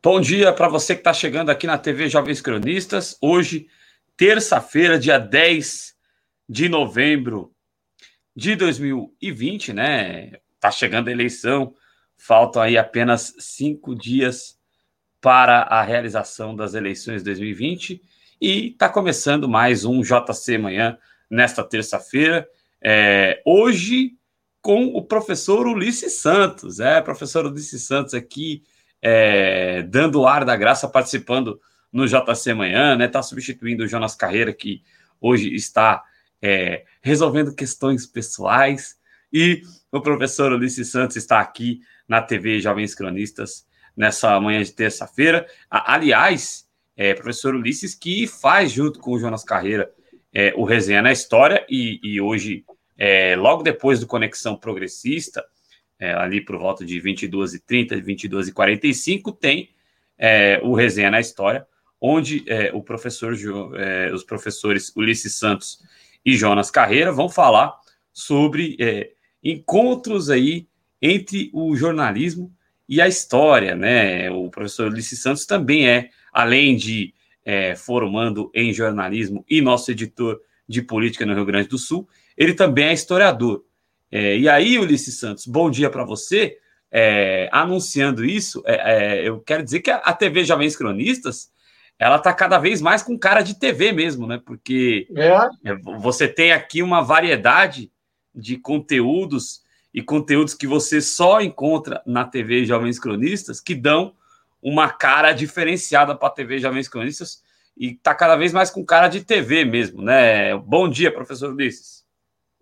Bom dia para você que está chegando aqui na TV Jovens Cronistas. Hoje, terça-feira, dia 10 de novembro de 2020, né? Tá chegando a eleição, faltam aí apenas cinco dias para a realização das eleições de 2020 e está começando mais um JC Manhã nesta terça-feira. É, hoje com o professor Ulisses Santos, é, professor Ulisses Santos aqui é, dando o ar da graça, participando no JC Manhã, né? Está substituindo o Jonas Carreira, que hoje está é, resolvendo questões pessoais. E o professor Ulisses Santos está aqui na TV Jovens Cronistas nessa manhã de terça-feira. Aliás, é, professor Ulisses, que faz junto com o Jonas Carreira é, o Resenha na História, e, e hoje, é, logo depois do Conexão Progressista, é, ali por volta de 22h30, 22h45, tem é, o Resenha na História, onde é, o professor, é, os professores Ulisses Santos e Jonas Carreira vão falar sobre é, encontros aí entre o jornalismo e a história, né? O professor Ulisses Santos também é, além de é, formando em jornalismo e nosso editor de política no Rio Grande do Sul, ele também é historiador. É, e aí, Ulisses Santos, bom dia para você. É, anunciando isso, é, é, eu quero dizer que a, a TV Jovens Cronistas ela está cada vez mais com cara de TV mesmo, né? Porque é. você tem aqui uma variedade de conteúdos e conteúdos que você só encontra na TV Jovens Cronistas que dão uma cara diferenciada para a TV Jovens Cronistas e está cada vez mais com cara de TV mesmo, né? Bom dia, professor Ulisses.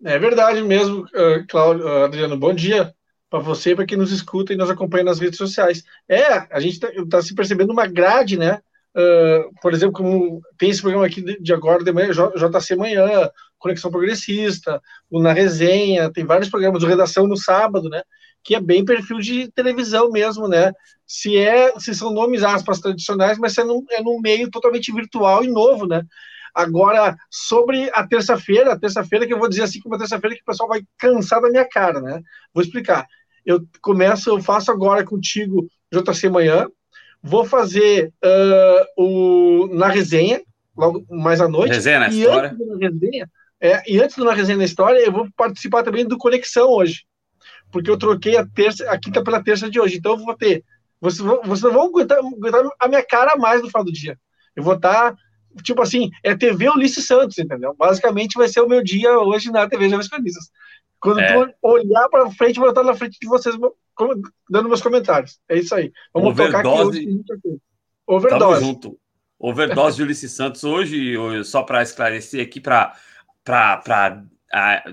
É verdade mesmo, uh, Cláudio, uh, Adriano. Bom dia para você, para quem nos escuta e nos acompanha nas redes sociais. É, a gente está tá se percebendo uma grade, né? Uh, por exemplo, como tem esse programa aqui de, de agora de manhã, JC Manhã, Conexão Progressista, o Na Resenha, tem vários programas de redação no sábado, né? Que é bem perfil de televisão mesmo, né? Se é, se são nomes aspas tradicionais, mas é num, é num meio totalmente virtual e novo, né? Agora, sobre a terça-feira, a terça-feira que eu vou dizer assim, que uma terça-feira que o pessoal vai cansar da minha cara, né? Vou explicar. Eu começo, eu faço agora contigo JC Manhã, vou fazer uh, o na resenha, logo mais à noite. Resenha na e história. Antes na resenha, é, e antes do na resenha na história, eu vou participar também do Conexão hoje. Porque eu troquei a terça, a quinta pela terça de hoje. Então eu vou ter. Vocês, vocês não vão aguentar, aguentar a minha cara mais no final do dia. Eu vou estar tá tipo assim, é TV Ulisses Santos, entendeu? Basicamente vai ser o meu dia hoje na TV Jovens Cronistas. Quando é. tu olhar para frente, vou estar na frente de vocês dando meus comentários. É isso aí. Vamos Overdose. tocar aqui. Overdose. Tamo junto. Overdose de Ulisses Santos hoje, só para esclarecer aqui, para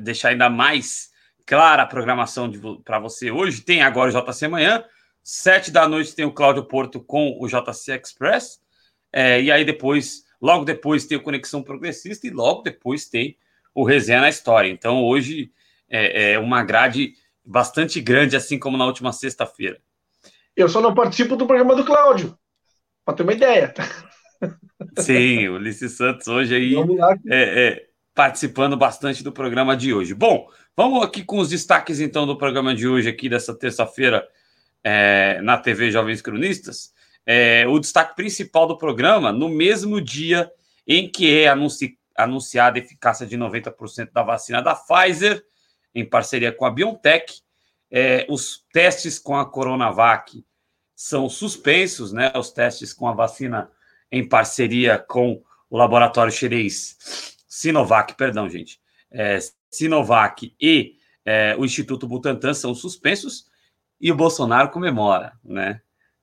deixar ainda mais clara a programação para você hoje, tem agora o JC Manhã, sete da noite tem o Cláudio Porto com o JC Express, é, e aí depois Logo depois tem o Conexão Progressista e logo depois tem o Resenha na História. Então hoje é, é uma grade bastante grande, assim como na última sexta-feira. Eu só não participo do programa do Cláudio, para ter uma ideia. Sim, o Ulisses Santos hoje aí é, é, participando bastante do programa de hoje. Bom, vamos aqui com os destaques então do programa de hoje aqui dessa terça-feira é, na TV Jovens Cronistas é, o destaque principal do programa, no mesmo dia em que é anunci, anunciada a eficácia de 90% da vacina da Pfizer, em parceria com a BioNTech, é, os testes com a Coronavac são suspensos, né? Os testes com a vacina em parceria com o laboratório chinês Sinovac, perdão, gente, é, Sinovac e é, o Instituto Butantan são suspensos e o Bolsonaro comemora, né?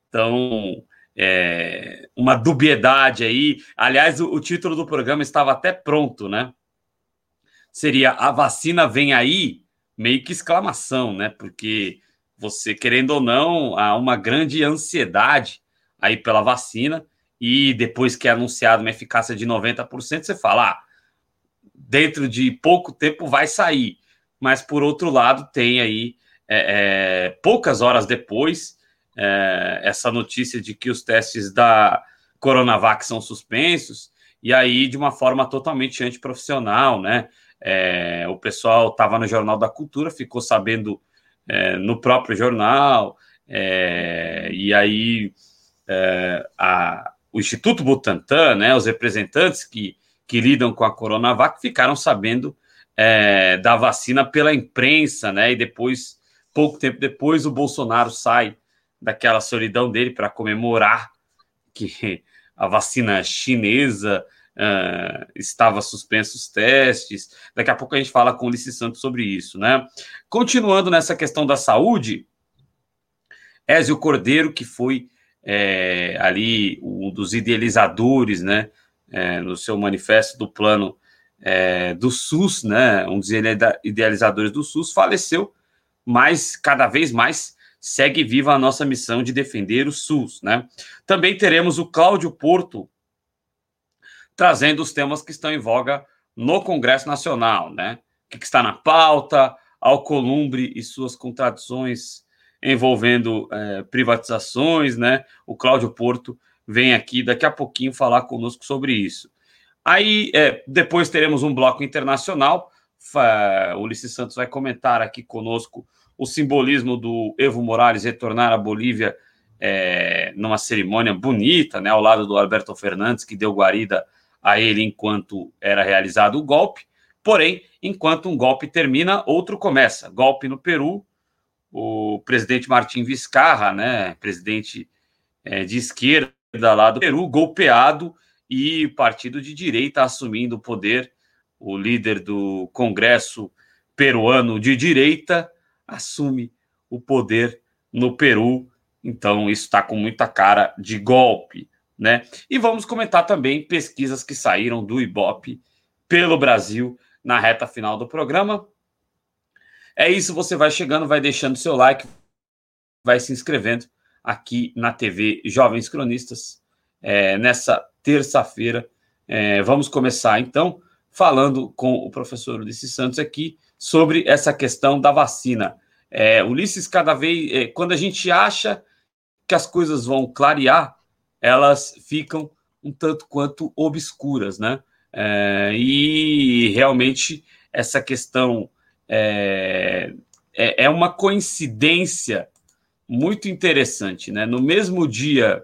Então, é, uma dubiedade aí. Aliás, o, o, título do programa estava até pronto, né? Seria A vacina vem aí, meio que exclamação, né? Porque você, querendo ou não, há uma grande ansiedade aí pela vacina, e depois que é anunciado uma eficácia de 90%, você fala, ah, dentro de pouco tempo vai sair. Mas, por outro lado, tem aí, é, é, poucas horas depois, é, essa notícia de que os testes da Coronavac são suspensos, e aí de uma forma totalmente antiprofissional, né? É, o pessoal estava no Jornal da Cultura, ficou sabendo é, no próprio jornal, é, e aí é, a, o Instituto Butantan, né, os representantes que, que lidam com a Coronavac, ficaram sabendo é, da vacina pela imprensa, né? E depois, pouco tempo depois, o Bolsonaro sai daquela solidão dele para comemorar que a vacina chinesa uh, estava suspenso os testes. Daqui a pouco a gente fala com o Ulisses Santos sobre isso, né? Continuando nessa questão da saúde, Ézio Cordeiro, que foi é, ali um dos idealizadores, né, é, no seu manifesto do plano é, do SUS, né, um dos idealizadores do SUS, faleceu, mas cada vez mais segue viva a nossa missão de defender o SUS. Né? Também teremos o Cláudio Porto trazendo os temas que estão em voga no Congresso Nacional, né? O que está na pauta, Alcolumbre e suas contradições envolvendo é, privatizações, né? O Cláudio Porto vem aqui daqui a pouquinho falar conosco sobre isso. Aí é, depois teremos um bloco internacional. O Ulisses Santos vai comentar aqui conosco o simbolismo do Evo Morales retornar à Bolívia é, numa cerimônia bonita, né, ao lado do Alberto Fernandes, que deu guarida a ele enquanto era realizado o golpe. Porém, enquanto um golpe termina, outro começa. Golpe no Peru, o presidente Martim Vizcarra, né, presidente é, de esquerda lá do Peru, golpeado e o partido de direita assumindo o poder. O líder do Congresso peruano de direita assume o poder no Peru. Então, isso está com muita cara de golpe, né? E vamos comentar também pesquisas que saíram do Ibope pelo Brasil na reta final do programa. É isso, você vai chegando, vai deixando seu like, vai se inscrevendo aqui na TV Jovens Cronistas é, nessa terça-feira. É, vamos começar então falando com o professor Ulisses Santos aqui sobre essa questão da vacina. É, Ulisses, cada vez, é, quando a gente acha que as coisas vão clarear, elas ficam um tanto quanto obscuras, né? É, e realmente essa questão é, é, é uma coincidência muito interessante, né? No mesmo dia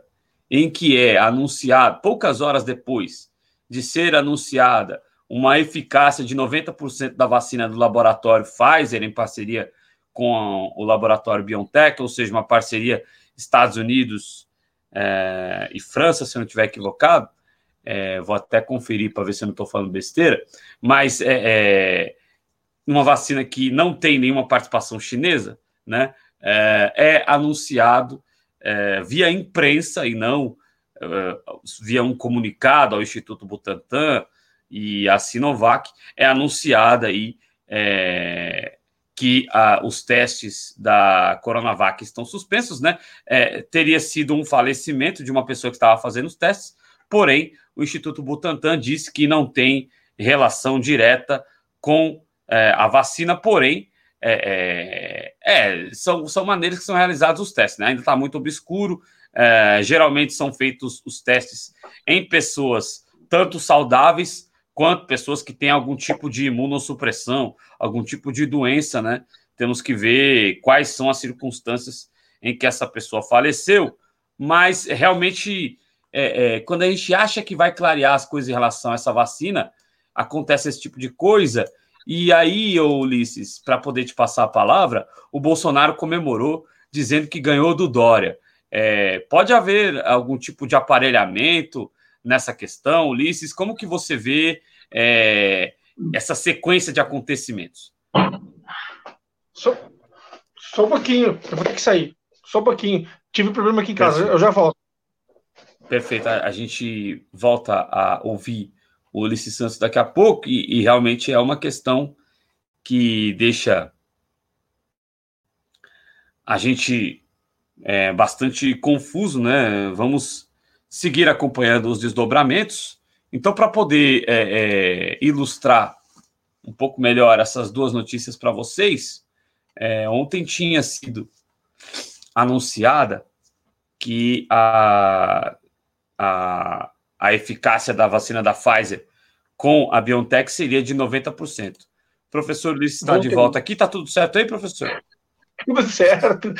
em que é anunciado, poucas horas depois de ser anunciada uma eficácia de 90% da vacina do laboratório Pfizer em parceria com o laboratório BioNTech, ou seja, uma parceria Estados Unidos é, e França, se eu não estiver equivocado. É, vou até conferir para ver se eu não estou falando besteira, mas é, é uma vacina que não tem nenhuma participação chinesa, né, é, é anunciado é, via imprensa e não via um comunicado ao Instituto Butantan e à Sinovac, é anunciada aí é, que a, os testes da Coronavac estão suspensos, né? É, teria sido um falecimento de uma pessoa que estava fazendo os testes, porém, o Instituto Butantan disse que não tem relação direta com é, a vacina, porém, é, é, é, são, são maneiras que são realizados os testes, né? Ainda está muito obscuro. É, geralmente são feitos os testes em pessoas tanto saudáveis quanto pessoas que têm algum tipo de imunossupressão, algum tipo de doença, né? Temos que ver quais são as circunstâncias em que essa pessoa faleceu, mas realmente, é, é, quando a gente acha que vai clarear as coisas em relação a essa vacina, acontece esse tipo de coisa e aí, Ulisses, para poder te passar a palavra, o Bolsonaro comemorou dizendo que ganhou do Dória. É, pode haver algum tipo de aparelhamento nessa questão, Ulisses? Como que você vê é, essa sequência de acontecimentos? Só, só um pouquinho, eu vou ter que sair. Só um pouquinho. Tive um problema aqui em casa, Perfeito. eu já volto. Perfeito. A, a gente volta a ouvir o Ulisses Santos daqui a pouco, e, e realmente é uma questão que deixa a gente é, bastante confuso, né? Vamos seguir acompanhando os desdobramentos. Então, para poder é, é, ilustrar um pouco melhor essas duas notícias para vocês, é, ontem tinha sido anunciada que a, a, a eficácia da vacina da Pfizer com a BioNTech seria de 90%. O professor Luiz está de volta aqui. Está tudo certo aí, professor? Tudo certo.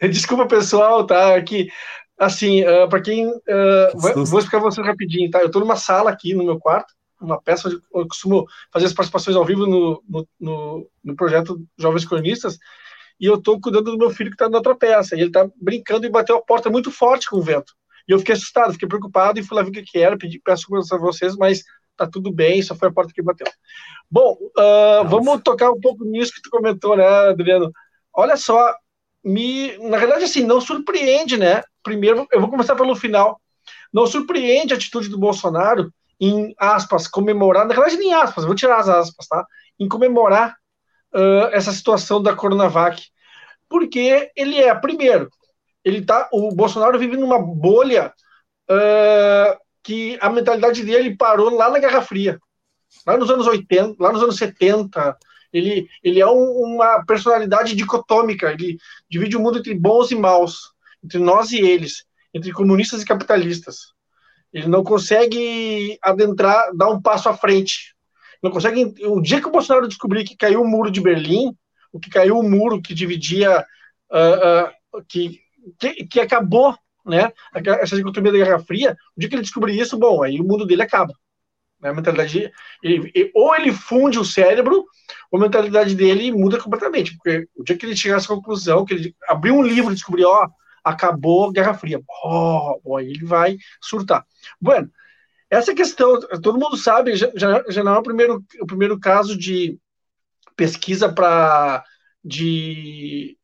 Desculpa, pessoal, tá? Aqui assim, uh, para quem. Uh, vou, vou explicar você rapidinho, tá? Eu estou numa sala aqui no meu quarto, uma peça onde eu costumo fazer as participações ao vivo no, no, no, no projeto Jovens Cronistas, e eu estou cuidando do meu filho que está na outra peça, e ele está brincando e bateu a porta muito forte com o vento. E eu fiquei assustado, fiquei preocupado e fui lá ver o que, que era, pedi, peço desculpas a vocês, mas tá tudo bem, só foi a porta que bateu. Bom, uh, vamos tocar um pouco nisso que tu comentou, né, Adriano? Olha só, me, na verdade, assim, não surpreende, né? Primeiro, eu vou começar pelo final. Não surpreende a atitude do Bolsonaro em aspas comemorar, na verdade, nem aspas, vou tirar as aspas, tá? Em comemorar uh, essa situação da Coronavac, porque ele é primeiro, ele tá, o Bolsonaro vive numa bolha uh, que a mentalidade dele parou lá na Guerra Fria, lá nos anos 80, lá nos anos 70, ele, ele é um, uma personalidade dicotômica, ele divide o mundo entre bons e maus, entre nós e eles, entre comunistas e capitalistas. Ele não consegue adentrar, dar um passo à frente. Não consegue. O dia que o Bolsonaro descobrir que caiu o muro de Berlim, o que caiu o muro que dividia, uh, uh, que, que, que, acabou, né? Essa dicotomia da Guerra Fria, o dia que ele descobrir isso, bom, aí o mundo dele acaba. Né? A mentalidade, ele, ou ele funde o cérebro, ou a mentalidade dele muda completamente. Porque o dia que ele chegar a essa conclusão, que ele abriu um livro e descobrir, ó, acabou a Guerra Fria, ó, aí ele vai surtar. Bueno, essa questão, todo mundo sabe, já, já não é o primeiro, o primeiro caso de pesquisa para de,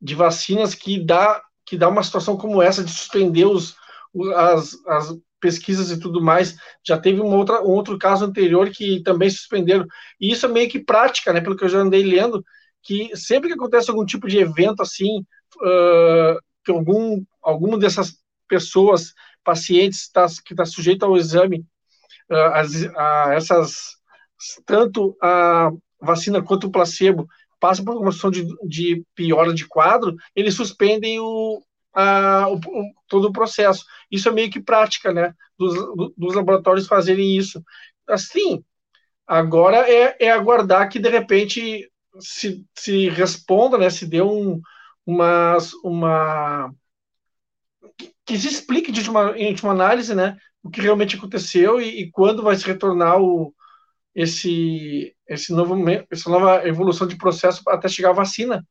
de vacinas que dá que dá uma situação como essa de suspender os, as, as pesquisas e tudo mais. Já teve uma outra, um outro caso anterior que também suspenderam. E isso é meio que prática, né? Pelo que eu já andei lendo, que sempre que acontece algum tipo de evento assim, uh, que algum, alguma dessas pessoas, pacientes, tá, que está sujeito ao exame, uh, as, a essas, tanto a vacina quanto o placebo, passa por uma situação de, de piora de quadro, eles suspendem o, a, o, todo o processo. Isso é meio que prática, né, dos, dos laboratórios fazerem isso. Assim, agora é, é aguardar que, de repente, se, se responda, né, se dê um, uma, uma que se explique de última, em última análise, né, o que realmente aconteceu e, e quando vai se retornar o, esse, esse novo, essa nova evolução de processo até chegar a vacina,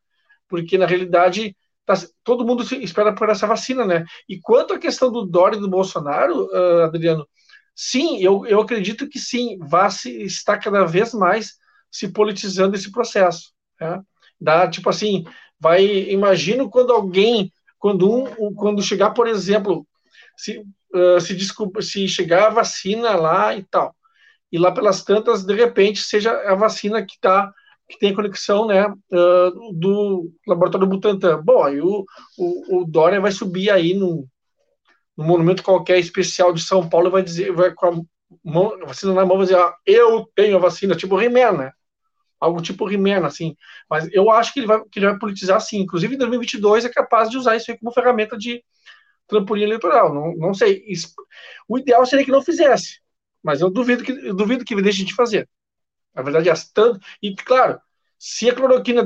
porque na realidade tá, todo mundo espera por essa vacina, né? E quanto à questão do Dória e do Bolsonaro, uh, Adriano, sim, eu, eu acredito que sim, vai se está cada vez mais se politizando esse processo, né? Dá, tipo assim, vai, imagino quando alguém, quando um, quando chegar, por exemplo, se, uh, se desculpa, se chegar a vacina lá e tal, e lá pelas tantas, de repente, seja a vacina que está que tem conexão né, uh, do laboratório Butantan. Bom, aí o, o, o Dória vai subir aí no, no monumento qualquer especial de São Paulo e vai dizer, vai com a, mão, a vacina na mão, vai dizer, ah, eu tenho a vacina, tipo Rimena, né? Algo tipo Rimena, assim. Mas eu acho que ele vai, que ele vai politizar, sim. Inclusive, em 2022 é capaz de usar isso aí como ferramenta de trampolim eleitoral. Não, não sei. O ideal seria que não fizesse. Mas eu duvido que, eu duvido que deixe de fazer. Na verdade, as tanto. E, claro, se a cloroquina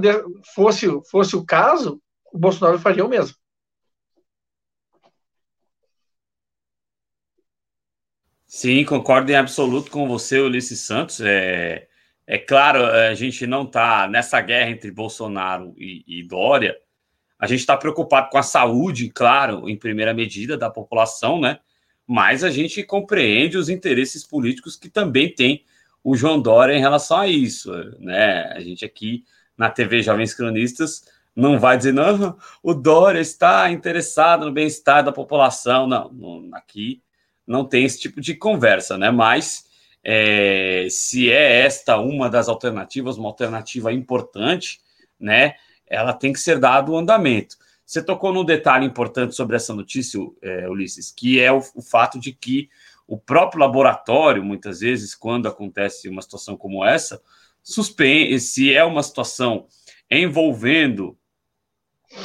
fosse, fosse o caso, o Bolsonaro faria o mesmo. Sim, concordo em absoluto com você, Ulisses Santos. É, é claro, a gente não está nessa guerra entre Bolsonaro e, e Dória. A gente está preocupado com a saúde, claro, em primeira medida da população, né? Mas a gente compreende os interesses políticos que também tem o João Dória em relação a isso, né? A gente aqui na TV Jovens Cronistas não vai dizer, não, o Dória está interessado no bem-estar da população. Não, não, aqui não tem esse tipo de conversa, né? Mas é, se é esta uma das alternativas, uma alternativa importante, né? Ela tem que ser dado o andamento. Você tocou num detalhe importante sobre essa notícia, é, Ulisses, que é o, o fato de que o próprio laboratório, muitas vezes, quando acontece uma situação como essa, suspende, se é uma situação envolvendo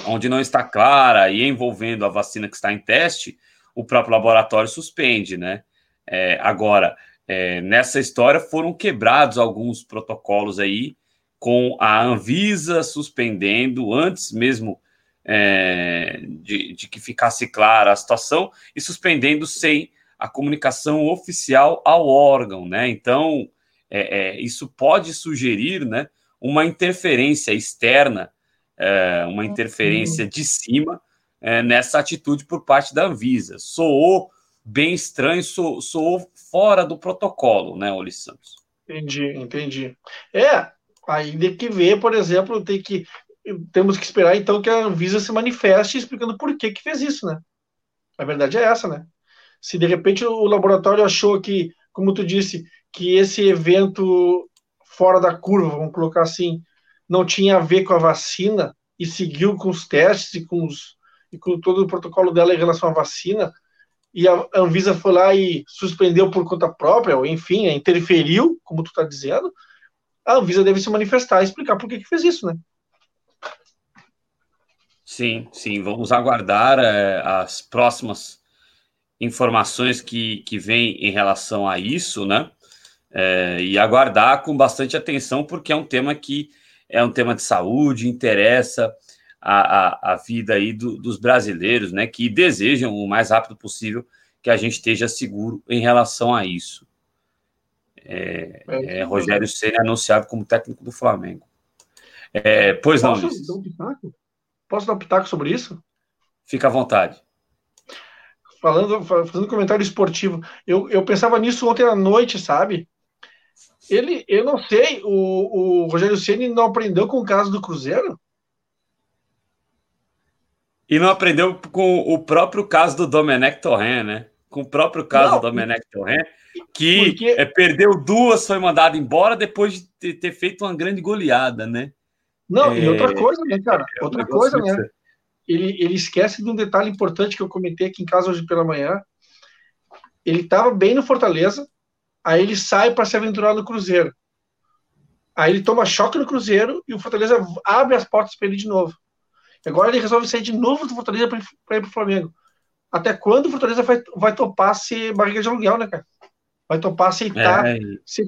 onde não está clara e envolvendo a vacina que está em teste, o próprio laboratório suspende, né? É, agora, é, nessa história foram quebrados alguns protocolos aí, com a Anvisa suspendendo, antes mesmo é, de, de, que ficasse clara a situação e suspendendo sem a comunicação oficial ao órgão, né? Então, é, é, isso pode sugerir, né, uma interferência externa, é, uma interferência de cima é, nessa atitude por parte da Anvisa. Soou bem estranho, soou, soou fora do protocolo, né, Oli Santos? Entendi, entendi. É, aí tem que ver, por exemplo, tem que temos que esperar então que a Anvisa se manifeste explicando por que que fez isso, né? A verdade é essa, né? Se de repente o laboratório achou que, como tu disse, que esse evento fora da curva, vamos colocar assim, não tinha a ver com a vacina e seguiu com os testes e com, os, e com todo o protocolo dela em relação à vacina, e a Anvisa foi lá e suspendeu por conta própria, ou enfim, interferiu, como tu está dizendo, a Anvisa deve se manifestar e explicar por que, que fez isso, né? Sim, sim, vamos aguardar é, as próximas informações que, que vêm em relação a isso, né? É, e aguardar com bastante atenção, porque é um tema que é um tema de saúde, interessa a, a, a vida aí do, dos brasileiros, né? Que desejam o mais rápido possível que a gente esteja seguro em relação a isso. É, é, é Rogério Senna anunciado como técnico do Flamengo. É, pois não, Posso dar um Posso dar um pitaco sobre isso? Fica à vontade. Falando, fazendo comentário esportivo, eu, eu pensava nisso ontem à noite, sabe? Ele, eu não sei, o, o Rogério Ceni não aprendeu com o caso do Cruzeiro? E não aprendeu com o próprio caso do Domenech Torren, né? Com o próprio caso não, do Domenech Torren, que porque... é, perdeu duas, foi mandado embora depois de ter, ter feito uma grande goleada, né? Não, é, e outra coisa, né, cara? É outra coisa, né? Ele, ele esquece de um detalhe importante que eu comentei aqui em casa hoje pela manhã. Ele estava bem no Fortaleza, aí ele sai para se aventurar no Cruzeiro. Aí ele toma choque no Cruzeiro e o Fortaleza abre as portas para ele de novo. Agora ele resolve sair de novo do Fortaleza para ir para o Flamengo. Até quando o Fortaleza vai, vai topar ser barriga de aluguel, né, cara? Vai topar aceitar é, ser,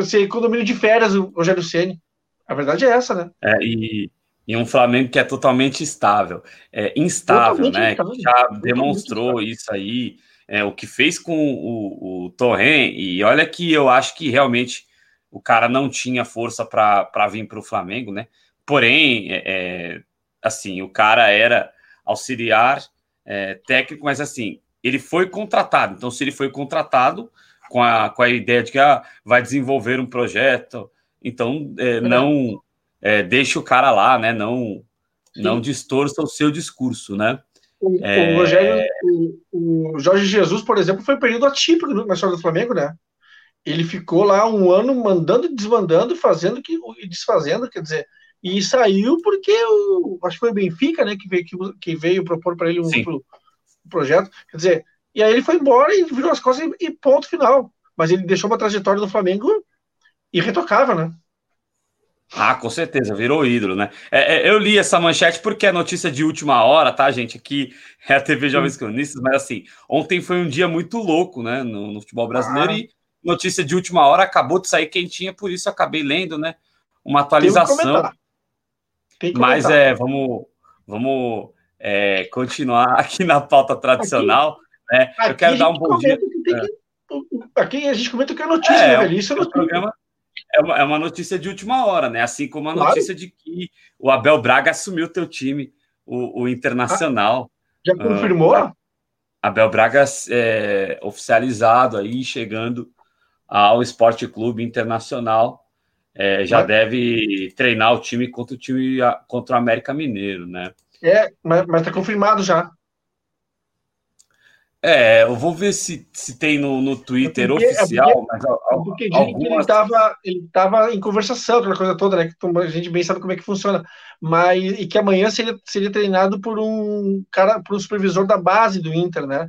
ser condomínio de férias, o Rogério Ceni. A verdade é essa, né? É, e, e um Flamengo que é totalmente estável, é, instável, totalmente né? Instável. Já demonstrou isso aí, é, o que fez com o, o Torren, e olha que eu acho que realmente o cara não tinha força para vir para o Flamengo, né? Porém, é, é, assim, o cara era auxiliar é, técnico, mas assim, ele foi contratado. Então, se ele foi contratado com a, com a ideia de que ah, vai desenvolver um projeto, então, é, não é, deixe o cara lá, né? Não, não distorça o seu discurso, né? O, é... o, Rogério, o, o, Jorge Jesus, por exemplo, foi um período atípico na história do Flamengo, né? Ele ficou lá um ano mandando e desmandando, fazendo e desfazendo, quer dizer, e saiu porque o, acho que foi o Benfica, né, que veio, que, que veio propor para ele um, um, projeto, quer dizer, e aí ele foi embora e virou as costas e, e ponto final. Mas ele deixou uma trajetória do Flamengo irretocável, né? Ah, com certeza, virou ídolo, né? É, é, eu li essa manchete porque é notícia de última hora, tá, gente? Aqui é a TV Jovens Cronistas, mas assim, ontem foi um dia muito louco, né, no, no futebol brasileiro ah. e notícia de última hora acabou de sair quentinha, por isso acabei lendo, né? Uma atualização. Tem que mas é, vamos, vamos é, continuar aqui na pauta tradicional, aqui, né? Eu quero dar um bom dia. Que, aqui a gente comenta que é notícia, é, né, velho? Isso é notícia. Programa, é uma, é uma notícia de última hora, né? Assim como a claro. notícia de que o Abel Braga assumiu o teu time, o, o Internacional. Ah, já confirmou? Uh, Abel Braga é, oficializado aí, chegando ao Esporte Clube Internacional. É, já mas, deve treinar o time contra o time contra o América Mineiro, né? É, mas, mas tá confirmado já. É, eu vou ver se, se tem no, no Twitter é porque, oficial, é porque, mas é porque algumas... ele estava ele tava em conversação, aquela coisa toda, né? Que a gente bem sabe como é que funciona. Mas e que amanhã seria, seria treinado por um cara, por um supervisor da base do Inter, né?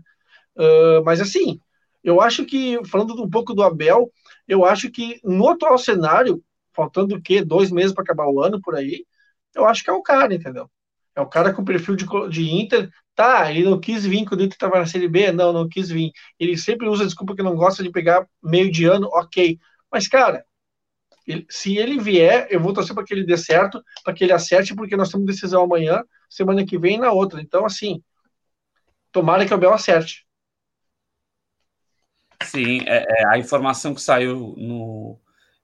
Uh, mas assim, eu acho que, falando um pouco do Abel, eu acho que no atual cenário, faltando o quê? Dois meses para acabar o ano por aí, eu acho que é o cara, entendeu? É o cara com perfil de, de Inter. Tá, ele não quis vir quando o Inter estava na Série B. Não, não quis vir. Ele sempre usa desculpa que não gosta de pegar meio de ano. Ok. Mas, cara, Ele, se ele vier, eu vou torcer para que ele dê certo, para que ele acerte, porque nós temos decisão amanhã, semana que vem e na outra. Então, assim, tomara que o Abel acerte. Sim, é, é, a informação que saiu no,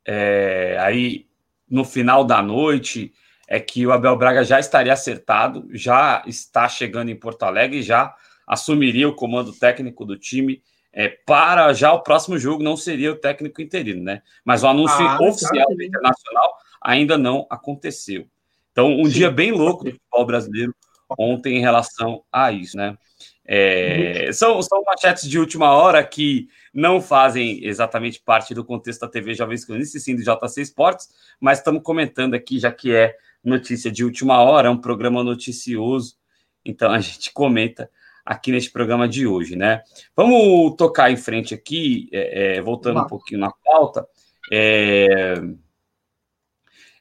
é, aí no final da noite é que o Abel Braga já estaria acertado, já está chegando em Porto Alegre, já assumiria o comando técnico do time é, para já o próximo jogo não seria o técnico interino, né? Mas o anúncio ah, oficial do Internacional ainda não aconteceu. Então, um Sim. dia bem louco do futebol brasileiro ontem em relação a isso, né? É, são, são manchetes de última hora que não fazem exatamente parte do contexto da TV Jovens Cronistas, sim do JC Esportes, mas estamos comentando aqui, já que é notícia de última hora, é um programa noticioso, então a gente comenta aqui neste programa de hoje, né? Vamos tocar em frente aqui, é, é, voltando um pouquinho na pauta. É...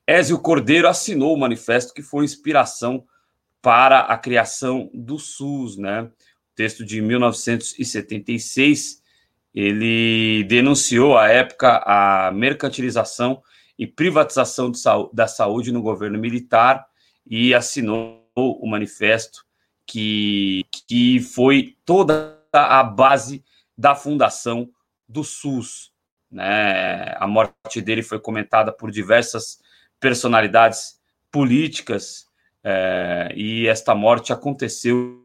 Ézio Cordeiro assinou o manifesto que foi inspiração para a criação do SUS, né? texto de 1976, ele denunciou à época a mercantilização e privatização da saúde no governo militar e assinou o manifesto que, que foi toda a base da fundação do SUS. Né? A morte dele foi comentada por diversas personalidades políticas é, e esta morte aconteceu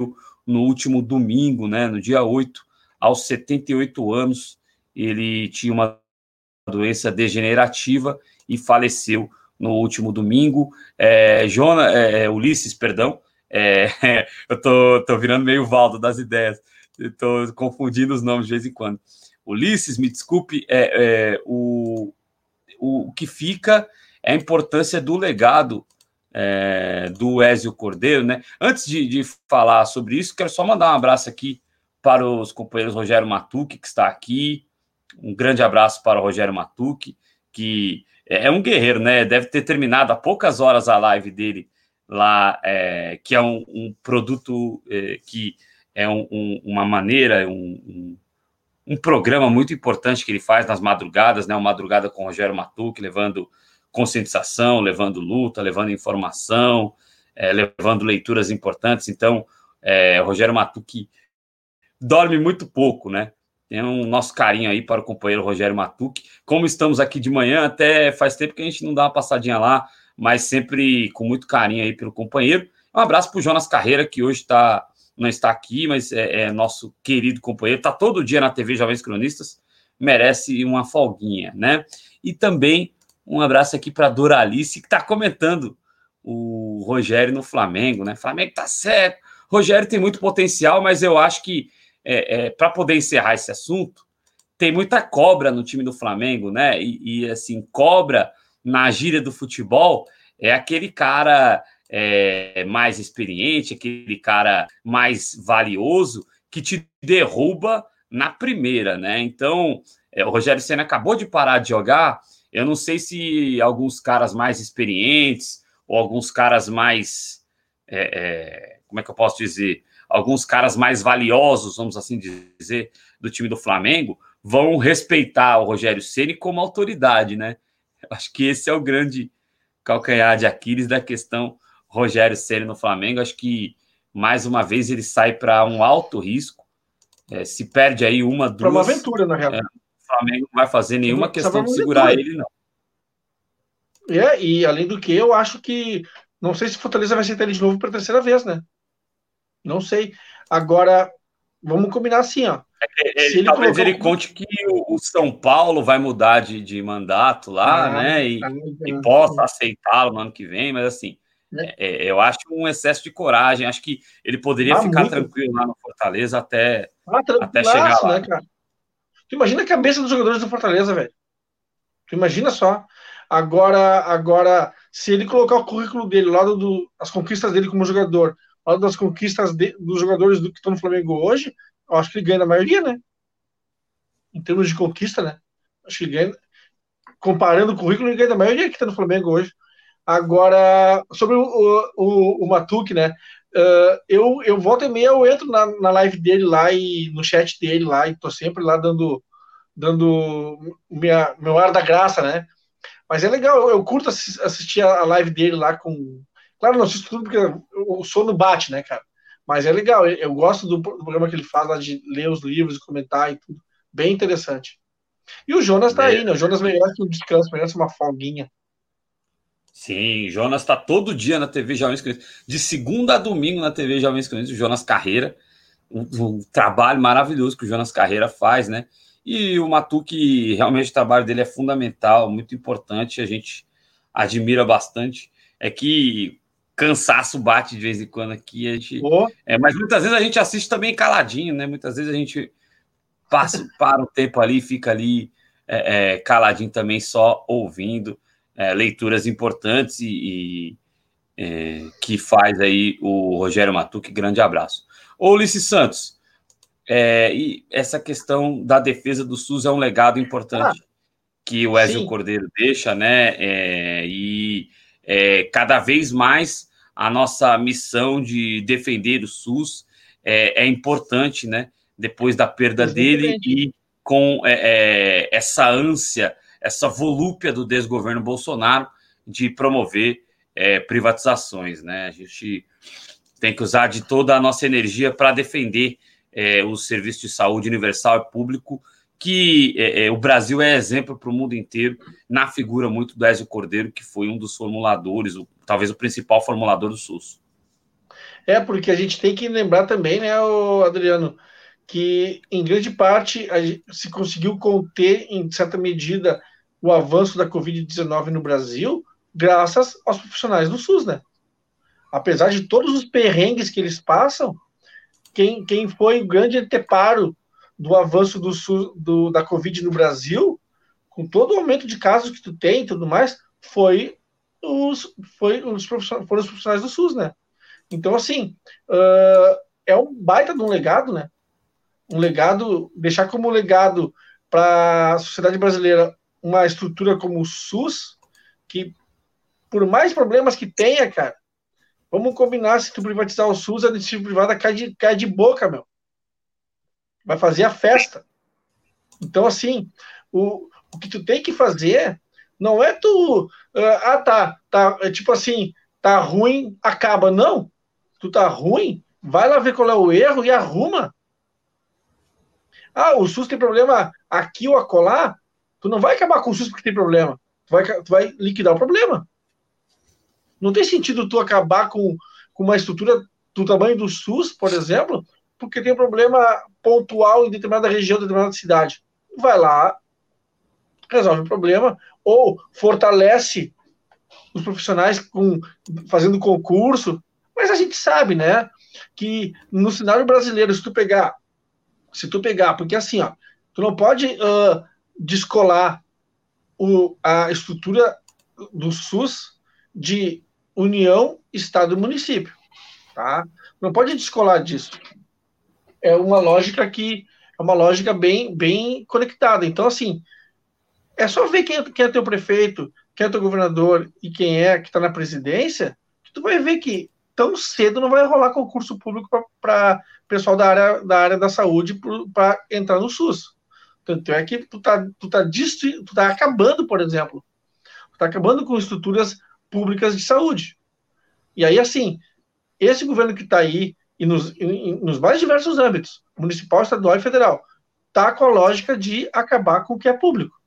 no último domingo, né, no dia 8, aos 78 anos. Ele tinha uma doença degenerativa e faleceu no último domingo. É, Jona, é, Ulisses, perdão, é, eu tô, tô virando meio Valdo das ideias, estou confundindo os nomes de vez em quando. Ulisses, me desculpe, é, é, o, o que fica é a importância do legado é, do Ézio Cordeiro, né? Antes de, de, falar sobre isso, quero só mandar um abraço aqui para os companheiros Rogério Matuque, que está aqui. Um grande abraço para o Rogério Matuque, que é um guerreiro, né? Deve ter terminado há poucas horas a live dele lá, é, que é um, um produto é, que é um, um, uma maneira, um, programa muito importante que ele faz nas madrugadas, né? Uma madrugada com o Rogério Matuque, levando conscientização, levando luta, levando informação, é, levando leituras importantes. Então, é, Rogério Matuque dorme muito pouco, né? Tem um nosso carinho aí para o companheiro Rogério Matuque. Como estamos aqui de manhã, até faz tempo que a gente não dá uma passadinha lá, mas sempre com muito carinho aí pelo companheiro. Um abraço para o Jonas Carreira, que hoje tá, não está aqui, mas é, é nosso querido companheiro. Está todo dia na TV Jovens Cronistas, merece uma folguinha, né? E também um abraço aqui para Doralice, que está comentando o Rogério no Flamengo, né? Flamengo tá certo. Rogério tem muito potencial, mas eu acho que é, é, para poder encerrar esse assunto, tem muita cobra no time do Flamengo, né? E, e assim, cobra na gíria do futebol é aquele cara é, mais experiente, aquele cara mais valioso que te derruba na primeira, né? Então, é, o Rogério Senna acabou de parar de jogar eu não sei se alguns caras mais experientes ou alguns caras mais. É, é, como é que eu posso dizer? Alguns caras mais valiosos, vamos assim dizer, do time do Flamengo, vão respeitar o Rogério Ceni como autoridade, né? Acho que esse é o grande calcanhar de Aquiles da questão Rogério Ceni no Flamengo. Acho que mais uma vez ele sai para um alto risco. É, se perde aí uma, duas. Para uma aventura, na real. É, Flamengo não vai fazer nenhuma questão de segurar ele, não. É, e além do que, eu acho que. Não sei se Fortaleza vai aceitar ele de novo para terceira vez, né? Não sei. Agora, vamos combinar assim, ó. É, ele, talvez ele conte que o, São Paulo vai mudar de, de mandato lá, ah, né? E, ah, e possa aceitá-lo no ano que vem, mas assim, é. É, eu acho um excesso de coragem. Acho que ele poderia ah, ficar muito. tranquilo lá no Fortaleza até, ah, até chegar lá. Né, cara? Tu imagina a cabeça dos jogadores do Fortaleza, velho. Tu imagina só. Agora, agora, se ele colocar o currículo dele, ao lado do, as conquistas dele como jogador, lado das conquistas de, dos jogadores do que estão no Flamengo hoje, eu acho que ele ganha na maioria, né? Em termos de conquista, né? Acho que ele ganha. Comparando o currículo, ele ganha da maioria que está no Flamengo hoje. Agora, sobre o, o, o Matuque, né? Uh, eu, eu volto e meia, eu entro na, na live dele lá e no chat dele lá, e tô sempre lá dando, dando minha, meu ar da graça, né? Mas é legal, eu curto assistir a live dele lá com. Claro, não assisto tudo porque o sono bate, né, cara? Mas é legal, eu, gosto do, programa que ele faz lá de ler os livros, comentar e tudo. Bem interessante. E o Jonas tá é. aí, né? O Jonas merece um descanso, merece uma folguinha. Sim, Jonas está todo dia na TV Jovens Crentes. De segunda a domingo na TV Jovens Crentes, o Jonas Carreira. Um, um, trabalho maravilhoso que o Jonas Carreira faz, né? E o Matuque, realmente o trabalho dele é fundamental, muito importante, a gente admira bastante. É que cansaço bate de vez em quando aqui, a gente, oh. é, mas muitas vezes a gente assiste também caladinho, né? Muitas vezes a gente passa para um tempo ali, fica ali é, é, caladinho também, só ouvindo é, leituras importantes e, e é, que faz aí o Rogério Matuque. Grande abraço. Ô Ulisses Santos, é, e essa questão da defesa do SUS é um legado importante ah, que o Ezio sim. Cordeiro deixa, né? E é, cada vez mais a nossa missão de defender o SUS é, é importante, né? Depois da perda dele e com é, é, essa ânsia, essa volúpia do desgoverno Bolsonaro de promover é, privatizações, né? A gente tem que usar de toda a nossa energia para defender é, o serviço de saúde universal e público, que é, é o Brasil é exemplo para o mundo inteiro, na figura muito do Ézio Cordeiro, que foi um dos formuladores, o, talvez o principal formulador do SUS. É, porque a gente tem que lembrar também, né, Adriano, que em grande parte se conseguiu conter, em certa medida, o avanço da Covid-19 no Brasil, graças aos profissionais do SUS, né? Apesar de todos os perrengues que eles passam, quem, quem foi o grande anteparo do avanço do, do, da Covid no Brasil, com todo o aumento de casos que tu tem e tudo mais, foi os, foi os profissionais, foram os profissionais do SUS, né? Então, assim, uh, é um baita de um legado, né? Um legado, deixar como legado para a sociedade brasileira uma estrutura como o SUS, que por mais problemas que tenha, cara, Vamos combinar, se tu privatizar o SUS, a iniciativa privada cai de, cai de boca, meu. Vai fazer a festa. Então, assim, o, o que tu tem que fazer não é tu. Uh, ah, tá, tá. É tipo assim, tá ruim, acaba. Não. Tu tá ruim, vai lá ver qual é o erro e arruma. Ah, o SUS tem problema aqui ou acolá. Tu não vai acabar com o SUS porque tem problema. Tu vai, tu vai liquidar o problema. Não tem sentido tu acabar com, com uma estrutura do tamanho do SUS, por exemplo, porque tem um problema pontual em determinada região, determinada cidade. Vai lá, resolve o problema, ou fortalece os profissionais com, fazendo concurso. Mas a gente sabe, né, que no cenário brasileiro, se tu pegar, se tu pegar, porque assim, ó, tu não pode uh, descolar o, a estrutura do SUS de União, Estado e município. Tá? Não pode descolar disso. É uma lógica que é uma lógica bem, bem conectada. Então, assim, é só ver quem é, quem é teu prefeito, quem é teu governador e quem é que está na presidência, que tu vai ver que tão cedo não vai rolar concurso público para pessoal da área, da área da saúde para entrar no SUS. Tanto é que tu tá, tu tá, tu tá acabando, por exemplo, tu tá acabando com estruturas públicas de saúde. E aí, assim, esse governo que está aí, e nos, em, nos mais diversos âmbitos, municipal, estadual e federal, está com a lógica de acabar com o que é público.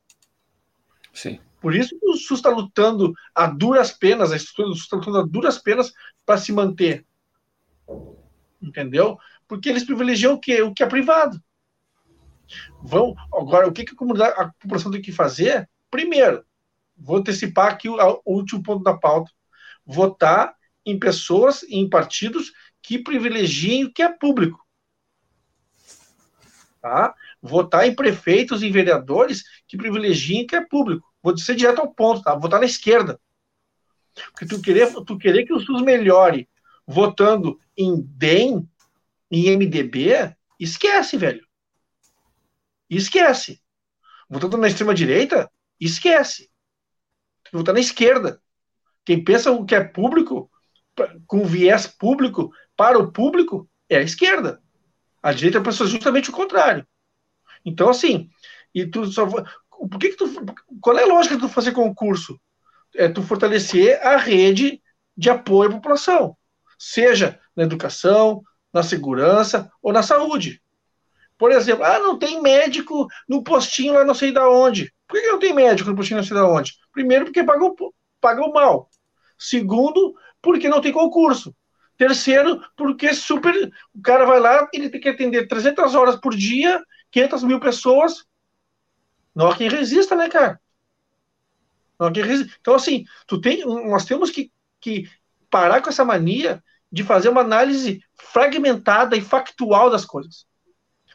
Sim. Por isso que o SUS está lutando a duras penas, a estrutura do SUS está lutando a duras penas para se manter. Entendeu? Porque eles privilegiam o que? O que é privado. Vão, agora, o que, que a, a população tem que fazer? Primeiro, vou antecipar aqui o, o último ponto da pauta. Votar em pessoas, em partidos que privilegiem o que é público. Tá? Votar em prefeitos e vereadores que privilegiem o que é público. Vou dizer direto ao ponto, tá? Votar na esquerda. Porque tu querer, tu querer que o SUS melhore votando em DEM, em MDB, esquece, velho. Esquece. Votando na extrema-direita, esquece votar na esquerda. Quem pensa o que é público, com viés público, para o público, é a esquerda. A direita pensa justamente o contrário. Então, assim, e tu só, por que, que tu, qual é a lógica de tu fazer concurso? É tu fortalecer a rede de apoio à população, seja na educação, na segurança ou na saúde. Por exemplo, ah, não tem médico no postinho lá não sei da onde. Por que não tem médico no postinho não sei da onde? Primeiro, porque pagou, pagou mal. Segundo, porque não tem concurso. Terceiro, porque super. O cara vai lá, ele tem que atender 300 horas por dia, 500 mil pessoas. Não há quem resista, né, cara? Não há quem resista. Então, assim, tu tem, nós temos que, que parar com essa mania de fazer uma análise fragmentada e factual das coisas.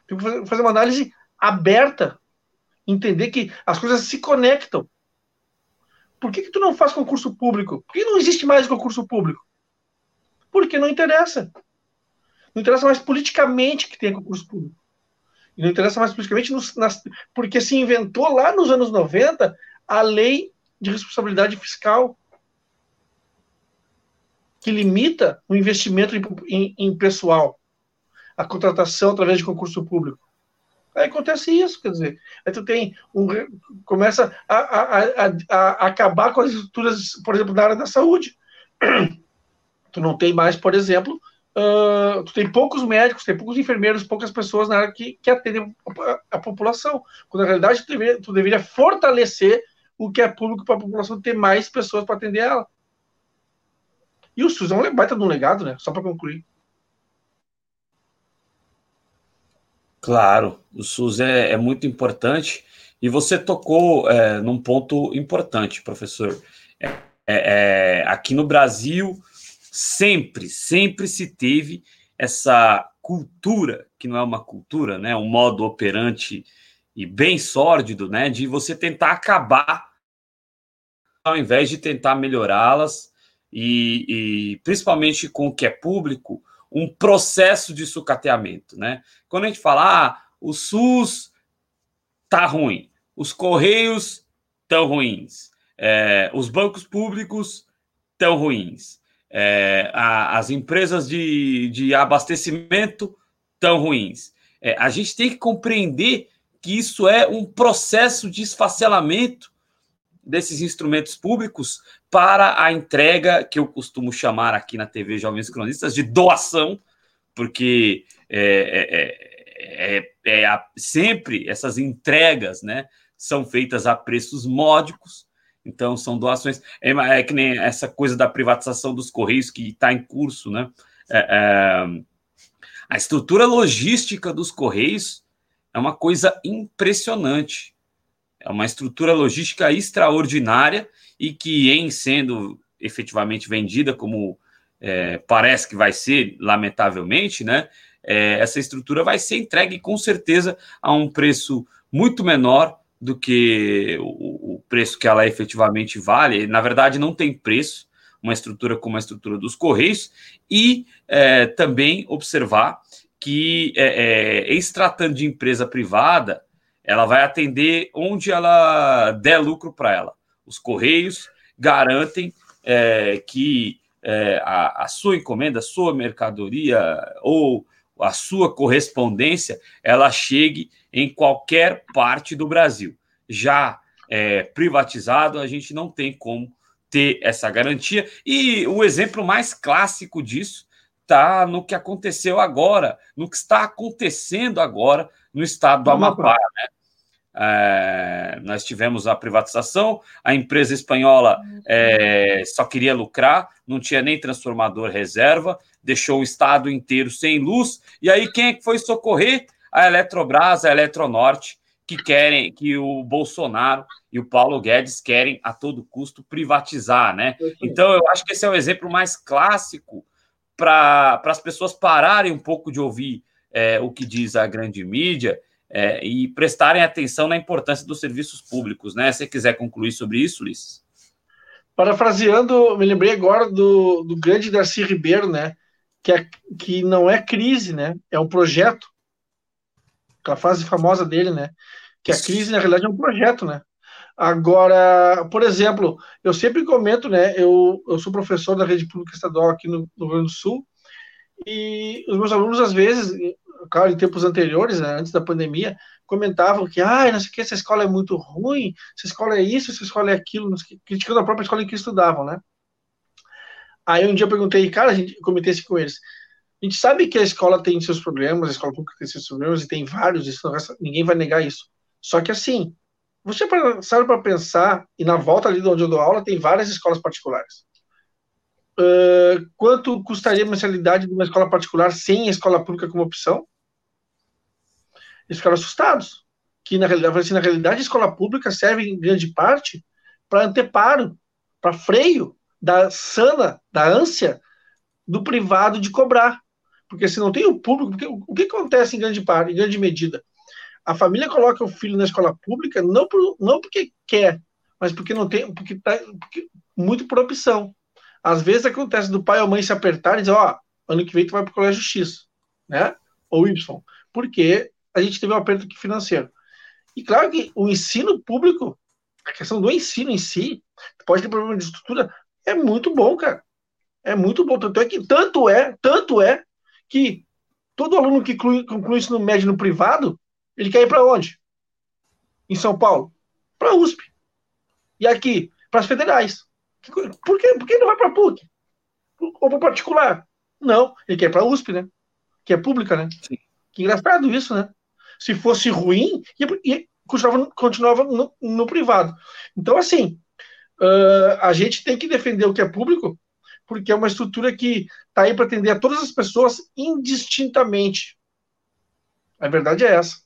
Tem que fazer uma análise aberta, entender que as coisas se conectam. Por que, que tu não faz concurso público? Por que não existe mais concurso público? Porque não interessa. Não interessa mais politicamente que tenha concurso público. E não interessa mais politicamente nos, nas, porque se inventou lá nos anos 90 a lei de responsabilidade fiscal que limita o investimento em, em, em pessoal, a contratação através de concurso público. Aí acontece isso, quer dizer, aí tu tem um, começa a, a, a, a, acabar com as estruturas, por exemplo, na área da saúde. Tu não tem mais, por exemplo, uh, tu tem poucos médicos, tem poucos enfermeiros, poucas pessoas na área que, que atendem a, a população. Quando na realidade tu deveria, tu deveria fortalecer o que é público para a população ter mais pessoas para atender ela. E o SUS é um baita de um legado, né? Só para concluir. Claro, o SUS é, é muito importante e você tocou é, num ponto importante, professor. É, é, é, aqui no Brasil, sempre, sempre se teve essa cultura, que não é uma cultura, né? Um modo operante e bem sórdido, né? De você tentar acabar ao invés de tentar melhorá-las e, e principalmente com o que é público, um processo de sucateamento, né? Quando a gente fala, ah, o SUS tá ruim, os correios tão ruins, é, os bancos públicos tão ruins, é, a, as empresas de, de abastecimento tão ruins. É, a gente tem que compreender que isso é um processo de esfacelamento desses instrumentos públicos para a entrega que eu costumo chamar aqui na TV Jovens Cronistas de doação, porque é, é, é, é sempre essas entregas né, são feitas a preços módicos, então são doações. É, é, que nem essa coisa da privatização dos Correios que está em curso, né? a estrutura logística dos Correios é uma coisa impressionante. É uma estrutura logística extraordinária e que, em sendo efetivamente vendida, como é, parece que vai ser, lamentavelmente, né? É, essa estrutura vai ser entregue com certeza a um preço muito menor do que o, o preço que ela efetivamente vale. Na verdade, não tem preço uma estrutura como a estrutura dos Correios, e é, também observar que, é, é, em se tratando de empresa privada, ela vai atender onde ela der lucro para ela. Os Correios garantem é, que é, a, a, sua encomenda, a sua mercadoria ou a sua correspondência, ela chegue em qualquer parte do Brasil. Já é, privatizado, a gente não tem como ter essa garantia. E o exemplo mais clássico disso está no que aconteceu agora, no que está acontecendo agora no estado do Amapá. Né? É, nós tivemos a privatização, a empresa espanhola é, só queria lucrar, não tinha nem transformador reserva, deixou o estado inteiro sem luz. E aí quem é que foi socorrer? A Eletrobras, a Eletronorte, que querem que o Bolsonaro e o Paulo Guedes querem a todo custo privatizar, né? Então eu acho que esse é o exemplo mais clássico para as pessoas pararem um pouco de ouvir é, o que diz a grande mídia é, e prestarem atenção na importância dos serviços públicos, né? Se quiser concluir sobre isso, Luiz. Parafraseando, me lembrei agora do, do grande Darcy Ribeiro, né? Que, é, que não é crise, né? É um projeto. Aquela frase famosa dele, né? Que a crise, na realidade, é um projeto, né? Agora, por exemplo, eu sempre comento, né? Eu, eu sou professor da rede pública estadual aqui no, no Rio Grande do Sul, e os meus alunos, às vezes, claro, em tempos anteriores, né, antes da pandemia, comentavam que, ah, não sei o que, essa escola é muito ruim, essa escola é isso, essa escola é aquilo, criticando a própria escola em que estudavam, né? Aí um dia eu perguntei, cara, a gente comentei isso com eles. A gente sabe que a escola tem seus problemas, a escola pública tem seus problemas, e tem vários, isso ninguém vai negar isso. Só que assim, você sabe para pensar, e na volta ali de onde eu dou aula, tem várias escolas particulares. Uh, quanto custaria a mensalidade de uma escola particular sem a escola pública como opção? Eles ficaram assustados. Que na realidade, assim, na realidade a escola pública serve em grande parte para anteparo, para freio da sana, da ânsia do privado de cobrar. Porque se não tem o público, porque, o que acontece em grande parte, em grande medida? A família coloca o filho na escola pública não, por, não porque quer, mas porque não tem, porque tá porque, muito por opção. Às vezes acontece do pai ou mãe se apertar e dizer, ó, oh, ano que vem tu vai para o colégio X, né? Ou Y. Porque a gente teve um aperto financeiro. E claro que o ensino público, a questão do ensino em si, pode ter problema de estrutura, é muito bom, cara. É muito bom. Tanto é que, tanto é, tanto é que todo aluno que conclui, conclui ensino médio no privado, ele quer ir para onde? Em São Paulo? Para a USP. E aqui, para as federais. Por, quê? Por que não vai para a PUC? Ou para particular? Não, ele quer para a USP, né? Que é pública, né? Sim. Que engraçado isso, né? Se fosse ruim, ia, ia, continuava, continuava no, no, privado. Então, assim, uh, a gente tem que defender o que é público, porque é uma estrutura que está aí para atender a todas as pessoas indistintamente. A verdade é essa.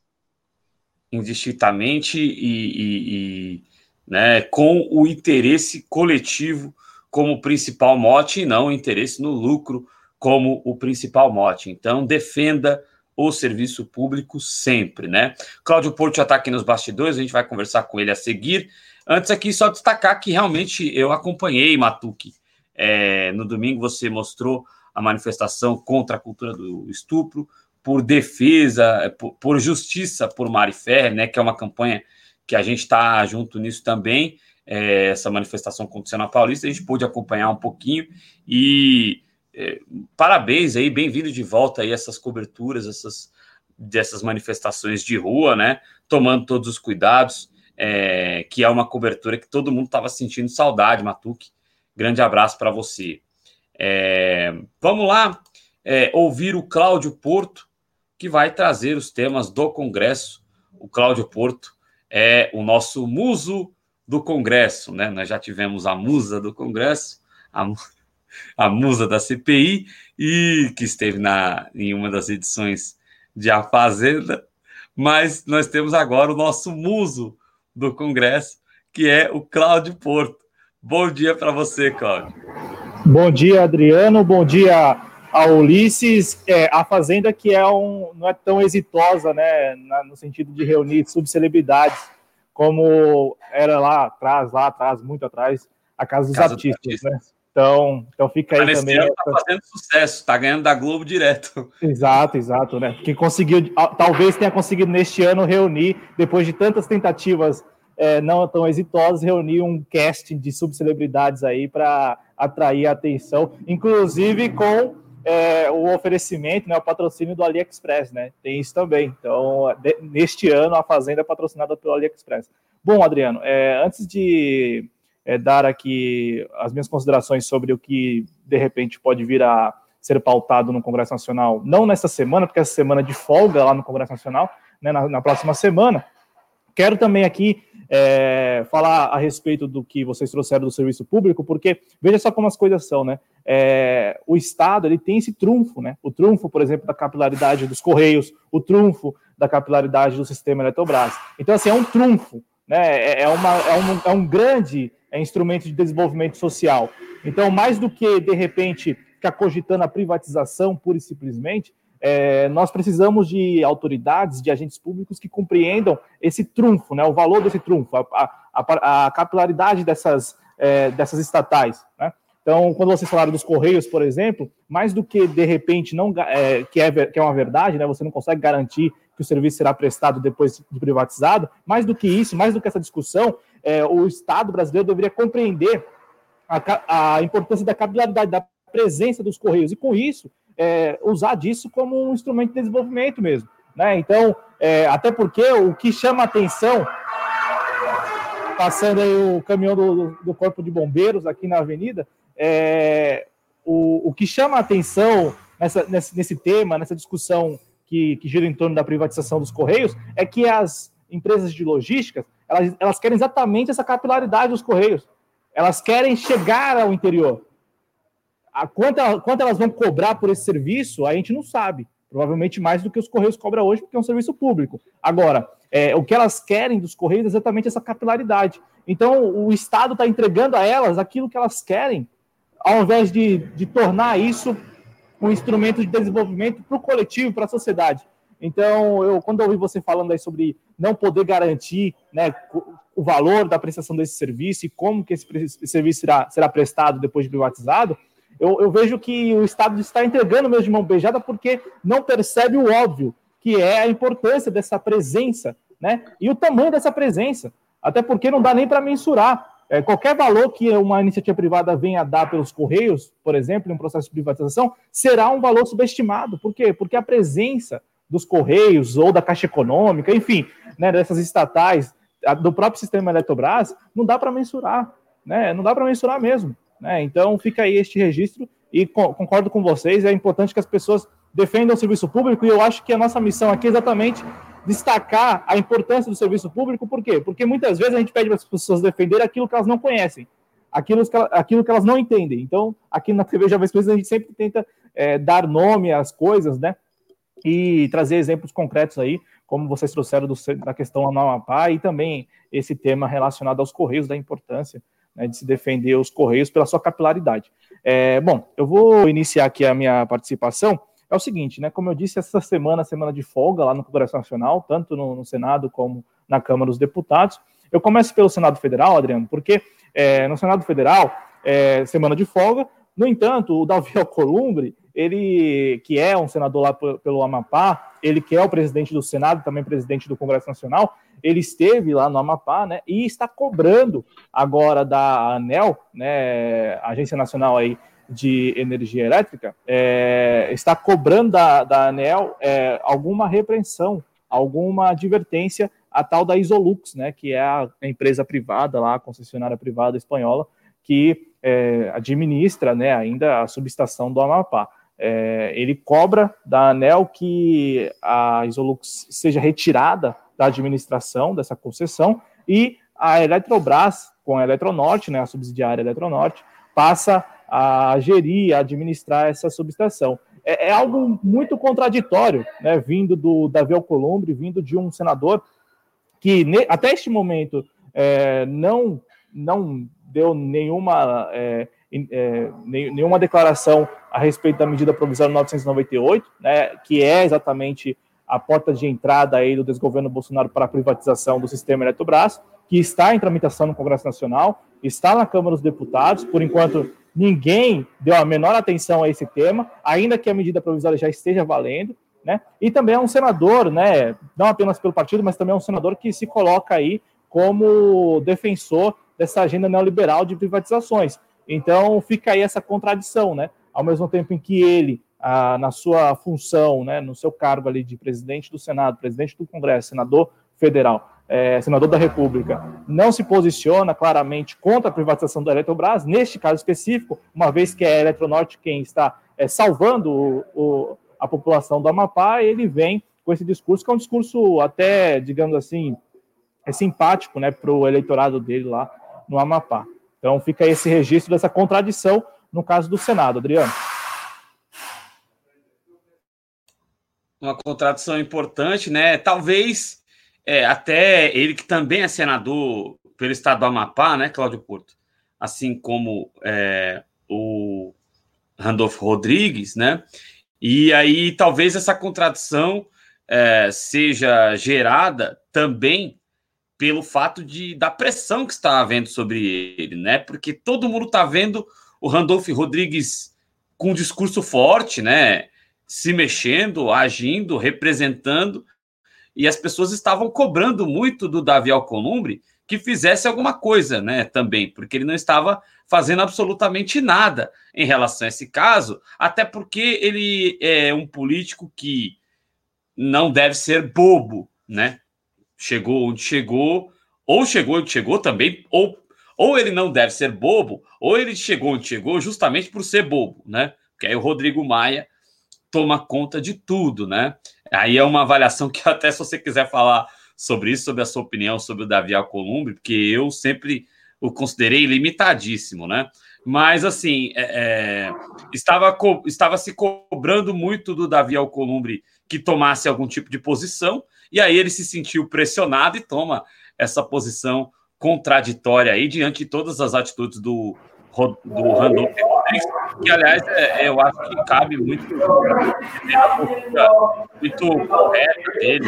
Indistintamente e, e, e né, com o interesse coletivo como principal mote e não o interesse no lucro como o principal mote. Então, defenda o serviço público sempre, né? Cláudio Porto já está aqui nos bastidores, a gente vai conversar com ele a seguir. Antes aqui, só destacar que realmente eu acompanhei Matuque. É, no domingo você mostrou a manifestação contra a cultura do estupro, por defesa, é, por, por justiça por Mari Ferrer, né? Que é uma campanha que a gente está junto nisso também. É, essa manifestação aconteceu na Paulista, a gente pôde acompanhar um pouquinho e é, parabéns aí, bem-vindo de volta aí essas coberturas, essas dessas manifestações de rua, né? Tomando todos os cuidados, é, que é uma cobertura que todo mundo estava sentindo saudade, Matuque. Grande abraço para você. É, vamos lá é, ouvir o Cláudio Porto, que vai trazer os temas do Congresso. O Cláudio Porto é o nosso muso do Congresso, né? Nós já tivemos a musa do Congresso, a, a musa da CPI, e que esteve na, em uma das edições de A Fazenda, mas nós temos agora o nosso muso do Congresso, que é o Cláudio Porto. Bom dia para você, Cláudio. Bom dia, Adriano. Bom dia a Ulisses. É, a Fazenda que é um, não é tão exitosa, né, na, no sentido de reunir subcelebridades como era lá atrás, lá atrás, muito atrás, a Casa dos Casa Artistas, dos Artistas. né? Então, então fica aí Mas também. Ano tá fazendo sucesso, tá ganhando da Globo direto. Exato, exato, né? Que conseguiu, talvez tenha conseguido neste ano reunir, depois de tantas tentativas é, não tão exitosas, reunir um casting de subcelebridades aí para atrair a atenção, inclusive com é, o oferecimento, né, o patrocínio do AliExpress, né? Tem isso também. Então, de, neste ano, a Fazenda é patrocinada pelo AliExpress. Bom, Adriano, é, antes de é, dar aqui as minhas considerações sobre o que de repente pode vir a ser pautado no Congresso Nacional, não nessa semana, porque essa semana é de folga lá no Congresso Nacional, né, na, na próxima semana. Quero também aqui é, falar a respeito do que vocês trouxeram do serviço público, porque veja só como as coisas são, né? É, o Estado ele tem esse trunfo, né? O trunfo, por exemplo, da capilaridade dos Correios, o trunfo da capilaridade do sistema Eletrobras. Então, assim, é um trunfo, né? É, é uma, é, um, é um grande é instrumento de desenvolvimento social. Então, mais do que, de repente, ficar cogitando a privatização pura e simplesmente, é, nós precisamos de autoridades, de agentes públicos que compreendam esse trunfo, né, o valor desse trunfo, a, a, a capilaridade dessas, é, dessas estatais. Né? Então, quando vocês falaram dos Correios, por exemplo, mais do que de repente não é, que, é, que é uma verdade, né, você não consegue garantir que o serviço será prestado depois de privatizado, mais do que isso, mais do que essa discussão, é, o Estado brasileiro deveria compreender a, a importância da capilaridade, da presença dos Correios, e com isso, é, usar disso como um instrumento de desenvolvimento mesmo. Né? Então, é, até porque o que chama atenção, passando aí o caminhão do, do Corpo de Bombeiros aqui na avenida, é, o, o que chama atenção nessa, nesse, nesse tema, nessa discussão que, que gira em torno da privatização dos Correios, é que as empresas de logística, elas, elas querem exatamente essa capilaridade dos Correios. Elas querem chegar ao interior. A, quanto, quanto elas vão cobrar por esse serviço, a gente não sabe. Provavelmente mais do que os Correios cobram hoje, porque é um serviço público. Agora, é, o que elas querem dos Correios é exatamente essa capilaridade. Então, o Estado está entregando a elas aquilo que elas querem, ao invés de, de tornar isso um instrumento de desenvolvimento para o coletivo, para a sociedade. Então, eu, quando eu ouvi você falando aí sobre não poder garantir né, o valor da prestação desse serviço e como que esse, serviço será, será prestado depois de privatizado, eu, eu, vejo que o Estado está entregando mesmo de mão beijada porque não percebe o óbvio, que é a importância dessa presença, né? E o tamanho dessa presença. Até porque não dá nem para mensurar. É, qualquer valor que uma iniciativa privada venha a dar pelos Correios, por exemplo, em um processo de privatização, será um valor subestimado. Por quê? Porque a presença dos Correios ou da Caixa Econômica, enfim, né, dessas estatais, do próprio sistema Eletrobras, não dá para mensurar. Né? Não dá para mensurar mesmo. Né? Então fica aí este registro e co concordo com vocês, é importante que as pessoas defendam o serviço público e eu acho que a nossa missão aqui é exatamente destacar a importância do serviço público, por quê? Porque muitas vezes a gente pede para as pessoas defenderem aquilo que elas não conhecem, aquilo que, aquilo que elas não entendem. Então, aqui na TV Jovens Coisas, a gente sempre tenta é, dar nome às coisas, né? E trazer exemplos concretos aí, como vocês trouxeram do, da questão no Amapá e também esse tema relacionado aos Correios, da importância né, de se defender os Correios pela sua capilaridade. É, bom, eu vou iniciar aqui a minha participação é o seguinte, né? Como eu disse, essa semana, semana de folga lá no Congresso Nacional, tanto no, no Senado como na Câmara dos Deputados. Eu começo pelo Senado Federal, Adriano, porque é, no Senado Federal, é, semana de folga. No entanto, o Davi Alcolumbre, ele que é um senador lá pelo Amapá, ele que é o presidente do Senado, também presidente do Congresso Nacional, ele esteve lá no Amapá, né, e está cobrando agora da ANEL, né, Agência Nacional aí de energia elétrica é, está cobrando da, da ANEL é, alguma repreensão, alguma advertência a tal da Isolux, né, que é a empresa privada lá, a concessionária privada espanhola, que é, administra né, ainda a subestação do Amapá. É, ele cobra da ANEL que a Isolux seja retirada da administração dessa concessão e a Eletrobras, com a Eletronorte, né, a subsidiária Eletronorte, passa a gerir, a administrar essa subestação. É, é algo muito contraditório, né, vindo do Davi Alcolumbre, vindo de um senador que ne, até este momento é, não, não deu nenhuma, é, é, nenhuma declaração a respeito da medida provisória 998, né, que é exatamente a porta de entrada aí do desgoverno Bolsonaro para a privatização do sistema Eletrobras, que está em tramitação no Congresso Nacional, está na Câmara dos Deputados, por enquanto ninguém deu a menor atenção a esse tema, ainda que a medida provisória já esteja valendo, né? E também é um senador, né? Não apenas pelo partido, mas também é um senador que se coloca aí como defensor dessa agenda neoliberal de privatizações. Então fica aí essa contradição, né? Ao mesmo tempo em que ele, ah, na sua função, né, no seu cargo ali de presidente do Senado, presidente do Congresso, senador federal, é, senador da República, não se posiciona claramente contra a privatização da Eletrobras, neste caso específico, uma vez que é a Eletronorte quem está é, salvando o, o, a população do Amapá, ele vem com esse discurso, que é um discurso até, digamos assim, é simpático né, para o eleitorado dele lá no Amapá. Então fica esse registro dessa contradição no caso do Senado, Adriano. Uma contradição importante, né? Talvez é, até ele que também é senador pelo estado do Amapá, né, Cláudio Porto? Assim como é, o Randolfo Rodrigues, né? E aí talvez essa contradição é, seja gerada também pelo fato de da pressão que está havendo sobre ele, né? Porque todo mundo está vendo o Randolfo Rodrigues com um discurso forte, né? Se mexendo, agindo, representando, e as pessoas estavam cobrando muito do Davi Alcolumbre que fizesse alguma coisa, né? Também, porque ele não estava fazendo absolutamente nada em relação a esse caso, até porque ele é um político que não deve ser bobo, né? Chegou onde chegou, ou chegou onde chegou também, ou, ou ele não deve ser bobo, ou ele chegou onde chegou justamente por ser bobo, né? Porque aí o Rodrigo Maia toma conta de tudo, né? Aí é uma avaliação que até se você quiser falar sobre isso, sobre a sua opinião sobre o Davi Alcolumbre, porque eu sempre o considerei limitadíssimo, né? Mas assim, é, é, estava, estava se cobrando muito do Davi Alcolumbre que tomasse algum tipo de posição, e aí ele se sentiu pressionado e toma essa posição contraditória aí diante de todas as atitudes do, do Randolph que aliás é, eu acho que cabe muito muito correta dele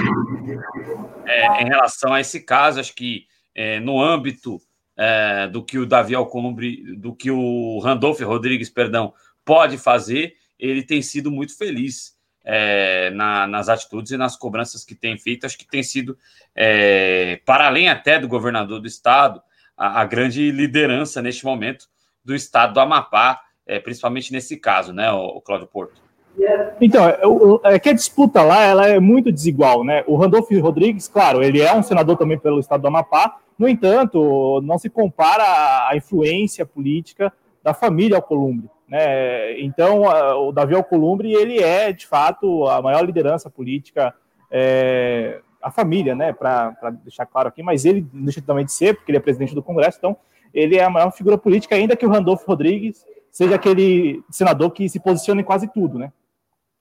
é, em relação a esse caso, acho que é, no âmbito é, do que o Davi Alcolumbre, do que o Randolph Rodrigues, perdão, pode fazer, ele tem sido muito feliz é, na, nas atitudes e nas cobranças que tem feito. Acho que tem sido, é, para além até do governador do estado, a, a, grande liderança neste momento do estado do Amapá, é, principalmente nesse caso, né, o, Cláudio Porto. Então, é, é que a disputa lá ela é muito desigual, né? O Randolph Rodrigues, claro, ele é um senador também pelo estado do Amapá, no entanto, não se compara a influência política da família Alcolumbre. Né? Então, o Davi Alcolumbre, ele é, de fato, a maior liderança política, é, a família, né? Para deixar claro aqui, mas ele deixa também de ser, porque ele é presidente do Congresso, então ele é a maior figura política, ainda que o Randolfo Rodrigues seja aquele senador que se posiciona em quase tudo, né?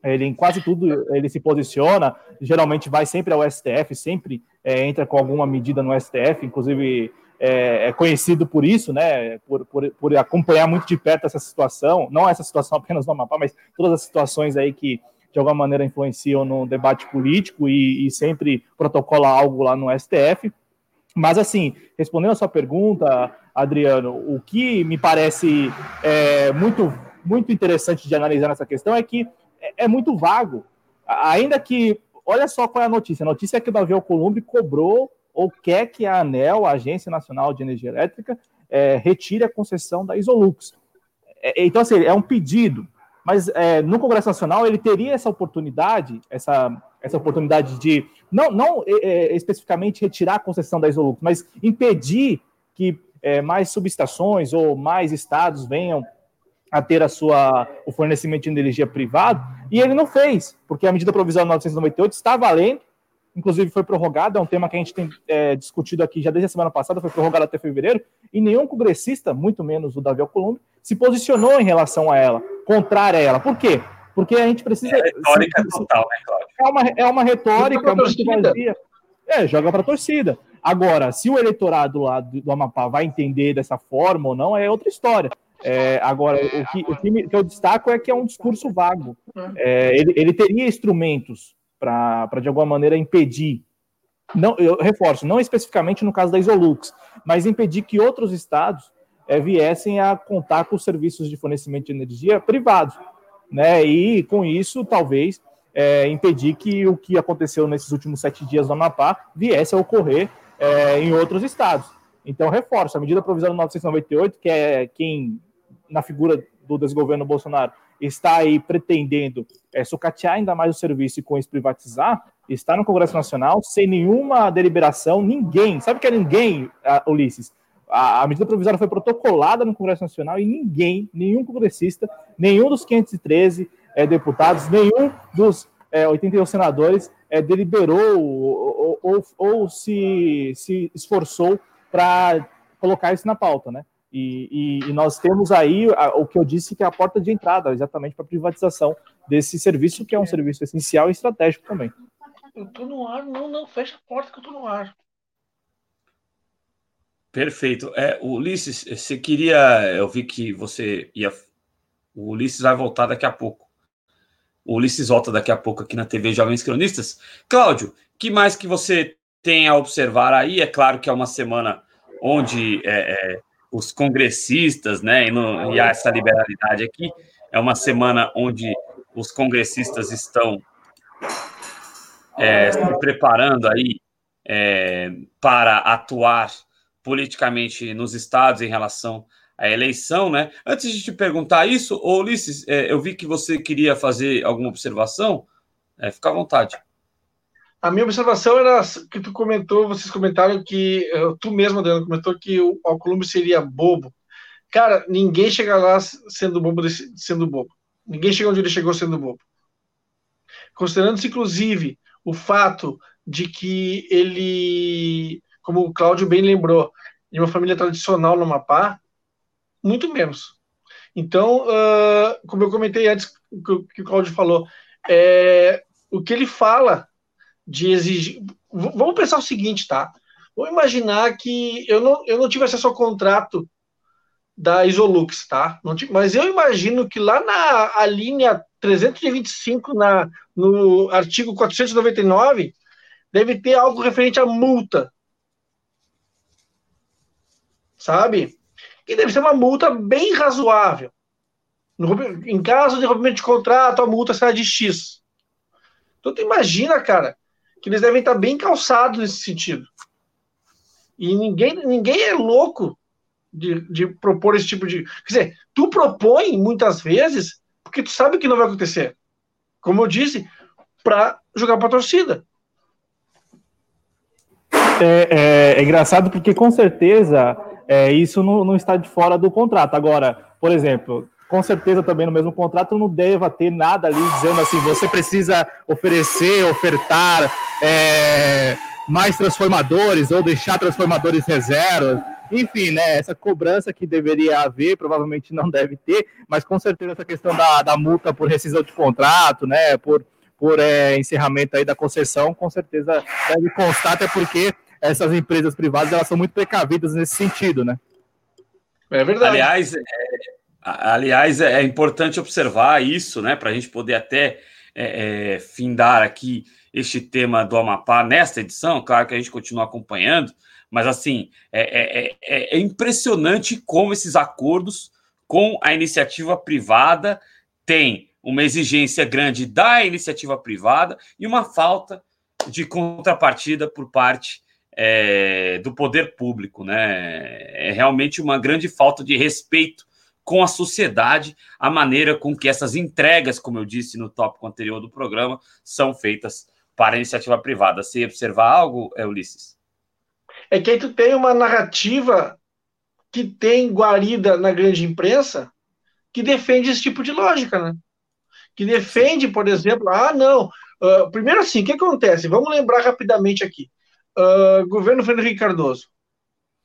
Ele em quase tudo ele se posiciona, geralmente vai sempre ao STF, sempre é, entra com alguma medida no STF, inclusive é, é, conhecido por isso, né? Por, por, por, acompanhar muito de perto essa situação, não essa situação apenas no Amapá, mas todas as situações aí que de alguma maneira influenciam no debate político e, e sempre protocola algo lá no STF. Mas assim, respondendo a sua pergunta, Adriano, o que me parece é, muito muito interessante de analisar nessa questão é que é, é muito vago. Ainda que, olha só qual é a notícia. A notícia é que o Davi Alcolumbre cobrou ou quer que a ANEL, a Agência Nacional de Energia Elétrica, é, retire a concessão da Isolux. É, então, assim, é um pedido. Mas é, no Congresso Nacional ele teria essa oportunidade, essa, essa oportunidade de não, não é, é especificamente retirar a concessão da Isolux, mas impedir que é, mais subestações ou mais estados venham a ter a sua, o fornecimento de energia privado, e ele não fez, porque a medida provisória 998 está valendo, inclusive foi prorrogada, é um tema que a gente tem é, discutido aqui já desde a semana passada, foi prorrogada até fevereiro, e nenhum congressista, muito menos o Davi Alcolumbre, se posicionou em relação a ela, contrária a ela. Por quê? Porque a gente precisa... É retórica se, total, né, Cláudio? É uma, é uma retórica muito vazia. É, joga para a torcida. Agora, se o eleitorado lá do, do Amapá vai entender dessa forma ou não, é outra história. É, agora, o, que, o que, que, eu destaco é que é um discurso vago. É, ele, ele, teria instrumentos para, de alguma maneira, impedir, não, eu reforço, não especificamente no caso da Isolux, mas impedir que outros estados é, viessem a contar com os serviços de fornecimento de energia privados. Né? E, com isso, talvez é, impedir que o que aconteceu nesses últimos sete dias no Amapá viesse a ocorrer é, em outros estados. Então, reforço, a medida provisória 998, que é quem na figura do desgoverno Bolsonaro, está aí pretendendo é, sucatear ainda mais o serviço e com isso privatizar, está no Congresso Nacional sem nenhuma deliberação, ninguém, sabe que é ninguém, Ulisses? A, a, medida provisória foi protocolada no Congresso Nacional e ninguém, nenhum congressista, nenhum dos 513 é, deputados, nenhum dos é, 81 senadores é, deliberou ou, ou, ou se, se esforçou para colocar isso na pauta, né? E, e, e, nós temos aí a, o que eu disse que é a porta de entrada, exatamente para a privatização desse serviço, que é um é. serviço essencial e estratégico também. Eu estou no ar, não, não, fecha a porta que eu estou no ar. Perfeito. É, Ulisses, você queria. Eu vi que você ia. O Ulisses vai voltar daqui a pouco. O Ulisses volta daqui a pouco aqui na TV Jovens Cronistas. Cláudio, que mais que você tem a observar aí? É claro que é uma semana onde é, é, os congressistas, né, e, no, e há essa liberalidade aqui. É uma semana onde os congressistas estão é, se preparando aí é, para atuar politicamente nos estados em relação à eleição, né? Antes de te perguntar isso, ô Ulisses, é, eu vi que você queria fazer alguma observação. É, fica à vontade. A minha observação era que tu comentou, vocês comentaram que eh, tu mesmo, Adriano, comentou que o Alcolumbre seria bobo. Cara, ninguém chega lá sendo bobo, sendo bobo. Ninguém chega onde ele chegou sendo bobo. Considerando-se, inclusive, o fato de que ele, como o Cláudio bem lembrou, de uma família tradicional no Amapá, muito menos. Então, uh, como eu comentei antes, que, que o Cláudio falou, é, o que ele fala de exigir. Vamos pensar o seguinte, tá? Vamos imaginar que eu não, eu não tive acesso ao contrato da Isolux, tá? Tive, mas eu imagino que lá na a linha 325, na, no artigo 499, deve ter algo referente à multa. Sabe? E deve ser uma multa bem razoável. No, em caso de rompimento de contrato, a multa será de X. Então, tu imagina, cara, que eles devem estar bem calçados nesse sentido. E ninguém, ninguém é louco de, de propor esse tipo de. Quer dizer, tu propõe muitas vezes porque tu sabe que não vai acontecer. Como eu disse, para jogar para a torcida. É, é, é, engraçado porque com certeza é, isso não, não, está de fora do contrato. Agora, por exemplo, com certeza também no mesmo contrato não deva ter nada ali dizendo assim, você precisa oferecer, ofertar é, mais transformadores ou deixar transformadores reservas. Enfim, né, essa cobrança que deveria haver, provavelmente não deve ter, mas com certeza essa questão da, da multa por rescisão de contrato, né, por, por é, encerramento aí da concessão, com certeza deve constar, até porque essas empresas privadas elas são muito precavidas nesse sentido, né? É verdade. Aliás, é, aliás, é importante observar isso, né, para a gente poder até é, é, findar aqui este tema do Amapá nesta edição. Claro que a gente continua acompanhando, mas assim é, é, é, é impressionante como esses acordos com a iniciativa privada têm uma exigência grande da iniciativa privada e uma falta de contrapartida por parte é, do poder público, né? É realmente uma grande falta de respeito com a sociedade, a maneira com que essas entregas, como eu disse no tópico anterior do programa, são feitas para a iniciativa privada. Você observar algo, é, Ulisses? É que aí tu tem uma narrativa que tem guarida na grande imprensa que defende esse tipo de lógica, né? Que defende, por exemplo, ah, não. Uh, primeiro assim, o que acontece? Vamos lembrar rapidamente aqui uh, governo Fernando Henrique Cardoso,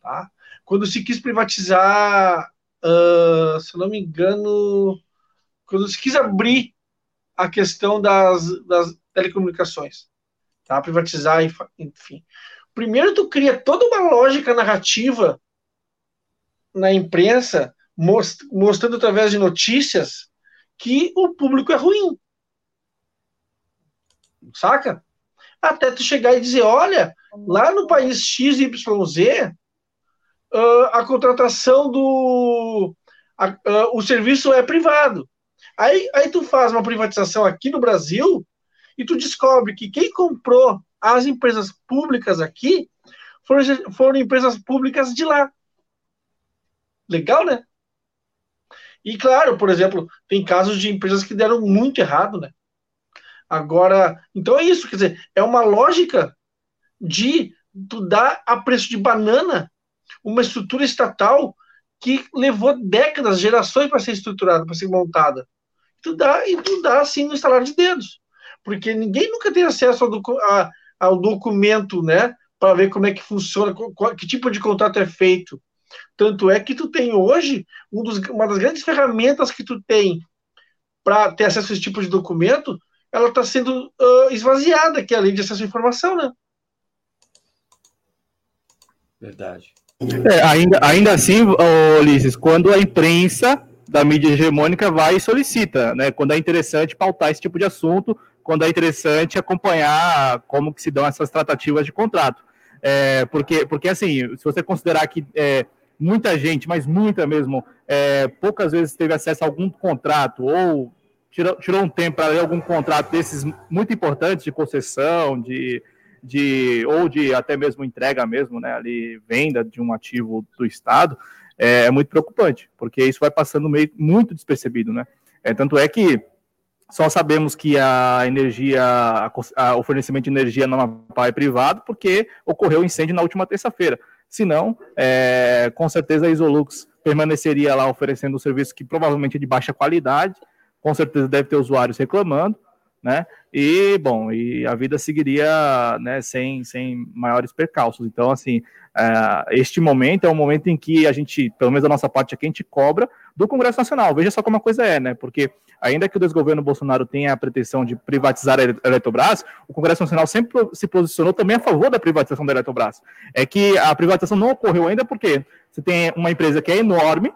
tá? quando se quis privatizar, uh, se não me engano, quando se quis abrir a questão das, das telecomunicações, tá? privatizar, enfim. Primeiro, tu cria toda uma lógica narrativa na imprensa, most, mostrando através de notícias que o público é ruim. Saca? Até tu chegar e dizer, olha, Lá no país XYZ, uh, a contratação do. A, uh, o serviço é privado. Aí, aí tu faz uma privatização aqui no Brasil e tu descobre que quem comprou as empresas públicas aqui foram, foram empresas públicas de lá. Legal, né? E claro, por exemplo, tem casos de empresas que deram muito errado, né? Agora, então é isso, quer dizer, é uma lógica de tu dar a preço de banana uma estrutura estatal que levou décadas, gerações para ser estruturada, para ser montada. Tu dá, e tu dá assim no instalar de dedos. Porque ninguém nunca tem acesso ao, docu a, ao documento, né? Para ver como é que funciona, qual, que tipo de contrato é feito. Tanto é que tu tem hoje um dos, uma das grandes ferramentas que tu tem para ter acesso a esse tipo de documento, ela está sendo uh, esvaziada, que é a lei de acesso à informação, né? Verdade. É, ainda, ainda assim, Ulisses, quando a imprensa da mídia hegemônica vai e solicita, né? Quando é interessante pautar esse tipo de assunto, quando é interessante acompanhar como que se dão essas tratativas de contrato. É, porque, porque, assim, se você considerar que é, muita gente, mas muita mesmo, é, poucas vezes teve acesso a algum contrato ou tirou, tirou um tempo para ler algum contrato desses muito importantes de concessão, de de ou de até mesmo entrega mesmo, né, ali venda de um ativo do Estado, é, é muito preocupante, porque isso vai passando meio muito despercebido, né? É, tanto é que só sabemos que a energia, a, a, o fornecimento de energia no Amapá é privado porque ocorreu um incêndio na última terça-feira. Se não, é, com certeza a Isolux permaneceria lá oferecendo um serviço que provavelmente é de baixa qualidade, com certeza deve ter usuários reclamando, né? E, bom, e a vida seguiria né, sem, sem maiores percalços. Então, assim, uh, este momento é um momento em que a gente, pelo menos da nossa parte aqui, a gente cobra do Congresso Nacional. Veja só como a coisa é, né? Porque ainda que o desgoverno Bolsonaro tenha a pretensão de privatizar a Eletrobras, o Congresso Nacional sempre se posicionou também a favor da privatização da Eletrobras. É que a privatização não ocorreu ainda porque você tem uma empresa que é enorme,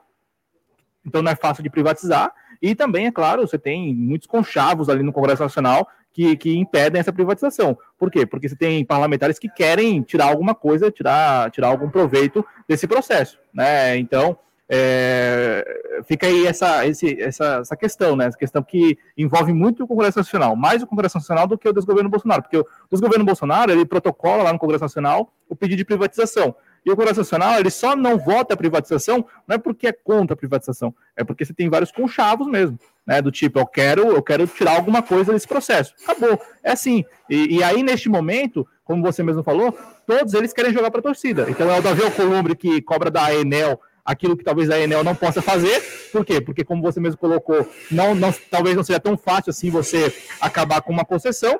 então não é fácil de privatizar, e também, é claro, você tem muitos conchavos ali no Congresso Nacional que, que impedem essa privatização. Por quê? Porque você tem parlamentares que querem tirar alguma coisa, tirar, tirar algum proveito desse processo. Né? Então, é, fica aí essa, esse, essa, essa questão, né? Essa questão que envolve muito o Congresso Nacional, mais o Congresso Nacional do que o desgoverno Bolsonaro, porque o desgoverno Bolsonaro ele protocola lá no Congresso Nacional o pedido de privatização. E o Congresso Nacional, ele só não vota a privatização, não é porque é contra a privatização, é porque você tem vários conchavos mesmo, né? Do tipo, eu quero, eu quero tirar alguma coisa desse processo. Acabou. É assim. E, e aí, neste momento, como você mesmo falou, todos eles querem jogar para a torcida. Então é o Davi Alcolumbre que cobra da Enel aquilo que talvez a Enel não possa fazer. Por quê? Porque, como você mesmo colocou, não, não, talvez não seja tão fácil assim você acabar com uma concessão.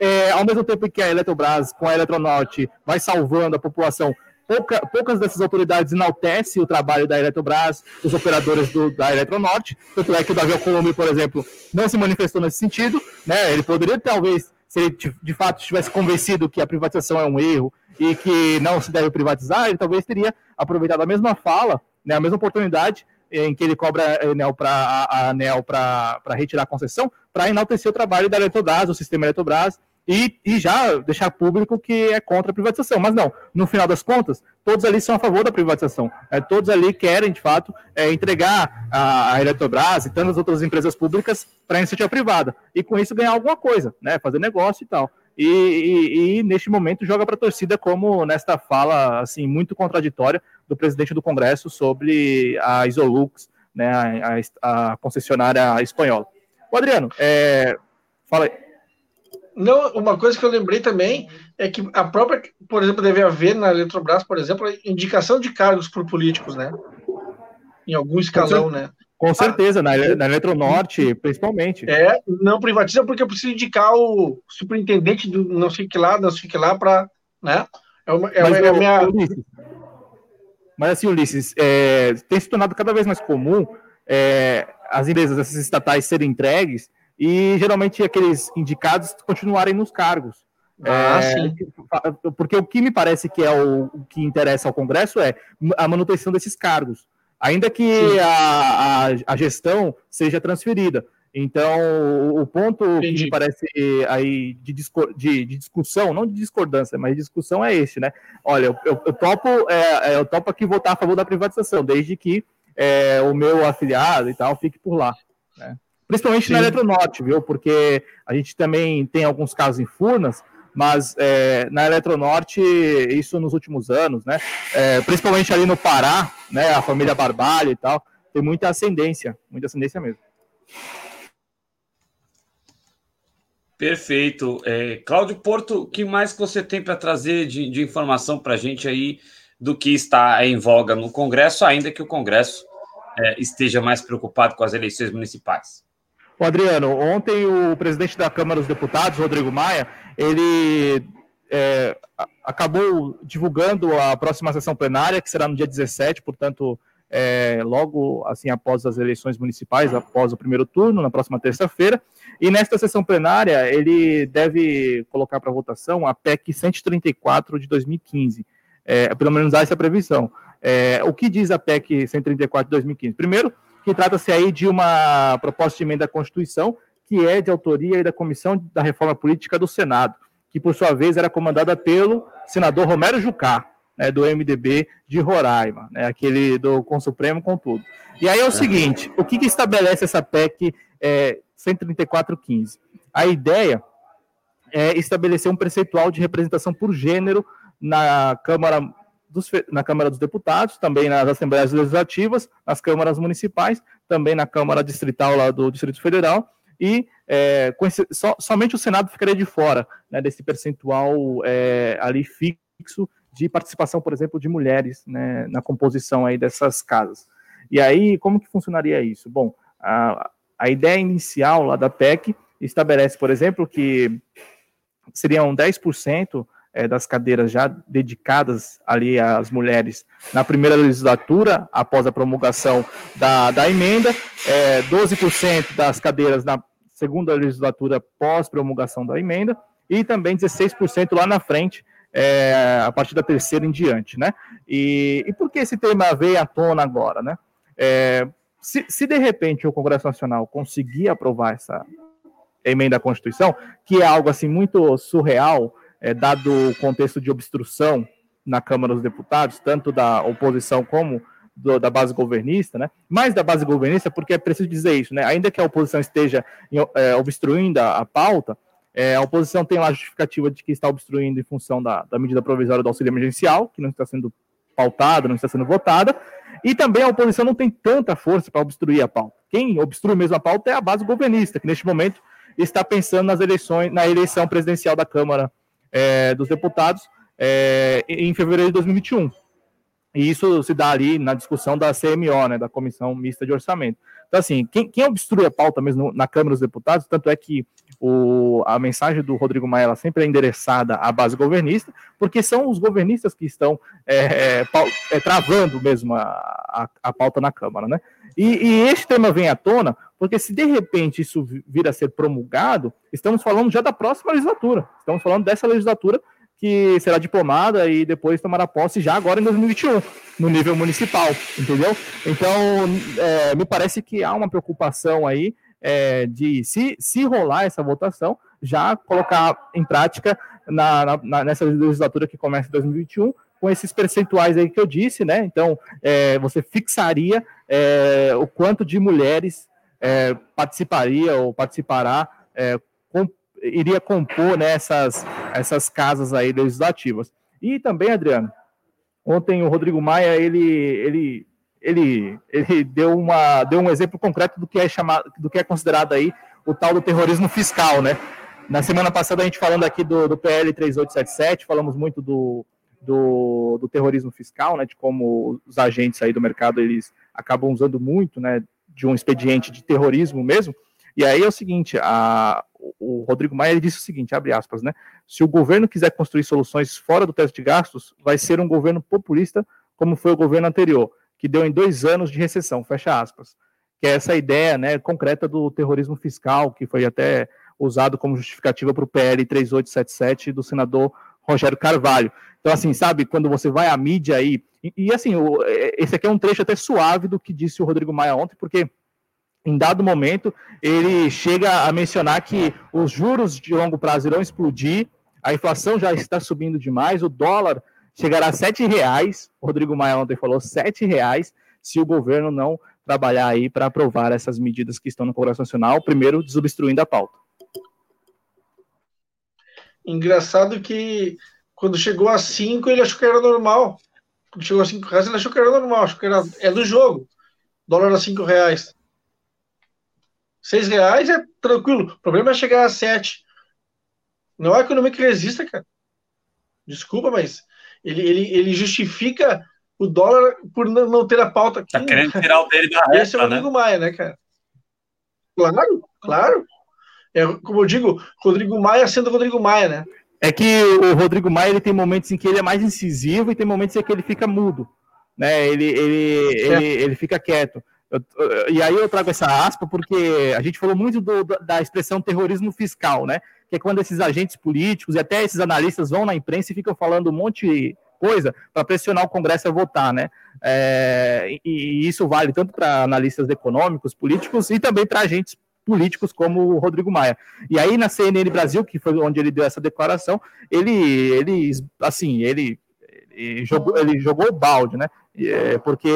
É, ao mesmo tempo que a Eletrobras, com a Eletronorte, vai salvando a população, pouca, poucas dessas autoridades enaltecem o trabalho da Eletrobras, os operadores do, da Eletronorte. Tanto é que o Davi Alcolumbre, por exemplo, não se manifestou nesse sentido. Né? Ele poderia, talvez, se ele de fato estivesse convencido que a privatização é um erro e que não se deve privatizar, ele talvez teria aproveitado a mesma fala, né, a mesma oportunidade em que ele cobra a ANEL para retirar a concessão, para enaltecer o trabalho da Eletrobras, o sistema Eletrobras, e, e, já deixar público que é contra a privatização. Mas não, no final das contas, todos ali são a favor da privatização. É, todos ali querem, de fato, é, entregar a, a Eletrobras e tantas outras empresas públicas para a iniciativa privada. E com isso ganhar alguma coisa, né? Fazer negócio e tal. E, e, e neste momento joga para a torcida como nesta fala assim muito contraditória do presidente do Congresso sobre a Isolux, né, a, a, a concessionária espanhola. O Adriano, é, fala aí. Não, uma coisa que eu lembrei também é que a própria, por exemplo, deve haver na Eletrobras, por exemplo, indicação de cargos por políticos, né? Em algum escalão, né? Com certeza, na, na Eletronorte, principalmente. É, não privatiza porque eu preciso indicar o superintendente do não sei que lá, não sei que lá, para. Né? É, uma, é, Mas, é a minha. Ulisses, mas assim, Ulisses, é, tem se tornado cada vez mais comum é, as empresas, essas estatais, serem entregues e geralmente aqueles indicados continuarem nos cargos. Ah, é. Porque o que me parece que é o, o, que interessa ao Congresso é a manutenção desses cargos ainda que a, a, a, gestão seja transferida. Então, o ponto Entendi. que me parece aí de, de, de, discussão, não de discordância, mas de discussão é este, né? Olha, eu, eu, eu topo, é, é, eu topo aqui votar a favor da privatização, desde que é, o meu afiliado e tal fique por lá. Né? Principalmente Sim. na Eletronorte, viu? Porque a gente também tem alguns casos em Furnas mas é, na Eletronorte, isso nos últimos anos, né? É, principalmente ali no Pará, né? A família Barbalho e tal, tem muita ascendência, muita ascendência mesmo. Perfeito. É, Cláudio Porto, o que mais que você tem para trazer de, de informação para a gente aí do que está em voga no Congresso, ainda que o Congresso é, esteja mais preocupado com as eleições municipais? O Adriano, ontem o presidente da Câmara dos Deputados, Rodrigo Maia, ele é, acabou divulgando a próxima sessão plenária, que será no dia 17, portanto, é, logo assim após as eleições municipais, após o primeiro turno, na próxima terça-feira. E nesta sessão plenária, ele deve colocar para votação a PEC 134 de 2015. É, pelo menos essa é a previsão. É, o que diz a PEC 134 de 2015? Primeiro, que trata-se aí de uma proposta de emenda à Constituição que é de autoria da Comissão da Reforma Política do Senado, que por sua vez era comandada pelo senador Romero Jucá, né, do MDB de Roraima, né, aquele do com Supremo com tudo. E aí é o seguinte, o que, que estabelece essa PEC é, 134.15? A ideia é estabelecer um percentual de representação por gênero na Câmara dos, na Câmara dos Deputados, também nas Assembleias Legislativas, nas câmaras municipais, também na Câmara Distrital lá do Distrito Federal, e é, esse, so, somente o Senado ficaria de fora né, desse percentual é, ali fixo de participação, por exemplo, de mulheres né, na composição aí dessas casas. E aí, como que funcionaria isso? Bom, a, a ideia inicial lá da PEC estabelece, por exemplo, que seriam 10% é, das cadeiras já dedicadas ali às mulheres na primeira legislatura, após a promulgação da, da emenda, é, 12% das cadeiras na segunda legislatura pós-promulgação da emenda, e também 16% lá na frente, é, a partir da terceira em diante, né? E, e por que esse tema veio à tona agora, né? É, se, se de repente o Congresso Nacional conseguir aprovar essa emenda à Constituição, que é algo assim muito surreal, é, dado o contexto de obstrução na Câmara dos Deputados, tanto da oposição como do, da base governista, né? Mais da base governista, porque é preciso dizer isso, né? Ainda que a oposição esteja é, obstruindo a, a pauta, é, a oposição tem lá a justificativa de que está obstruindo em função da, da medida provisória do auxílio emergencial, que não está sendo pautada, não está sendo votada, e também a oposição não tem tanta força para obstruir a pauta. Quem obstrui mesmo a pauta é a base governista, que neste momento está pensando nas eleições, na eleição presidencial da Câmara é, dos deputados é, em fevereiro de 2021. E isso se dá ali na discussão da CMO, né, da Comissão Mista de Orçamento. Então, assim, quem, quem obstrui a pauta mesmo na Câmara dos Deputados, tanto é que o, a mensagem do Rodrigo Maia sempre é endereçada à base governista, porque são os governistas que estão é, é, é, travando mesmo a, a, a, pauta na Câmara, né? E, e este tema vem à tona porque se de repente isso vir a ser promulgado, estamos falando já da próxima legislatura. Estamos falando dessa legislatura que será diplomada e depois tomará posse já agora em 2021, no nível municipal, entendeu? Então, é, me parece que há uma preocupação aí é, de, se, se rolar essa votação, já colocar em prática na, na, nessa legislatura que começa em 2021, com esses percentuais aí que eu disse, né? Então, é, você fixaria é, o quanto de mulheres é, participaria ou participará, é, iria compor né, essas, essas casas aí legislativas. E também, Adriano, ontem o Rodrigo Maia, ele, ele, ele, ele deu, uma, deu um exemplo concreto do que é chamado, do que é considerado aí o tal do terrorismo fiscal, né? Na semana passada a gente falando aqui do, do PL 3877, falamos muito do, do, do, terrorismo fiscal, né, de como os agentes aí do mercado eles acabam usando muito, né, de um expediente de terrorismo mesmo. E aí é o seguinte, a, o Rodrigo Maia disse o seguinte, abre aspas, né? Se o governo quiser construir soluções fora do teto de gastos, vai ser um governo populista, como foi o governo anterior, que deu em dois anos de recessão, fecha aspas. Que é essa ideia né, concreta do terrorismo fiscal, que foi até usado como justificativa para o PL 3877 do senador Rogério Carvalho. Então, assim, sabe, quando você vai à mídia aí, e, e, assim, o, é, esse aqui é um trecho até suave do que disse o Rodrigo Maia ontem, porque em dado momento ele chega a mencionar que os juros de longo prazo irão explodir, a inflação já está subindo demais, o dólar chegará a sete reais, o Rodrigo Maia ontem falou sete reais, se o governo não trabalhar aí para aprovar essas medidas que estão no Congresso Nacional, primeiro desobstruindo a pauta. Engraçado que quando chegou a 5, ele achou que era normal. Quando chegou a 5 reais, ele achou que era normal, achou que era, é do jogo. Dólar a 5 reais. 6 reais é tranquilo. O problema é chegar a 7. Não é economia que resista, cara. Desculpa, mas ele, ele, ele justifica o dólar por não ter a pauta aqui. Tá querendo tirar o dele da reta, Esse é o Rodrigo né? Maia, né, cara? Claro, claro. É, como eu digo, Rodrigo Maia sendo Rodrigo Maia, né? É que o Rodrigo Maia ele tem momentos em que ele é mais incisivo e tem momentos em que ele fica mudo, né? Ele, ele, ele, ele fica quieto. E aí eu trago essa aspa porque a gente falou muito do, da expressão terrorismo fiscal, né? Que é quando esses agentes políticos e até esses analistas vão na imprensa e ficam falando um monte de coisa para pressionar o Congresso a votar, né? É, e, e, isso vale tanto para analistas econômicos, políticos e também para agentes políticos como o Rodrigo Maia. E aí na CNN Brasil, que foi onde ele deu essa declaração, ele, ele assim, ele, jogou, ele jogou o balde, né? É, porque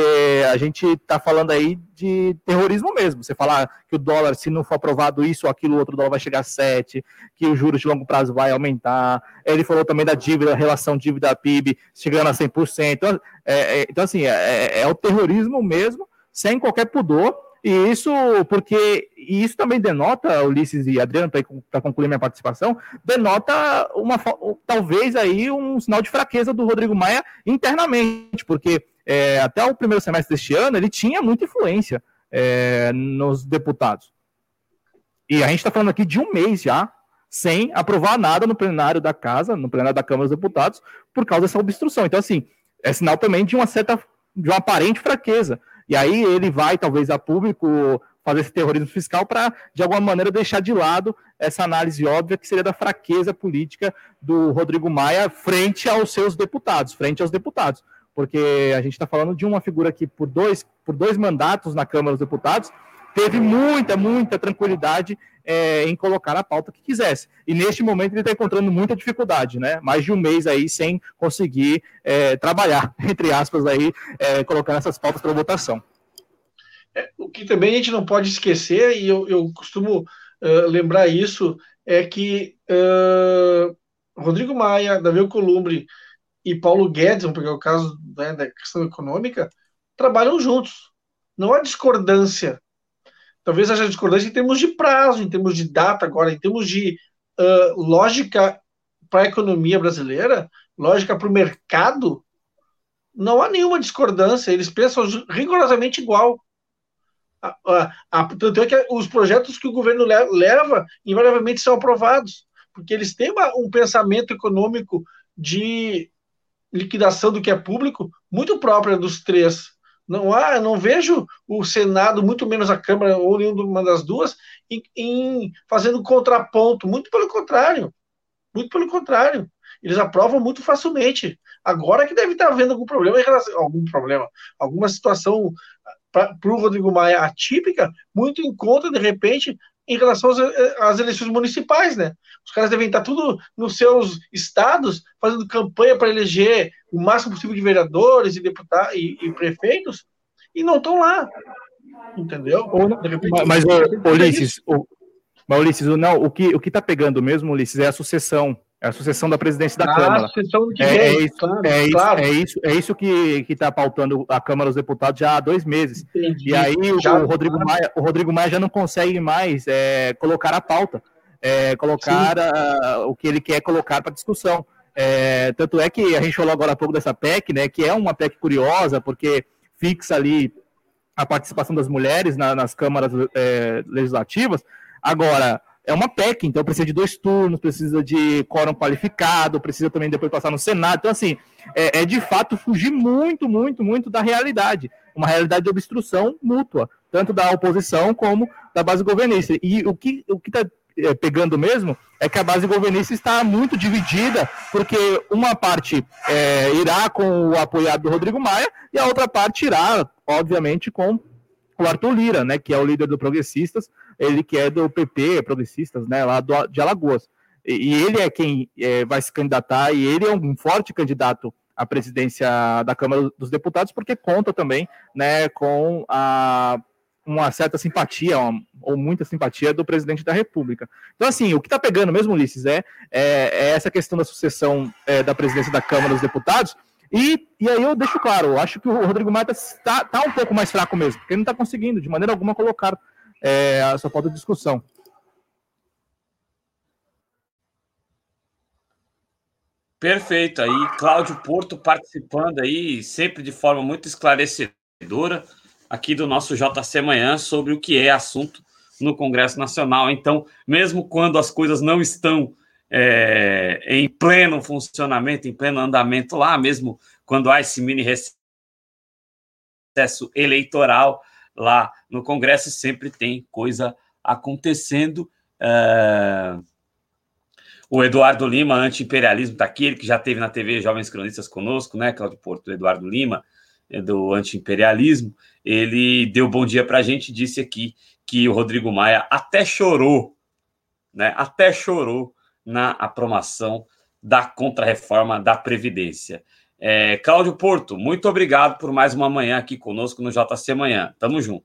a gente está falando aí de terrorismo mesmo. Você falar que o dólar, se não for aprovado isso ou aquilo, outro dólar vai chegar a 7, que o juros de longo prazo vai aumentar. Ele falou também da dívida, relação dívida-PIB chegando a 100%. Então, é, é, então assim, é, é, o terrorismo mesmo, sem qualquer pudor. E isso, porque e isso também denota, Ulisses e Adriano, para concluir minha participação, denota uma talvez aí um sinal de fraqueza do Rodrigo Maia internamente, porque é, até o primeiro semestre deste ano, ele tinha muita influência é, nos deputados. E a gente está falando aqui de um mês já, sem aprovar nada no plenário da Casa, no plenário da Câmara dos Deputados, por causa dessa obstrução. Então, assim, é sinal também de uma certa, de uma aparente fraqueza. E aí ele vai, talvez, a público fazer esse terrorismo fiscal para, de alguma maneira, deixar de lado essa análise óbvia que seria da fraqueza política do Rodrigo Maia frente aos seus deputados, frente aos deputados. Porque a gente está falando de uma figura que, por dois, por dois mandatos na Câmara dos Deputados, teve muita, muita tranquilidade é, em colocar a pauta que quisesse. E neste momento ele está encontrando muita dificuldade, né? Mais de um mês aí sem conseguir é, trabalhar, entre aspas, aí, é, colocando essas pautas para votação. É, o que também a gente não pode esquecer, e eu, eu costumo uh, lembrar isso, é que uh, Rodrigo Maia, Davi Columbre, e Paulo Guedes, vamos pegar o caso né, da questão econômica, trabalham juntos. Não há discordância. Talvez haja discordância em termos de prazo, em termos de data, agora, em termos de uh, lógica para a economia brasileira, lógica para o mercado, não há nenhuma discordância. Eles pensam rigorosamente igual. A, a, a, tanto é que os projetos que o governo leva, invariavelmente são aprovados, porque eles têm uma, um pensamento econômico de liquidação do que é público muito própria dos três. Não há, não vejo o Senado, muito menos a Câmara ou nenhuma das duas, em, em fazendo contraponto. Muito pelo contrário. Muito pelo contrário. Eles aprovam muito facilmente. Agora que deve estar havendo algum problema em relação, algum problema, alguma situação para o Rodrigo Maia atípica, muito em conta, de repente, em relação às, às, eleições municipais, né? Os caras devem estar tudo nos seus estados fazendo campanha para eleger o máximo possível de vereadores e deputados e, e prefeitos e não estão lá, entendeu? Repente, mas, mas Ulisses, o, mas Ulisses, não, o que o que está pegando mesmo, Ulisses, é a sucessão é a sucessão da presidência da ah, Câmara. É, é, isso, claro, é, claro. isso, é, isso, é isso que está pautando a Câmara dos Deputados já há dois meses. Entendi. E aí o, já, o, Rodrigo Maia, o Rodrigo Maia já não consegue mais é, colocar a pauta, é, colocar a, o que ele quer colocar para discussão. É, tanto é que a gente falou agora há pouco dessa PEC, né, que é uma PEC curiosa, porque fixa ali a participação das mulheres na, nas câmaras é, legislativas. Agora, é uma PEC, então precisa de dois turnos, precisa de quórum qualificado, precisa também depois passar no Senado. Então, assim, é, é, de fato fugir muito, muito, muito da realidade. Uma realidade de obstrução mútua, tanto da oposição como da base governista. E o que o está é, pegando mesmo é que a base governista está muito dividida, porque uma parte é, irá com o apoiado do Rodrigo Maia e a outra parte irá, obviamente, com o Arthur Lira, né, que é o líder do Progressistas, ele que é do PP, Progressistas, né, lá do, de Alagoas. E, e ele é quem é, vai se candidatar, e ele é um forte candidato à presidência da Câmara dos Deputados, porque conta também né, com a, uma certa simpatia, uma, ou muita simpatia do presidente da República. Então, assim, o que está pegando mesmo, Ulisses, é, é, é, essa questão da sucessão é, da presidência da Câmara dos Deputados, e, e aí eu deixo claro, eu acho que o Rodrigo Maia está tá um pouco mais fraco mesmo, porque ele não está conseguindo, de maneira alguma, colocar é, a sua pauta de discussão. Perfeito. Aí, Cláudio Porto participando aí, sempre de forma muito esclarecedora, aqui do nosso JC Manhã, sobre o que é assunto no Congresso Nacional. Então, mesmo quando as coisas não estão é, em pleno funcionamento, em pleno andamento lá, mesmo quando há esse mini recesso eleitoral lá no Congresso, sempre tem coisa acontecendo. É... O Eduardo Lima, anti-imperialismo, está aqui, ele que já teve na TV Jovens Cronistas conosco, né, Claudio Porto? Eduardo Lima, é do anti-imperialismo, ele deu bom dia para a gente disse aqui que o Rodrigo Maia até chorou, né, até chorou na aprovação da contrarreforma da Previdência. É, Cláudio Porto, muito obrigado por mais uma manhã aqui conosco no JC Manhã. Tamo junto.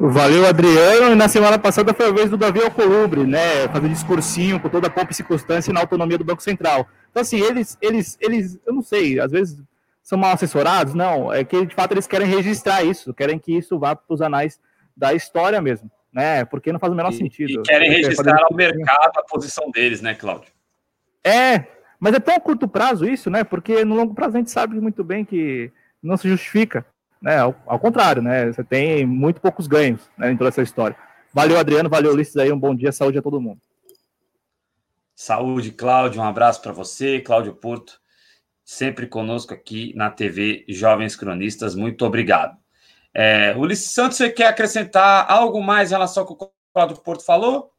Valeu, Adriano. E na semana passada foi a vez do Davi Alcolumbre, né? Fazer discursinho com toda a pompa e circunstância na autonomia do Banco Central. Então, assim, eles, eles, eles, eu não sei, às vezes são mal assessorados, não. É que de fato eles querem registrar isso, querem que isso vá para os anais da história mesmo, né? Porque não faz o menor e, sentido. E querem registrar ao mercado a posição deles, né, Cláudio? É, mas é tão curto prazo isso, né? Porque no longo prazo a gente sabe muito bem que não se justifica. Né? Ao, ao contrário, né? Você tem muito poucos ganhos né, em toda essa história. Valeu, Adriano, valeu, Ulisses aí, um bom dia, saúde a todo mundo. Saúde, Cláudio, um abraço para você, Cláudio Porto, sempre conosco aqui na TV Jovens Cronistas, muito obrigado. É, Ulisses Santos, você quer acrescentar algo mais em relação ao que o Cláudio Porto falou?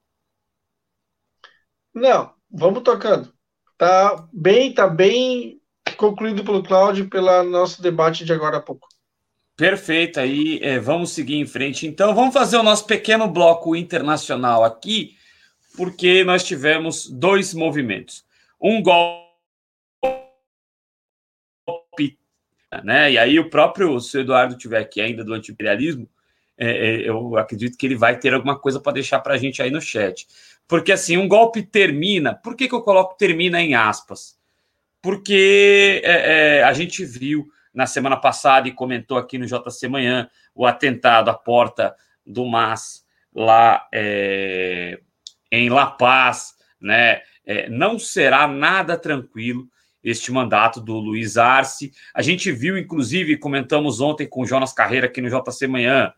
Não, vamos tocando. Tá bem, tá bem concluído pelo Cláudio pelo nosso debate de agora a pouco. Perfeito, aí é, vamos seguir em frente. Então, vamos fazer o nosso pequeno bloco internacional aqui, porque nós tivemos dois movimentos. Um golpe, né? E aí o próprio se o Eduardo tiver aqui ainda do antiimperialismo, é, é, eu acredito que ele vai ter alguma coisa para deixar para a gente aí no chat. Porque assim, um golpe termina. Por que, que eu coloco termina em aspas? Porque é, é a gente viu na semana passada e comentou aqui no JC Manhã o atentado à porta do MAS lá é, em La Paz, né? É, não será nada tranquilo este mandato do Luiz Arce. A gente viu, inclusive, comentamos ontem com o Jonas Carreira aqui no JC Manhã,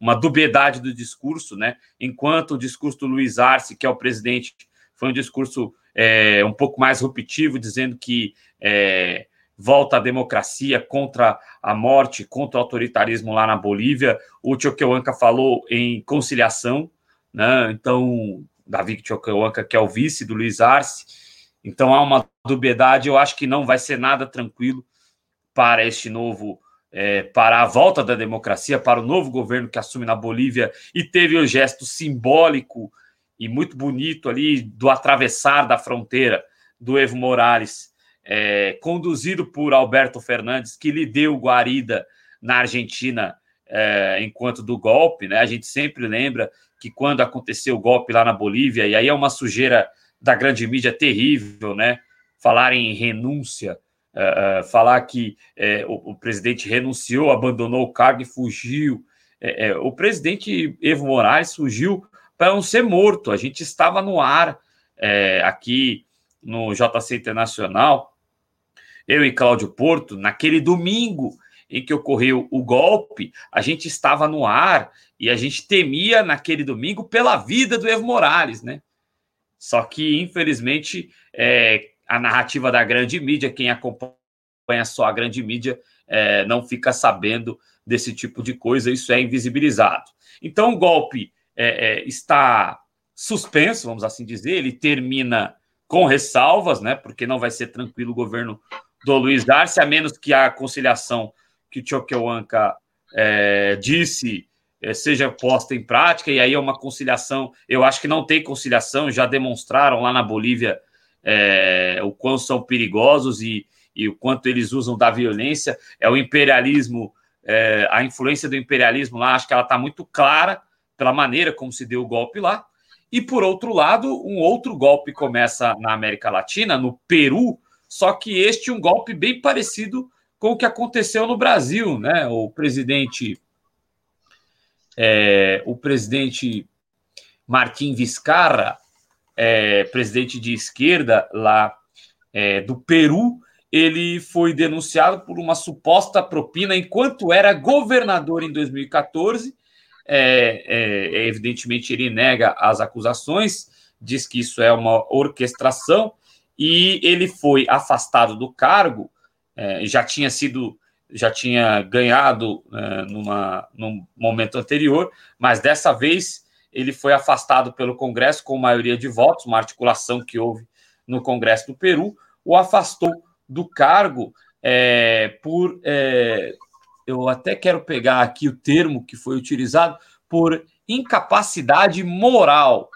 uma dubiedade do discurso, né? Enquanto o discurso do Luiz Arce, que é o presidente, foi um discurso é, um pouco mais ruptivo, dizendo que é, volta à democracia, contra a morte, contra o autoritarismo lá na Bolívia. O Choquehuanca falou em conciliação, né? Então, Davi Choquehuanca, que é o vice do Luiz Arce. Então, há uma dubiedade. Eu acho que não vai ser nada tranquilo para este novo. É, para a volta da democracia, para o novo governo que assume na Bolívia e teve o gesto simbólico e muito bonito ali do atravessar da fronteira do Evo Morales é, conduzido por Alberto Fernandes, que lhe deu guarida na Argentina é, enquanto do golpe, né? A gente sempre lembra que quando aconteceu o golpe lá na Bolívia, e aí é uma sujeira da grande mídia terrível, né? Falar em renúncia, é, é falar que é, o, o, presidente renunciou, abandonou o cargo e fugiu. É, o presidente Evo Morales fugiu para não ser morto. A gente estava no ar aqui no JC Internacional eu e Cláudio Porto, naquele domingo em que ocorreu o golpe, a gente estava no ar e a gente temia naquele domingo pela vida do Evo Morales, né? Só que, infelizmente, é, a narrativa da grande mídia, quem acompanha só a grande mídia, é, não fica sabendo desse tipo de coisa, isso é invisibilizado. Então, o golpe é, é está suspenso, vamos assim dizer, ele termina com ressalvas, né? Porque não vai ser tranquilo o governo do Luiz Darcy, a menos que a conciliação que o Choquehuanca é, disse seja posta em prática, e aí é uma conciliação. Eu acho que não tem conciliação, já demonstraram lá na Bolívia é, o quão são perigosos e, e, o quanto eles usam da violência. É o imperialismo, é, a influência do imperialismo lá, acho que ela está muito clara pela maneira como se deu o golpe lá. E por outro lado, um outro golpe começa na América Latina, no Peru, só que este um golpe bem parecido com o que aconteceu no Brasil, né? O presidente, é, o presidente Martim Vizcarra, é, presidente de esquerda lá é, do Peru, ele foi denunciado por uma suposta propina enquanto era governador em 2014. É, é, evidentemente, ele nega as acusações, diz que isso é uma orquestração e ele foi afastado do cargo, é, já tinha sido, já tinha ganhado é, numa, num momento anterior, mas dessa vez ele foi afastado pelo Congresso com maioria de votos, uma articulação que houve no Congresso do Peru, o afastou do cargo é, por. É, eu até quero pegar aqui o termo que foi utilizado, por incapacidade moral.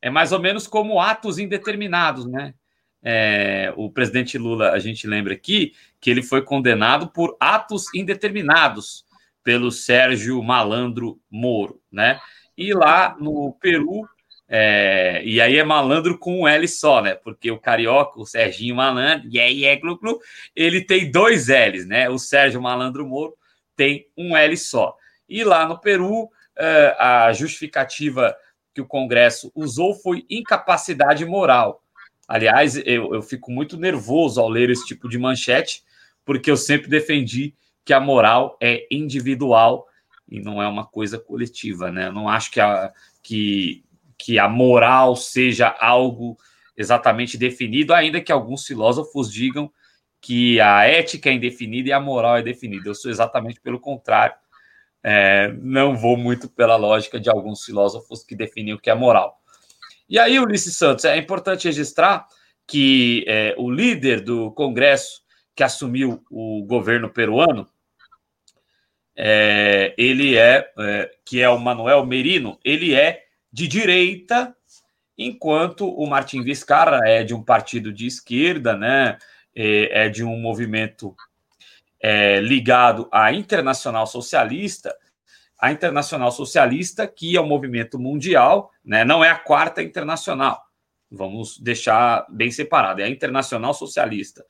É mais ou menos como atos indeterminados, né? É, o presidente Lula, a gente lembra aqui, que ele foi condenado por atos indeterminados pelo Sérgio Malandro Moro, né? E lá no Peru, é, e aí é malandro com um L só, né? Porque o carioca, o Serginho Malandro, yeah, yeah, glu, glu, ele tem dois L's, né? O Sérgio Malandro Moro tem um L só. E lá no Peru, é, a justificativa que o Congresso usou foi incapacidade moral. Aliás, eu, eu fico muito nervoso ao ler esse tipo de manchete, porque eu sempre defendi que a moral é individual e não é uma coisa coletiva, né? Eu não acho que a, que, que a moral seja algo exatamente definido, ainda que alguns filósofos digam que a ética é indefinida e a moral é definida. Eu sou exatamente pelo contrário. É, não vou muito pela lógica de alguns filósofos que definem o que é moral. E aí, Ulisses Santos, é importante registrar que é, o líder do Congresso que assumiu o governo peruano, é, ele é, é, que é o Manuel Merino, ele é de direita, enquanto o Martin Vizcarra é de um partido de esquerda, né? É, é de um movimento é, ligado à Internacional Socialista, a Internacional Socialista, que é um movimento mundial, né? Não é a quarta internacional. Vamos deixar bem separado. É a Internacional Socialista.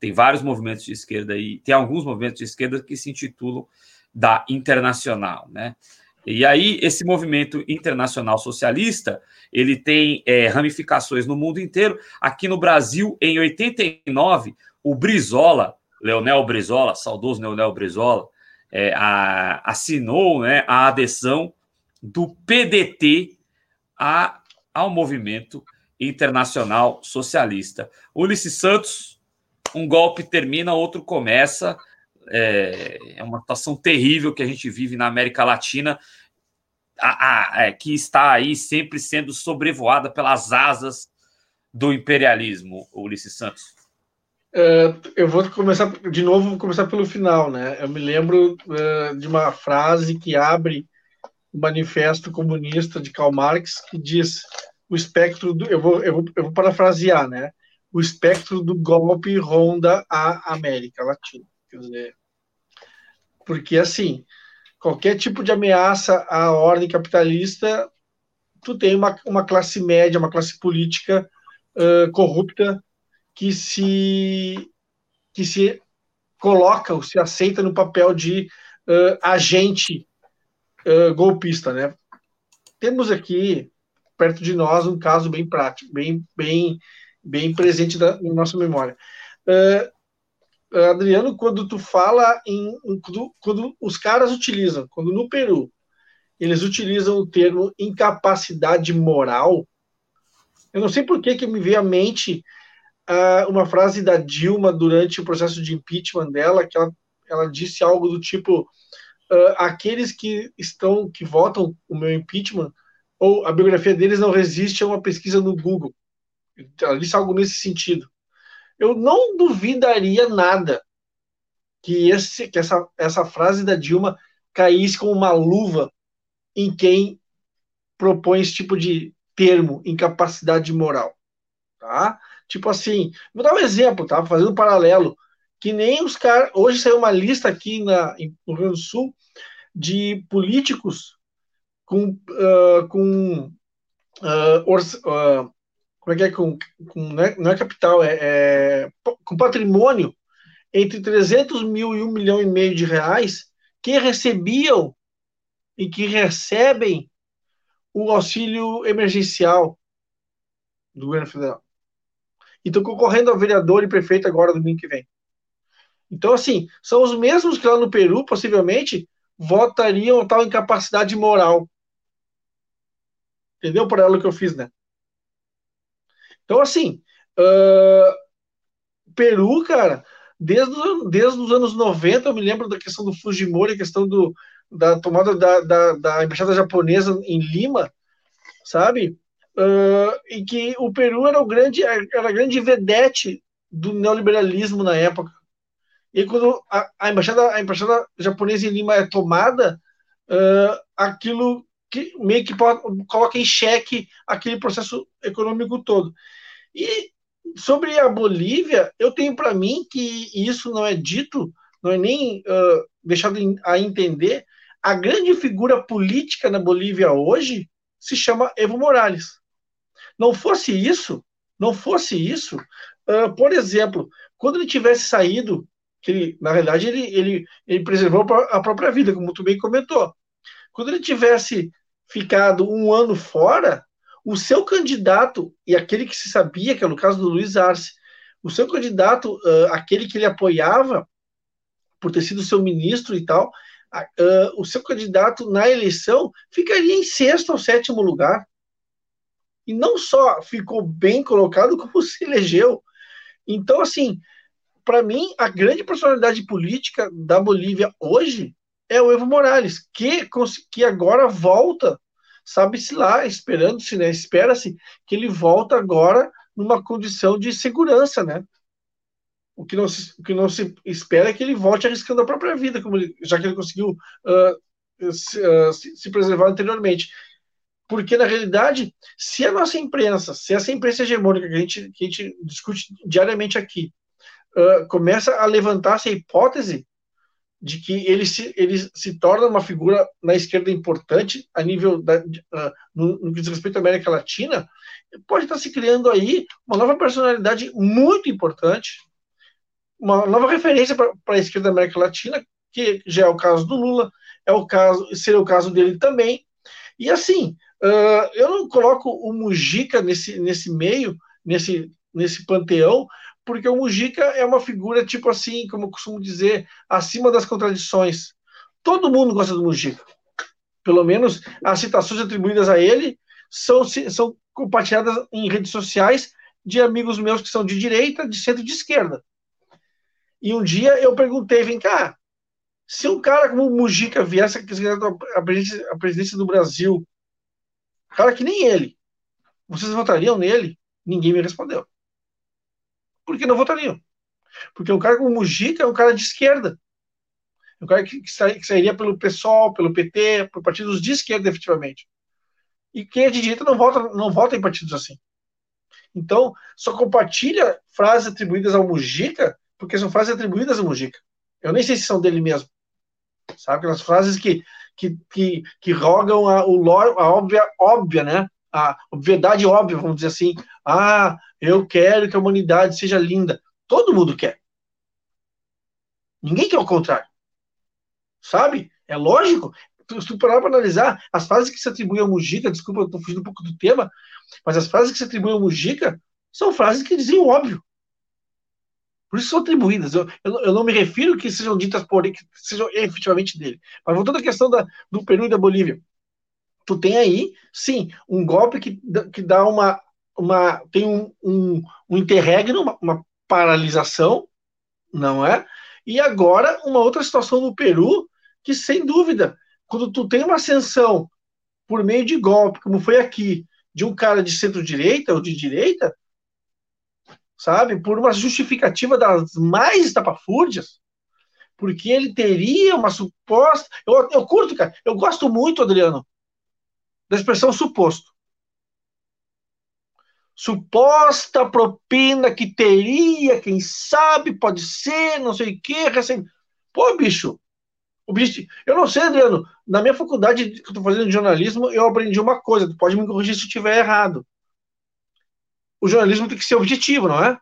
Tem vários movimentos de esquerda aí, tem alguns movimentos de esquerda que se intitulam da Internacional, né? E aí esse movimento internacional socialista ele tem é, ramificações no mundo inteiro. Aqui no Brasil, em 89, o Brizola, Leonel Brizola, saudoso Leonel Brizola, é, a, assinou né, a adesão do PDT a, ao movimento internacional socialista. Ulisses Santos, um golpe termina, outro começa. É, é uma situação terrível que a gente vive na América Latina, a, a, é, que está aí sempre sendo sobrevoada pelas asas do imperialismo, Ulisses Santos. É, eu vou começar de novo, vou começar pelo final, né? Eu me lembro é, de uma frase que abre o Manifesto Comunista de Karl Marx, que diz o espectro do, eu vou, eu vou, eu vou parafrasear, né? O espectro do golpe ronda a América Latina. Quer dizer, porque assim, qualquer tipo de ameaça à ordem capitalista, tu tem uma, uma classe média, uma classe política uh, corrupta que se que se coloca ou se aceita no papel de uh, agente uh, golpista, né? Temos aqui perto de nós um caso bem prático, bem bem bem presente da, na nossa memória. Uh, Adriano, quando tu fala em quando, quando os caras utilizam, quando no Peru eles utilizam o termo incapacidade moral, eu não sei por que que me veio à mente uh, uma frase da Dilma durante o processo de impeachment dela, que ela, ela disse algo do tipo: uh, aqueles que estão, que votam o meu impeachment, ou a biografia deles não resiste a uma pesquisa no Google. Ela disse algo nesse sentido. Eu não duvidaria nada que, esse, que essa, essa frase da Dilma caísse como uma luva em quem propõe esse tipo de termo, incapacidade moral. Tá? Tipo assim, vou dar um exemplo, tá? Fazendo um paralelo. Que nem os caras. Hoje saiu uma lista aqui na, no Rio Grande do Sul de políticos com. Uh, com uh, uh, como é que é? Com, com, não, é não é capital, é, é, com patrimônio entre 300 mil e 1 milhão e meio de reais que recebiam e que recebem o auxílio emergencial do governo federal e estão concorrendo a vereador e prefeito agora domingo que vem. Então, assim, são os mesmos que lá no Peru, possivelmente, votariam tal incapacidade moral. Entendeu? Por ela que eu fiz, né? Então, assim, uh, Peru, cara, desde, desde os anos 90, eu me lembro da questão do Fujimori, a questão do, da tomada da, da, da embaixada japonesa em Lima, sabe? Uh, e que o Peru era o grande, era a grande vedete do neoliberalismo na época. E quando a, a, embaixada, a embaixada japonesa em Lima é tomada, uh, aquilo que meio que coloca em xeque aquele processo econômico todo. E sobre a Bolívia, eu tenho para mim que isso não é dito, não é nem uh, deixado a entender. A grande figura política na Bolívia hoje se chama Evo Morales. Não fosse isso, não fosse isso, uh, por exemplo, quando ele tivesse saído, que ele, na verdade ele, ele, ele preservou a própria vida, como tu bem comentou. Quando ele tivesse ficado um ano fora, o seu candidato, e aquele que se sabia, que é no caso do Luiz Arce, o seu candidato, uh, aquele que ele apoiava, por ter sido seu ministro e tal, uh, o seu candidato na eleição ficaria em sexto ou sétimo lugar e não só ficou bem colocado, como se elegeu. Então, assim, para mim, a grande personalidade política da Bolívia hoje é o Evo Morales, que, que agora volta, sabe-se lá, esperando-se, né? Espera-se que ele volta agora numa condição de segurança, né? O que, não se, o que não se espera é que ele volte arriscando a própria vida, como ele, já que ele conseguiu uh, se, uh, se, preservar anteriormente. Porque, na realidade, se a nossa imprensa, se essa imprensa hegemônica que a gente, que a gente discute diariamente aqui, uh, começa a levantar essa hipótese de que ele se, ele se torna uma figura na esquerda importante a nível da, uh, no, no que diz respeito à América Latina, pode estar se criando aí uma nova personalidade muito importante, uma nova referência para a esquerda da América Latina, que já é o caso do Lula, é o caso, seria o caso dele também. E assim, Uh, eu não coloco o Mujica nesse, nesse meio, nesse, nesse panteão, porque o Mujica é uma figura, tipo assim, como eu costumo dizer, acima das contradições. Todo mundo gosta do Mujica. Pelo menos as citações atribuídas a ele são, são compartilhadas em redes sociais de amigos meus que são de direita, de centro e de esquerda. E um dia eu perguntei, vem cá, se um cara como o Mujica viesse a presidência, a presidência do Brasil Cara que nem ele. Vocês votariam nele? Ninguém me respondeu. Por que não votariam? Porque um cara como Mujica é um cara de esquerda. É um cara que, que, que sairia pelo PSOL, pelo PT, por partidos de esquerda, efetivamente. E quem é de direita não vota, não vota em partidos assim. Então, só compartilha frases atribuídas ao Mujica, porque são frases atribuídas ao Mujica. Eu nem sei se são dele mesmo. Sabe? Aquelas frases que que, que, que rogam a, o, a óbvia, óbvia, né? A obviedade óbvia, vamos dizer assim. Ah, eu quero que a humanidade seja linda. Todo mundo quer. Ninguém quer o contrário. Sabe? É lógico. Se tu parar para analisar, as frases que se atribuem ao Mujica, desculpa, eu estou fugindo um pouco do tema, mas as frases que se atribuem ao Mujica são frases que dizem o óbvio. Por isso são atribuídas. Eu, eu, eu, não me refiro que sejam ditas por que sejam efetivamente dele. Mas voltando à questão da, do Peru e da Bolívia. Tu tem aí, sim, um golpe que, que dá uma. uma tem um, um, um interregno, uma, uma paralisação, não é? E agora, uma outra situação no Peru, que sem dúvida, quando tu tem uma ascensão por meio de golpe, como foi aqui, de um cara de centro-direita ou de direita, sabe? Por uma justificativa das mais tapafúrdias, porque ele teria uma suposta. Eu, eu curto, cara, eu gosto muito, Adriano, da expressão suposto. Suposta propina que teria, quem sabe, pode ser, não sei o quê, recém. Pô, bicho, eu não sei, Adriano, na minha faculdade que eu tô fazendo de jornalismo, eu aprendi uma coisa, tu pode me corrigir se eu estiver errado o jornalismo tem que ser objetivo, não é?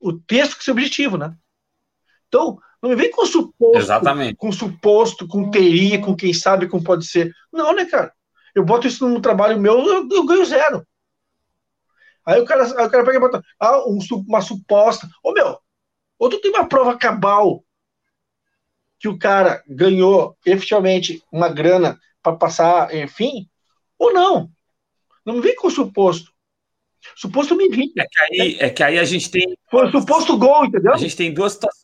O texto tem que ser objetivo, né? Então, não me vem com suposto, Exatamente. com suposto, com teria, com quem sabe, como pode ser. Não, né, cara? Eu boto isso no trabalho meu, eu, eu ganho zero. Aí o cara, aí o cara pega e bota ah, um, uma suposta. Ô, meu, ou tu tem uma prova cabal que o cara ganhou efetivamente uma grana para passar, enfim, ou não. Não vem com suposto. Suposto me irrita. É que aí, é que aí a gente tem. Foi o suposto gol, entendeu? A gente tem duas situações.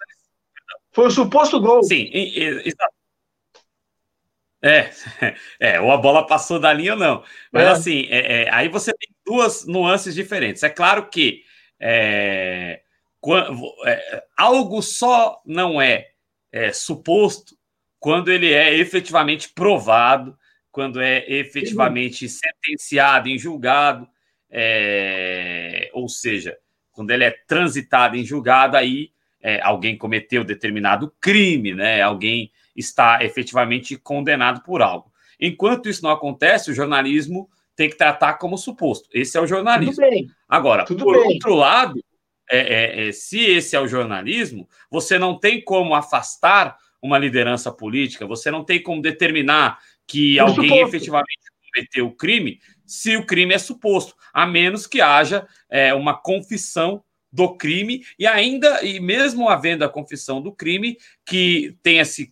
Foi o suposto gol. Sim, exato. É, é, ou a bola passou da linha ou não. Mas é. assim, é, é, aí você tem duas nuances diferentes. É claro que é, quando, é, algo só não é, é, suposto quando ele é efetivamente provado quando é efetivamente sentenciado em julgado. é, ou seja, quando ele é transitado em julgado, aí é, alguém cometeu determinado crime, né? Alguém está efetivamente condenado por algo. Enquanto isso não acontece, o jornalismo tem que tratar como suposto. Esse é o jornalismo. Tudo bem. Agora, Tudo por bem. outro lado, é, é, é, se esse é o jornalismo, você não tem como afastar uma liderança política, você não tem como determinar que por alguém suposto. efetivamente cometeu o crime se o crime é suposto, a menos que haja é, uma confissão do crime e ainda e mesmo havendo a confissão do crime que tenha-se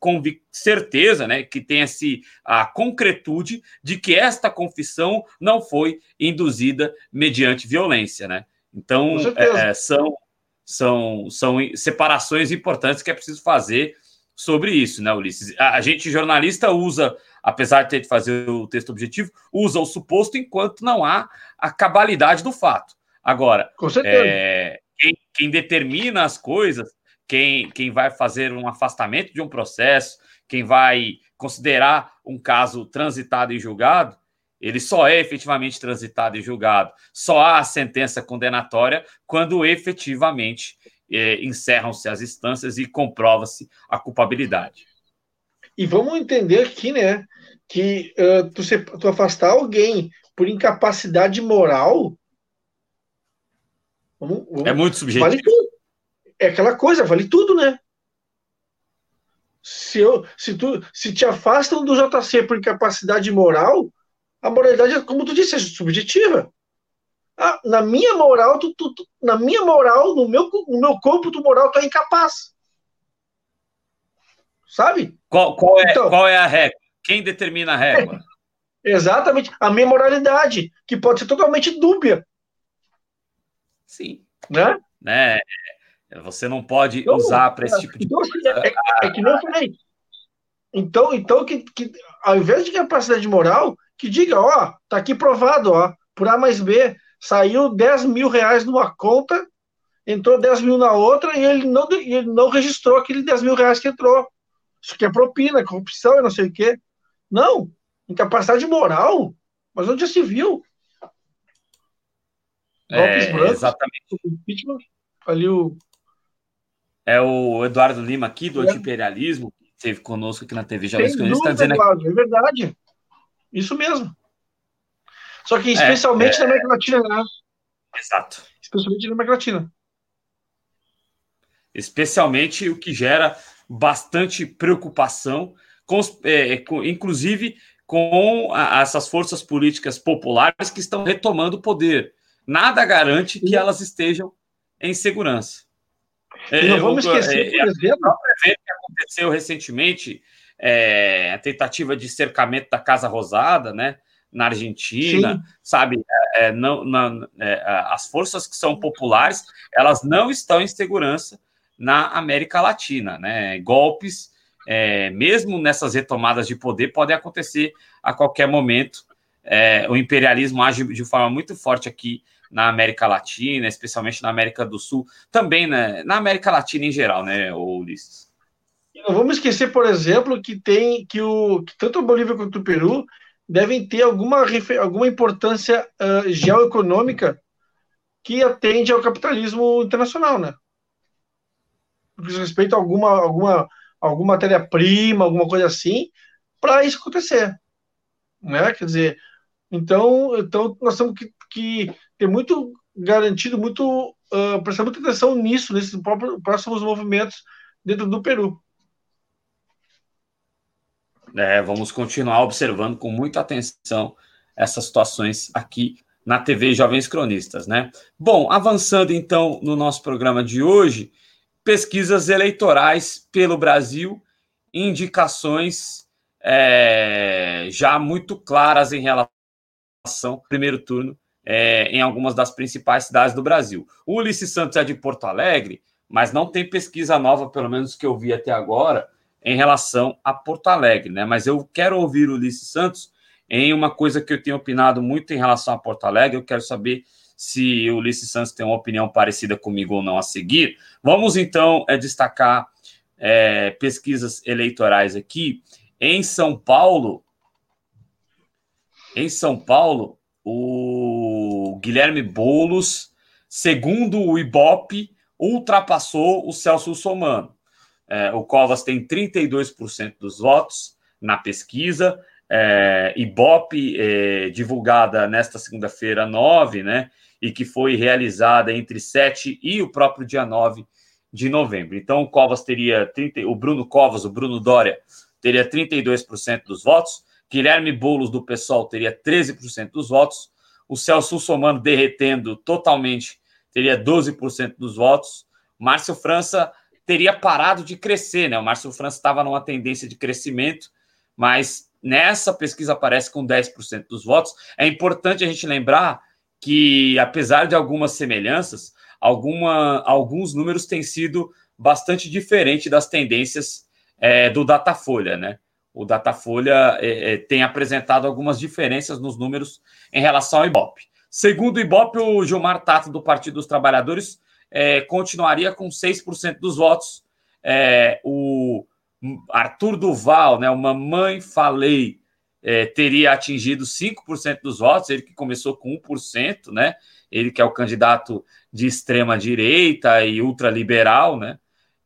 certeza, né, que tenha-se a concretude de que esta confissão não foi induzida mediante violência, né? Então é, é, são são são separações importantes que é preciso fazer sobre isso, né, Ulisses? A, a gente jornalista usa apesar de ter de fazer o texto objetivo, usa o suposto enquanto não há a cabalidade do fato. Agora, é, quem, quem, determina as coisas, quem, quem vai fazer um afastamento de um processo, quem vai considerar um caso transitado e julgado, ele só é efetivamente transitado e julgado, só há a sentença condenatória quando efetivamente é, encerram-se as instâncias e comprova-se a culpabilidade. E vamos entender aqui, né, que uh, tu, se, tu afastar alguém por incapacidade moral. Vamos, vamos, é muito subjetivo. Vale tudo. É aquela coisa, vale tudo, né? Se, eu, se, tu, se te afastam do JC por incapacidade moral, a moralidade, como tu disse, é subjetiva. Ah, na minha moral, tu, tu, tu, na minha moral, no meu, no meu corpo tu moral, tu é incapaz. Sabe? Qual, qual, é, então, qual é a regra? Quem determina a régua? Exatamente. A memorialidade, que pode ser totalmente dúbia. Sim. Né? né? Você não pode então, usar para esse tipo de então, coisa. É, é, é, que nem eu falei. Então, então que, que ao invés de capacidade moral, que diga, ó, tá aqui provado, ó, por A mais B, saiu 10 mil reais numa conta, entrou 10 mil na outra e ele não, ele não registrou aquele 10 mil reais que entrou. Isso que é propina, corrupção e não sei o quê. Não, incapacidade moral, mas onde já se viu? É, brancos, exatamente. Impeachment, ali o... É o Eduardo Lima aqui, do é. Antiimperialismo, que esteve conosco aqui na TV já está dizendo Eduardo, É verdade. Isso mesmo. Só que especialmente é, é... na América Latina, né? Exato. Especialmente na América Latina. Especialmente o que gera bastante preocupação com, é, com, inclusive com a, essas forças políticas populares que estão retomando o poder. Nada garante que elas estejam em segurança. E não vamos esquecer, é, por exemplo... evento que aconteceu recentemente, é, a tentativa de cercamento da Casa Rosada, né, na Argentina, Sim. sabe? É, não, não é, as forças que são populares, elas não estão em segurança na América Latina, né? Golpes é, mesmo nessas retomadas de poder, podem acontecer a qualquer momento. É, o imperialismo age de forma muito forte aqui na América Latina, especialmente na América do Sul, também né, na América Latina em geral, né, Ulisses? Não vamos esquecer, por exemplo, que tem que, o, que tanto a Bolívia quanto o Peru devem ter alguma, alguma importância uh, geoeconômica que atende ao capitalismo internacional, né? Porque respeito a alguma, alguma alguma matéria-prima, alguma coisa assim, para isso acontecer. Né? Quer dizer, então, então nós temos que, que ter muito garantido, muito uh, prestar muita atenção nisso, nesses próximos movimentos dentro do Peru. É, vamos continuar observando com muita atenção essas situações aqui na TV Jovens Cronistas, né? Bom, avançando então no nosso programa de hoje, pesquisas eleitorais pelo Brasil, indicações é, já muito claras em relação ao primeiro turno é, em algumas das principais cidades do Brasil. O Ulisses Santos é de Porto Alegre, mas não tem pesquisa nova, pelo menos que eu vi até agora, em relação a Porto Alegre, né? Mas eu quero ouvir o Ulisses Santos em uma coisa que eu tenho opinado muito em relação a Porto Alegre. Eu quero saber se o Ulisses Santos tem uma opinião parecida comigo ou não a seguir. Vamos então é, destacar é, pesquisas eleitorais aqui. Em São Paulo, em São Paulo, o Guilherme Boulos, segundo o Ibope, ultrapassou o Celso Somano. É, o Covas tem 32% dos votos na pesquisa, é, Ibope, é, divulgada nesta segunda-feira 9, né? E que foi realizada entre 7 e o próprio dia 9 de novembro. Então, o Covas teria 30, o Bruno Covas, o Bruno Dória, teria 32% dos votos, Guilherme Boulos do PSOL teria 13% dos votos, o Celso Somano derretendo totalmente teria 12% dos votos, Márcio França teria parado de crescer, né? O Márcio França estava numa tendência de crescimento, mas nessa pesquisa aparece com 10% dos votos. É importante a gente lembrar que, apesar de algumas semelhanças, alguma, alguns números têm sido bastante diferentes das tendências é, do Datafolha, né? O Datafolha é, é, tem apresentado algumas diferenças nos números em relação ao Ibope. Segundo o Ibope, o Gilmar Tato, do Partido dos Trabalhadores, é, continuaria com 6% dos votos. É, o Arthur Duval, né, o Mamãe Falei, é, teria atingido 5% dos votos, ele que começou com 1%, né? Ele que é o candidato de extrema direita e ultraliberal, né?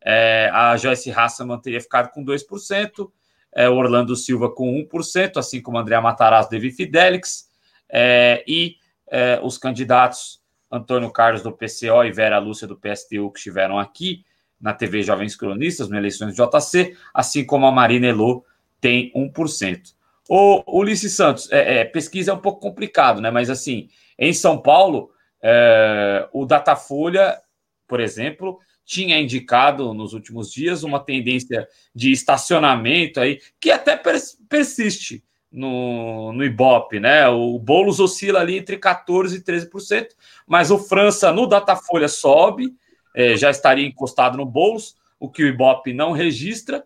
É, a Joyce Hasselman teria ficado com 2%, é, Orlando Silva com 1%, assim como André Matarazzo, David Fidelix, é, e é, os candidatos Antônio Carlos do PCO e Vera Lúcia do PSTU que estiveram aqui na TV Jovens Cronistas, nas eleições do JC, assim como a Marina Elô tem 1%. O Ulisses Santos, é, é, pesquisa é um pouco complicado, né? Mas assim, em São Paulo, é, o Datafolha, por exemplo, tinha indicado nos últimos dias uma tendência de estacionamento aí, que até persiste no, no Ibope, né? O Boulos oscila ali entre 14% e 13%, mas o França no Datafolha sobe, é, já estaria encostado no Boulos, o que o Ibope não registra.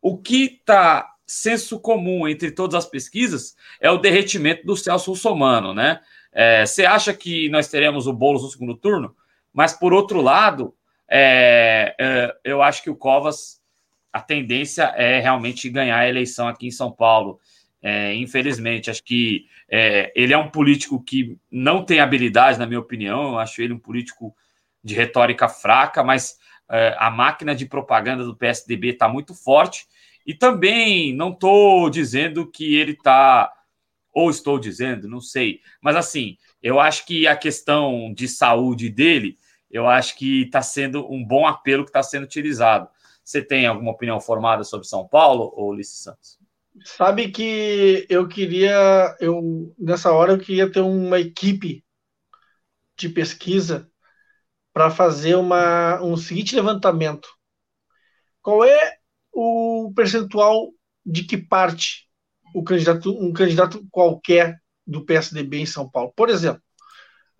O que está senso comum entre todas as pesquisas é o derretimento do Celso Russomano, né? É, você acha que nós teremos o Boulos no segundo turno? Mas, por outro lado, é, é, eu acho que o Covas, a tendência é realmente ganhar a eleição aqui em São Paulo. É, infelizmente, acho que é, ele é um político que não tem habilidade, na minha opinião. Eu acho ele um político de retórica fraca, mas é, a máquina de propaganda do PSDB está muito forte e também não estou dizendo que ele está, ou estou dizendo, não sei, mas assim, eu acho que a questão de saúde dele, eu acho que está sendo um bom apelo que está sendo utilizado. Você tem alguma opinião formada sobre São Paulo, ou Ulisses Santos? Sabe que eu queria, eu nessa hora eu queria ter uma equipe de pesquisa para fazer uma, um seguinte levantamento. Qual é o percentual de que parte o candidato, um candidato qualquer do PSDB em São Paulo. Por exemplo,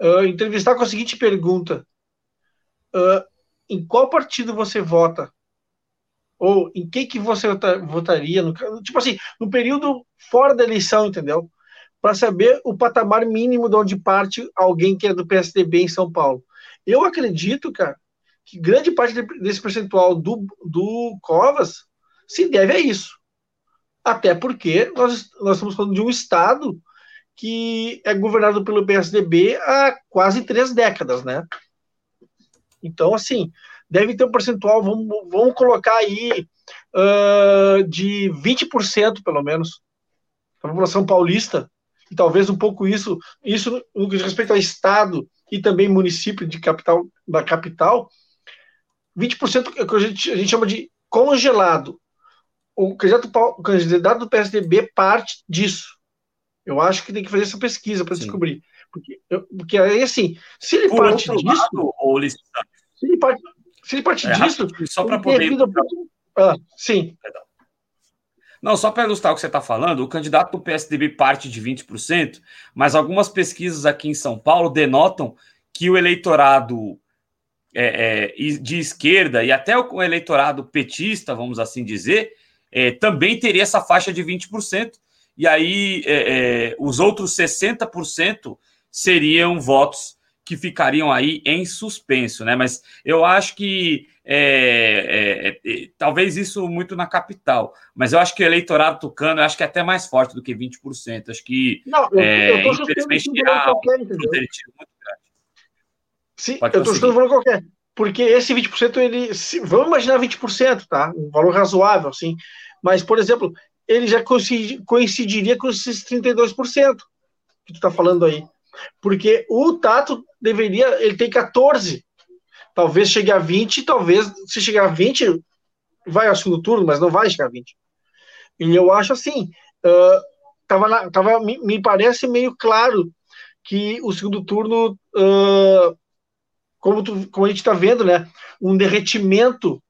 uh, entrevistar com a seguinte pergunta: uh, em qual partido você vota? Ou em quem que você votaria? No, tipo assim, no período fora da eleição, entendeu? Para saber o patamar mínimo de onde parte alguém que é do PSDB em São Paulo. Eu acredito, cara, que grande parte desse percentual do, do Covas se deve a isso. Até porque nós, nós estamos falando de um Estado que é governado pelo PSDB há quase três décadas, né? Então, assim, deve ter um percentual, vamos, vamos colocar aí, uh, de 20% pelo menos, da população paulista, e talvez um pouco isso, isso no que diz respeito ao Estado e também município de capital, da capital, 20% é o que a gente, a gente chama de congelado. O candidato, o candidato do PSDB parte disso. Eu acho que tem que fazer essa pesquisa para descobrir. Porque, porque aí, assim, se ele Por parte disso. Lado, ou se ele parte, se parte é, disso. Só para poder. Vida... Ah, sim. Não, só para ilustrar o que você está falando, o candidato do PSDB parte de 20%, mas algumas pesquisas aqui em São Paulo denotam que o eleitorado é, é, de esquerda e até o eleitorado petista, vamos assim dizer, é, também teria essa faixa de 20%, e aí é, é, os outros 60% seriam votos que ficariam aí em suspenso, né? Mas eu acho que é, é, é, talvez isso muito na capital, mas eu acho que o eleitorado tucano acho que é até mais forte do que 20%. Acho que Não, eu, eu infelizmente há um muito Sim, eu estou chutando valor qualquer. Porque esse 20%, ele. Se, vamos imaginar 20%, tá? Um valor razoável, assim. Mas, por exemplo, ele já coincidiria com esses 32% que tu está falando aí. Porque o Tato deveria. Ele tem 14. Talvez chegue a 20, talvez, se chegar a 20, vai ao segundo turno, mas não vai chegar a 20. E eu acho assim. Uh, tava, na, tava me, me, parece meio claro que o segundo turno. Uh, como, tu, como a gente está vendo, né, um derretimento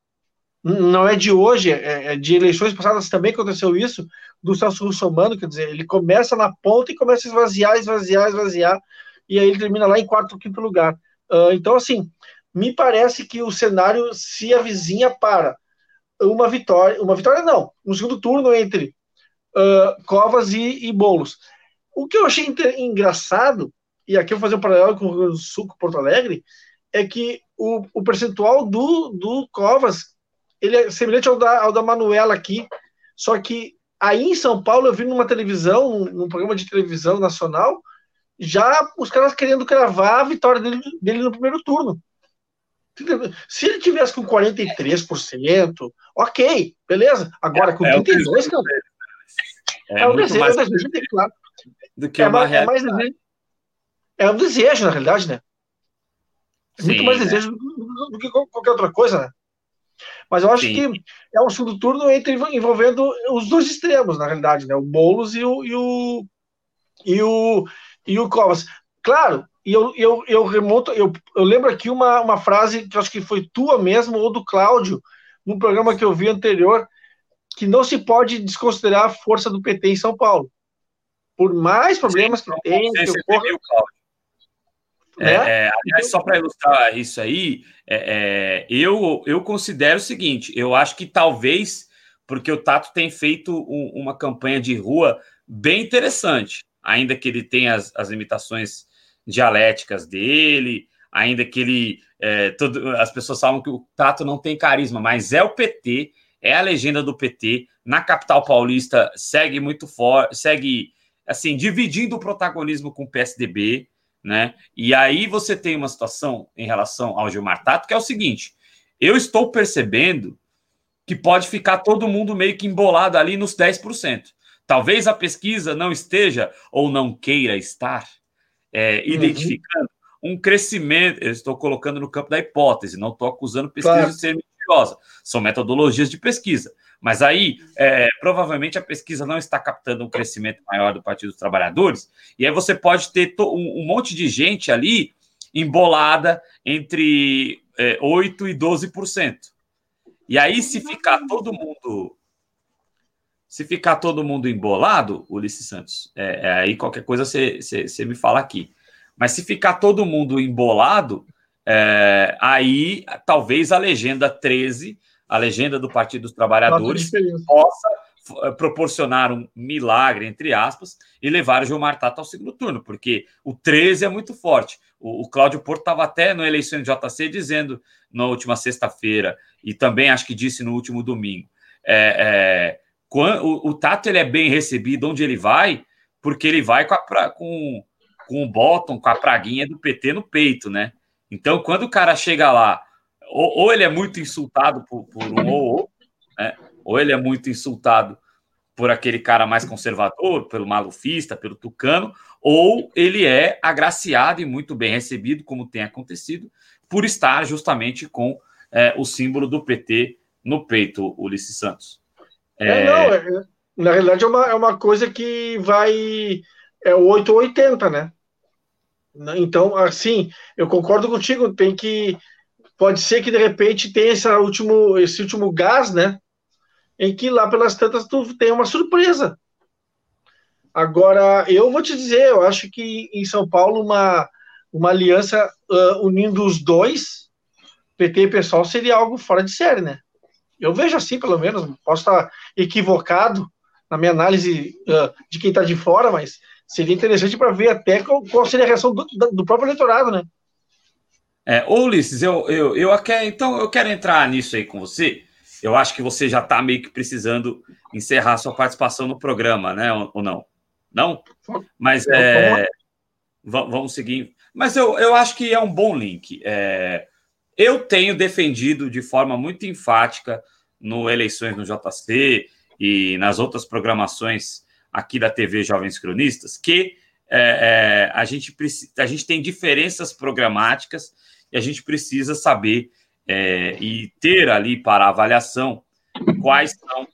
não é de hoje, é, é de eleições passadas também aconteceu isso, do Celso Russomano, quer dizer, ele começa na ponta e começa a esvaziar, esvaziar, esvaziar, e aí ele termina lá em quarto quinto lugar. Uh, então, assim, me parece que o cenário se avizinha para uma vitória, uma vitória não, um segundo turno entre uh, Covas e, e Boulos. O que eu achei engraçado, e aqui eu vou fazer um paralelo com o Sul, com Porto Alegre, é que o, o percentual do, do Covas ele é semelhante ao da, ao da Manuela aqui, só que aí em São Paulo eu vi numa televisão, num programa de televisão nacional, já os caras querendo cravar a vitória dele, dele no primeiro turno. Se ele tivesse com 43%, ok, beleza. Agora com é, 32%, cara. É, é um desejo, mais... é desejo, claro. Do que é, mais, é, mais desejo, é um desejo, na realidade, né? É muito mais desejo do, do que qualquer outra coisa, né? Mas eu acho Sim. que é um segundo turno entre, envolvendo os dois extremos, na realidade, né? O Boulos e o, e o, e o, e o Covas. Claro, e eu, eu, eu remonto, eu, eu lembro aqui uma, uma frase que eu acho que foi tua mesmo, ou do Cláudio, num programa que eu vi anterior, que não se pode desconsiderar a força do PT em São Paulo. Por mais problemas Sim, que tenha. Que ocorra... É, né? é, aliás, só para ilustrar isso aí, é, é, eu, eu considero o seguinte: eu acho que talvez, porque o Tato tem feito um, uma campanha de rua bem interessante, ainda que ele tenha as, as limitações dialéticas dele, ainda que ele. É, todo, as pessoas falam que o Tato não tem carisma, mas é o PT, é a legenda do PT. Na capital paulista segue muito forte, segue assim, dividindo o protagonismo com o PSDB né? E aí você tem uma situação em relação ao Gilmar Tato que é o seguinte: eu estou percebendo que pode ficar todo mundo meio que embolado ali nos 10%. Talvez a pesquisa não esteja ou não queira estar é, uhum. identificando um crescimento. Eu estou colocando no campo da hipótese, não estou acusando pesquisa claro. de ser mentirosa. São metodologias de pesquisa. Mas aí, é, provavelmente, a pesquisa não está captando um crescimento maior do Partido dos Trabalhadores, e aí você pode ter um, um monte de gente ali embolada entre é, 8% e 12%. E aí, se ficar todo mundo. Se ficar todo mundo embolado, Ulisses Santos, é, é aí qualquer coisa você, me fala aqui. Mas se ficar todo mundo embolado, é, aí talvez a legenda 13 a legenda do Partido dos Trabalhadores possa eh, proporcionar um milagre, entre aspas, e levar o Gilmar Tato ao segundo turno, porque o 13 é muito forte. O, o Cláudio Porto estava até no eleição de JC dizendo na última sexta-feira, e também acho que disse no último domingo. É, é, quando, o, o, Tato ele é bem recebido onde ele vai, porque ele vai com, a, com, com o bottom, com a praguinha do PT no peito, né? Então, quando o cara chega lá ou, ou ele é muito insultado por, por um ou outro, né? ou ele é muito insultado por aquele cara mais conservador, pelo malufista, pelo tucano, ou ele é agraciado e muito bem recebido, como tem acontecido, por estar justamente com é, o símbolo do PT no peito, Ulisses Santos. É... É, não, é, na realidade é uma, é uma coisa que vai. É 8 ou 80, né? Então, assim, eu concordo contigo, tem que pode ser que de repente tenha esse último, esse último gás, né? Em que lá pelas tantas tu tem uma surpresa. Agora, eu vou te dizer, eu acho que em São Paulo uma, uma aliança uh, unindo os dois, PT e pessoal, seria algo fora de série, né? Eu vejo assim, pelo menos, posso estar equivocado na minha análise uh, de quem está de fora, mas seria interessante para ver até qual, qual, seria a reação do, do próprio eleitorado, né? É, ô Ulisses, eu, eu, eu quero, então eu quero entrar nisso aí com você. Eu acho que você já está meio que precisando encerrar sua participação no programa, né? Ou, ou não? Não? Mas é, vamos seguir. Mas eu, eu acho que é um bom link. É, eu tenho defendido de forma muito enfática no Eleições no JC e nas outras programações aqui da TV Jovens Cronistas que é, é, a, gente a gente tem diferenças programáticas e a gente precisa saber é, e ter ali para avaliação quais são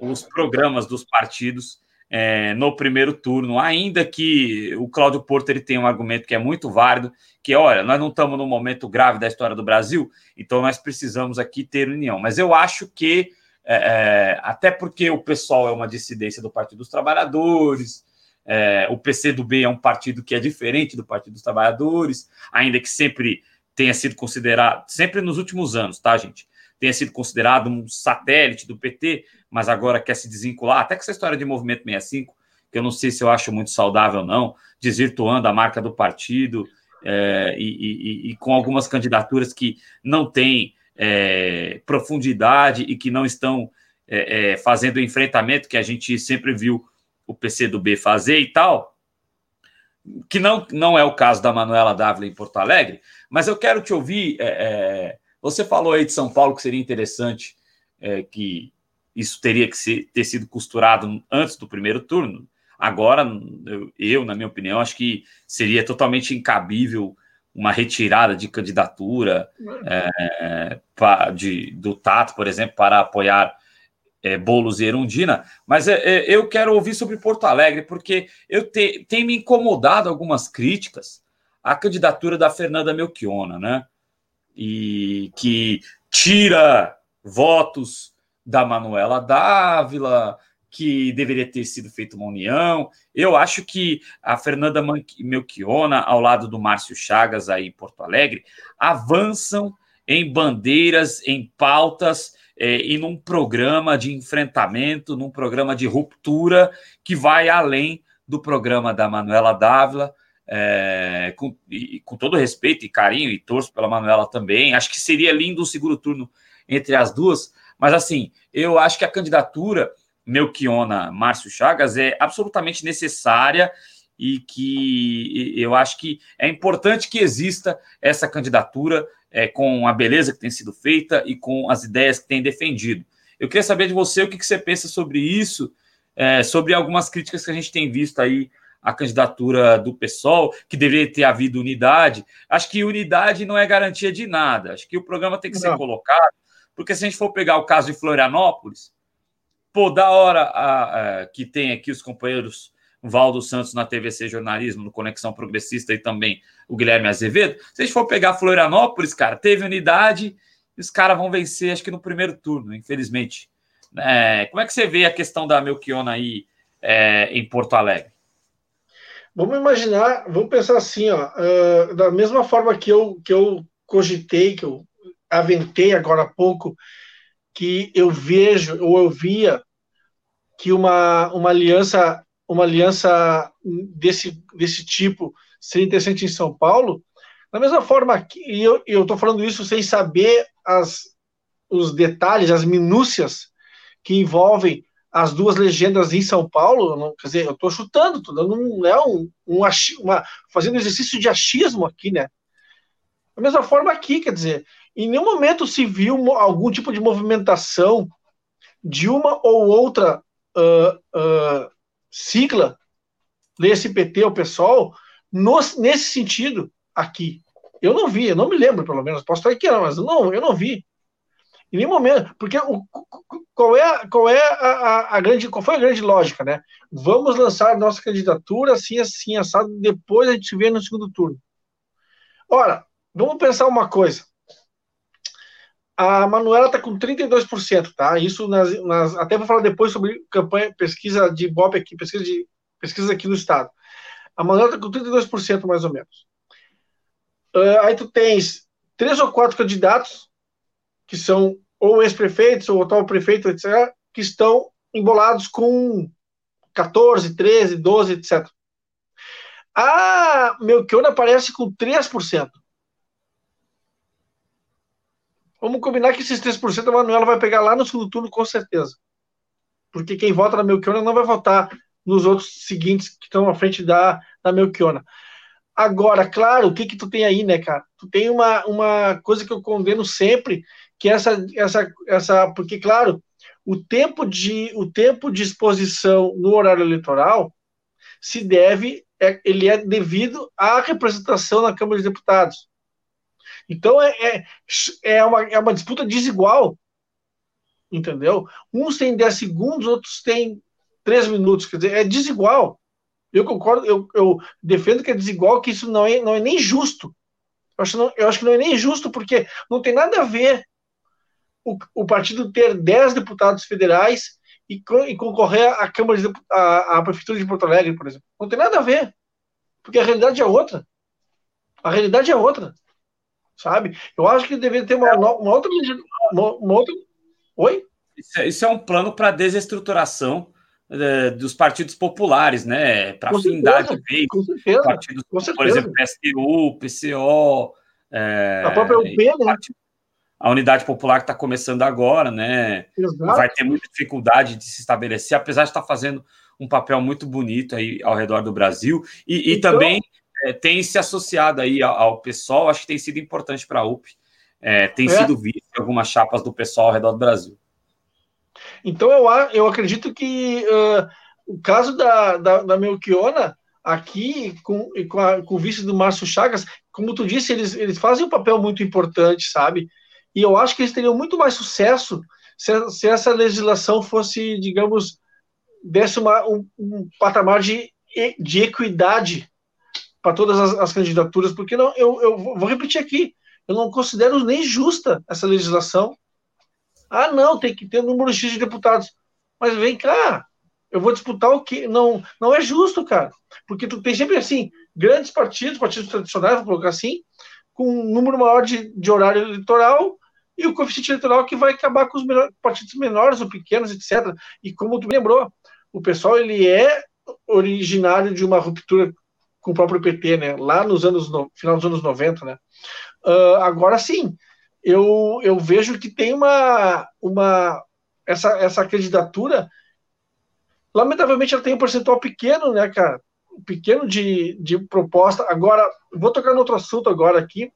os programas dos partidos é, no primeiro turno, ainda que o Cláudio Porto ele tem um argumento que é muito válido, que olha, nós não estamos num momento grave da história do Brasil, então nós precisamos aqui ter união. Mas eu acho que, é, é até porque o pessoal é uma dissidência do Partido dos Trabalhadores, é, o PCdoB é um partido que é diferente do Partido dos Trabalhadores, ainda que sempre tenha sido considerado, sempre nos últimos anos, tá, gente? Tenha sido considerado um satélite do PT, mas agora quer se desvincular, até com essa história de movimento 65, que eu não sei se eu acho muito saudável ou não, desvirtuando a marca do partido é, e, e, e, com algumas candidaturas que não têm é, profundidade e que não estão é, é fazendo o enfrentamento que a gente sempre viu o PC do B fazer e tal, que não, não é o caso da Manuela Dávila em Porto Alegre, mas eu quero te ouvir. É, é, você falou aí de São Paulo que seria interessante que isso teria que ser, ter sido costurado antes do primeiro turno. Agora, eu, eu, na minha opinião, acho que seria totalmente incabível uma retirada de candidatura é, pra, de, do Tato, por exemplo, para apoiar é, Boulos e Erundina. Mas é, é eu quero ouvir sobre Porto Alegre, porque eu te, tem me incomodado algumas críticas à candidatura da Fernanda Melchiona, né? E que tira votos da Manuela Dávila, que deveria ter sido feita uma união. Eu acho que a Fernanda Melchiona, ao lado do Márcio Chagas, aí em Porto Alegre, avançam em bandeiras, em pautas é, e num programa de enfrentamento, num programa de ruptura que vai além do programa da Manuela Dávila. É, com, e, com todo respeito e carinho, e torço pela Manuela também. Acho que seria lindo o segundo turno entre as duas, mas, assim, eu acho que a candidatura Melchiona Márcio Chagas é absolutamente necessária e que eu acho que é importante que exista essa candidatura é, com a beleza que tem sido feita e com as ideias que tem defendido. Eu queria saber de você o que, que você pensa sobre isso, é, sobre algumas críticas que a gente tem visto aí à candidatura do PSOL, que deveria ter havido unidade. Acho que unidade não é garantia de nada. Acho que o programa tem que não. ser colocado porque se a gente for pegar o caso de Florianópolis, pô, da hora a, a, que tem aqui os companheiros Valdo Santos na TVC Jornalismo, no Conexão Progressista e também o Guilherme Azevedo. Se a gente for pegar Florianópolis, cara, teve unidade os caras vão vencer, acho que no primeiro turno, infelizmente. É, como é que você vê a questão da Melchiona aí é, em Porto Alegre? Vamos imaginar, vamos pensar assim, ó, uh, da mesma forma que eu, que eu cogitei, que eu aventei agora há pouco que eu vejo ou eu via que uma, uma aliança uma aliança desse, desse tipo seria interessante em São Paulo. Da mesma forma que eu estou falando isso sem saber as, os detalhes, as minúcias que envolvem as duas legendas em São Paulo, não, quer dizer, eu estou chutando, estou dando um, né, um, um, uma, fazendo exercício de achismo aqui, né? Da mesma forma aqui, quer dizer, em nenhum momento se viu algum tipo de movimentação de uma ou outra uh, uh, sigla, desse PT ou PSOL, nesse sentido aqui. Eu não vi, eu não me lembro, pelo menos, posso estar aqui, mas não, eu não vi. Em nenhum momento, porque o, qual é, qual é a, a, a, grande, qual foi a grande lógica, né? Vamos lançar nossa candidatura assim, assim, assado, depois a gente vê no segundo turno. Ora, vamos pensar uma coisa a Manuela está com 32%, tá? Isso nas, nas, até vou falar depois sobre campanha, pesquisa de Ibope aqui, pesquisa, de, pesquisa aqui no estado. A Manuela está com 32% mais ou menos. Uh, aí tu tens três ou quatro candidatos que são ou ex-prefeitos ou atual prefeito, etc., que estão embolados com 14, 13, 12, etc. A Melchiona aparece com 3%. Vamos combinar que esses 3% a Manuela vai pegar lá no segundo turno, com certeza. Porque quem vota na Melchiona não vai votar nos outros seguintes que estão à frente da, da Melchiona. Agora, claro, o que que tu tem aí, né, cara? Tu tem uma, uma coisa que eu condeno sempre, que é essa, essa, essa, porque, claro, o tempo de, o tempo de exposição no horário eleitoral se deve, é, ele é devido à representação na Câmara de Deputados. Então, é, é, é, uma, é uma disputa desigual, entendeu? Uns têm 10 segundos, outros têm 3 minutos, quer dizer, é desigual. Eu concordo, eu, eu defendo que é desigual, que isso não é, não é nem justo. Eu acho, não, eu acho que não é nem justo, porque não tem nada a ver o, o partido ter 10 deputados federais e, e concorrer à Câmara de, à, Prefeitura de Porto Alegre, por exemplo. Não tem nada a ver. Porque a realidade é outra. A realidade é outra. Sabe? Eu acho que deveria ter uma, uma outra. Uma, uma outra... Oi? Isso é, isso é um plano para desestruturação é, dos partidos populares, né? Para afinidade de vez. Com certeza, partidos, com certeza. por exemplo, PSTU, PCO. É, a própria UP, né? A unidade popular que está começando agora, né? Exato. Vai ter muita dificuldade de se estabelecer, apesar de estar fazendo um papel muito bonito aí ao redor do Brasil. E, então, e também é, tem se associado aí ao, ao pessoal, acho que tem sido importante para a UP. É, tem é. sido visto em algumas chapas do pessoal ao redor do Brasil. Então eu, eu acredito que uh, o caso da, da, da Melchiona aqui com, com, a, com o vice do Márcio Chagas, como tu disse, eles, eles fazem um papel muito importante, sabe? E eu acho que eles teriam muito mais sucesso se, se essa legislação fosse, digamos, desse uma, um, um patamar de, de equidade para todas as, as, candidaturas, porque não, eu, eu vou repetir aqui, eu não considero nem justa essa legislação, ah, não, tem que ter um número X de deputados. Mas vem cá, eu vou disputar o que? Não, não é justo, cara. Porque tu tem sempre assim, grandes partidos, partidos tradicionais, vou colocar assim, com um número maior de, de horário eleitoral e o coeficiente eleitoral que vai acabar com os menor, partidos menores ou pequenos, etc. E como tu lembrou, o pessoal ele é originário de uma ruptura com o próprio PT, né? Lá nos anos no, final dos anos 90, né? Uh, agora sim, eu, eu vejo que tem uma, uma essa, essa candidatura, lamentavelmente ela tem um percentual pequeno, né, cara? Pequeno de, de proposta. Agora, vou tocar no outro assunto agora aqui,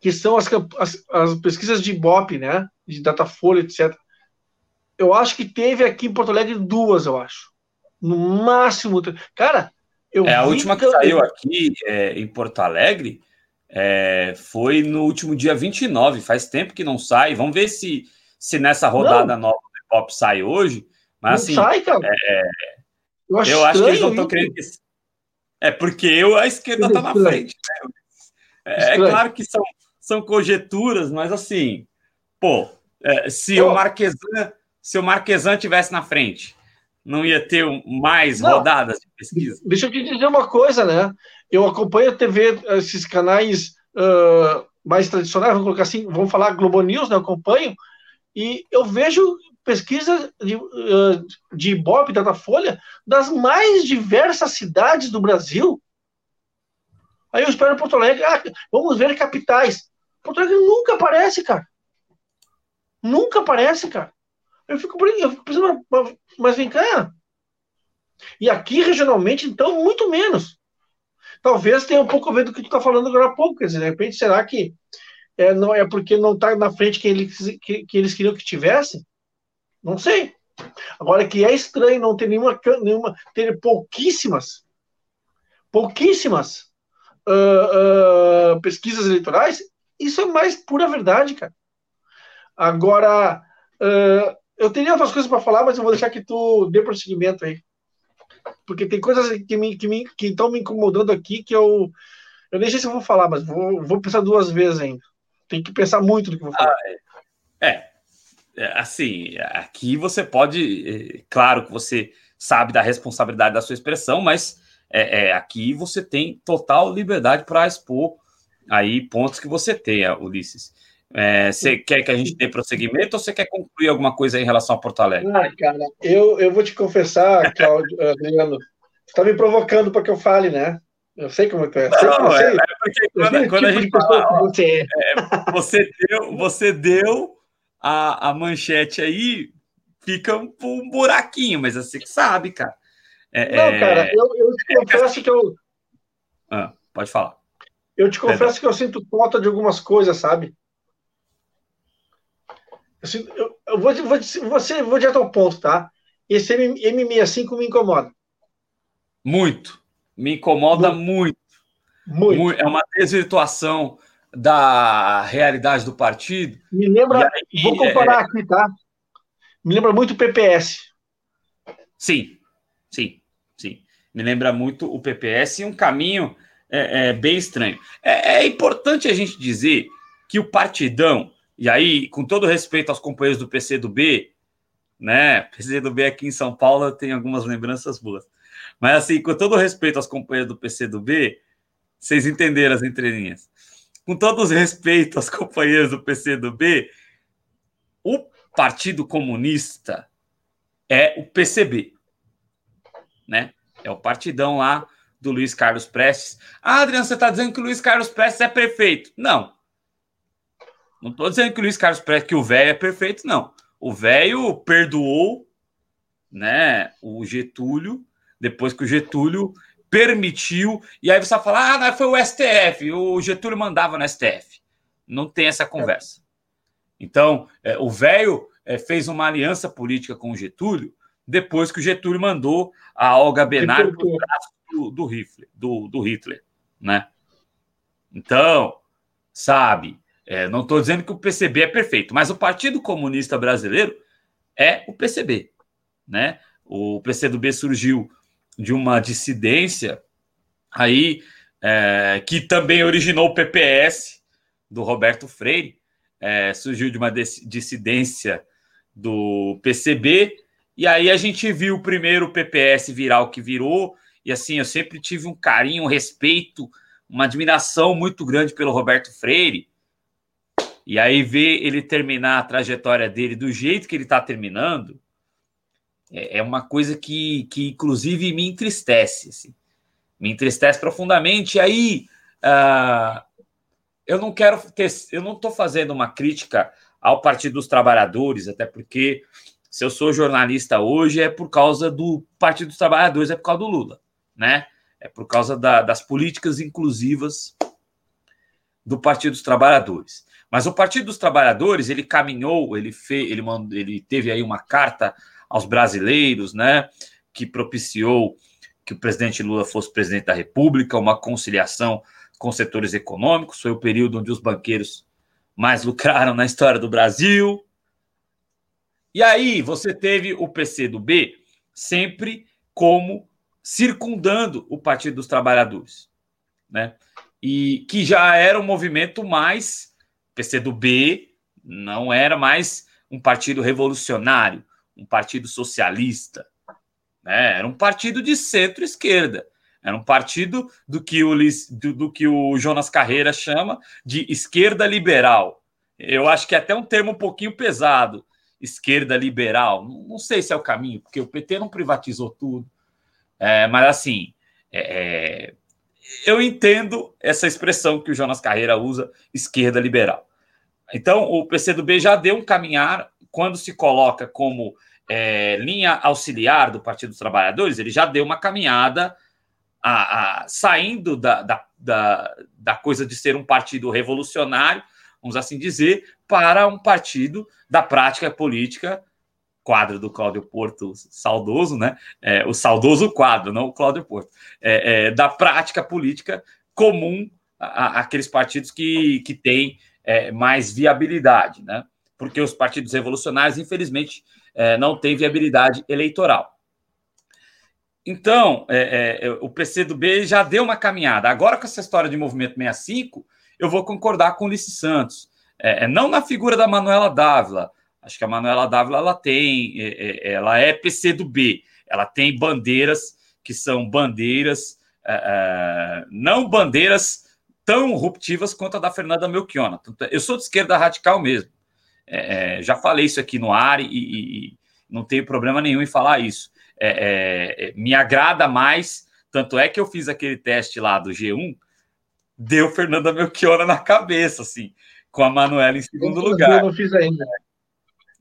que são as, as, as pesquisas de Ibope, né? De Datafolha, etc. Eu acho que teve aqui em Porto Alegre duas, eu acho. No máximo. Cara, eu É, a última que saiu aqui é, em Porto Alegre é, foi no último dia 29, faz tempo que não sai. Vamos ver se, se nessa rodada não. nova do Pop sai hoje. Mas não assim, sai, cara. É, eu, acho, eu acho que eles não estão querendo. É porque eu, a esquerda está na frente. Né? É, é, claro que são, são conjecturas, mas assim, pô, é, se, o Marquesan, se o Marquesan tivesse na frente, não ia ter mais não, rodadas de pesquisa? Deixa eu te dizer uma coisa, né? Eu acompanho a TV, esses canais uh, mais tradicionais, vamos colocar assim, vamos falar Globo News, né? Eu acompanho, e eu vejo pesquisa de, uh, de Ibope, Datafolha, das mais diversas cidades do Brasil. Aí eu espero Porto Alegre, ah, vamos ver capitais. Porto Alegre nunca aparece, cara. Nunca aparece, cara. Eu fico, eu fico pensando, mas vem cá. E aqui, regionalmente, então, muito menos. Talvez tenha um pouco a ver do que tu está falando agora há pouco. Quer dizer, de repente, será que é, não, é porque não está na frente que eles, que, que eles queriam que tivesse? Não sei. Agora, que é estranho não ter nenhuma, nenhuma ter pouquíssimas, pouquíssimas uh, uh, pesquisas eleitorais, isso é mais pura verdade, cara. Agora, uh, eu teria outras coisas para falar, mas eu vou deixar que tu dê prosseguimento aí. Porque tem coisas que me que me, que estão me incomodando aqui que eu eu nem sei se eu vou falar, mas vou, vou pensar duas vezes ainda. Tem que pensar muito no que eu vou falar. Ah, é, é, assim, aqui você pode, é, claro que você sabe da responsabilidade da sua expressão, mas é, é aqui você tem total liberdade para expor aí pontos que você tenha, Ulisses. É, você quer que a gente dê prosseguimento ou você quer concluir alguma coisa em relação a Porto Alegre? Ah, cara, eu, eu vou te confessar, Claudio, Adriano, você está me provocando para que eu fale, né? Eu sei como é que é. Não, é, é, porque quando, quando a tipo gente fala, ó, você, é. é, você deu, você deu a, a manchete aí, fica um, um buraquinho, mas você que sabe, cara. É, não, cara, eu, eu te confesso que eu. Ah Pode falar. Eu te confesso que eu sinto falta de algumas coisas, sabe? Eu, sinto, eu, eu vou, vou, você, vou direto ao ponto, tá? Esse M65 me incomoda. Muito. Me incomoda muito. Muito. muito. É uma desvirtuação da realidade do partido. Me lembra, aí, vou comparar é... aqui, tá? Me lembra muito o PPS. Sim, sim, sim. Me lembra muito o PPS e um caminho é, é bem estranho. É, é, importante a gente dizer que o partidão, e aí, com todo respeito aos companheiros do PCdoB, né? PCdoB aqui em São Paulo tem algumas lembranças boas. Mas assim, com todo respeito aos companheiros do PCdoB, vocês entenderam as entrelinhas. Com todo respeito aos companheiros do PCdoB, o Partido Comunista é o PCB, né? É o partidão lá do Luiz Carlos Prestes. Ah, Adriano, você está dizendo que o Luiz Carlos Prestes é prefeito? Não. Não estou dizendo que o Luiz Carlos Prestes, que o velho é perfeito, não. O velho perdoou, né, o Getúlio, depois que o Getúlio permitiu, e aí você vai falar, ah, não, foi o STF, o Getúlio mandava no STF. Não tem essa conversa. Então, é, o velho é, fez uma aliança política com o Getúlio depois que o Getúlio mandou a Olga Benar para o braço do, do, Hitler, do, do Hitler, né? Então, sabe, é, não estou dizendo que o PCB é perfeito, mas o Partido Comunista Brasileiro é o PCB, né? O PCdoB surgiu de uma dissidência aí é, que também originou o PPS do Roberto Freire, é, surgiu de uma dissidência do PCB, e aí a gente viu primeiro o PPS virar o que virou, e assim, eu sempre tive um carinho, um respeito, uma admiração muito grande pelo Roberto Freire. E aí ver ele terminar a trajetória dele do jeito que ele está terminando, é, é uma coisa que, que inclusive me entristece, assim. me entristece profundamente. E aí uh, eu não quero ter, eu não estou fazendo uma crítica ao Partido dos Trabalhadores, até porque se eu sou jornalista hoje é por causa do Partido dos Trabalhadores, é por causa do Lula, né? É por causa da, das políticas inclusivas do Partido dos Trabalhadores. Mas o Partido dos Trabalhadores ele caminhou, ele fez, ele, mandou, ele teve aí uma carta aos brasileiros, né? Que propiciou que o presidente Lula fosse presidente da República, uma conciliação com setores econômicos. Foi o período onde os banqueiros mais lucraram na história do Brasil. E aí você teve o PC do B sempre como circundando o Partido dos Trabalhadores, né? E que já era um movimento mais PC do B não era mais um partido revolucionário, um partido socialista, né? Era um partido de centro-esquerda. Era um partido do que, o, do, do que o Jonas Carreira chama de esquerda liberal. Eu acho que é até um termo um pouquinho pesado, esquerda liberal. Não, não sei se é o caminho, porque o PT não privatizou tudo. É, mas assim, é, é eu entendo essa expressão que o Jonas Carreira usa, esquerda liberal. Então, o PCdoB já deu um caminhar quando se coloca como é, linha auxiliar do Partido dos Trabalhadores, ele já deu uma caminhada a, a, saindo da, da, da, da coisa de ser um partido revolucionário, vamos assim dizer, para um partido da prática política quadro do Cláudio Porto, saudoso, né? É, o saudoso quadro, não o Cláudio Porto, é, é, da prática política comum àqueles partidos que, que têm é, mais viabilidade, né? Porque os partidos revolucionários, infelizmente, é, não têm viabilidade eleitoral. Então, é, é, o PCdoB já deu uma caminhada. Agora, com essa história de movimento 65, eu vou concordar com o Ulisses Santos. É, é não na figura da Manuela Dávila. Acho que a Manuela Dávila ela tem, é, é, ela é PCdoB. Ela tem bandeiras que são bandeiras, é, não bandeiras tão ruptivas quanto a da Fernanda Melchiona. Eu sou de esquerda radical mesmo. já falei isso aqui no ar e, e não tenho problema nenhum em falar isso é, é, é, me agrada mais. Tanto é que eu fiz aquele teste lá do G1, deu Fernanda Melchiona na cabeça, assim, com a Manuela em segundo eu lugar. Eu não fiz ainda.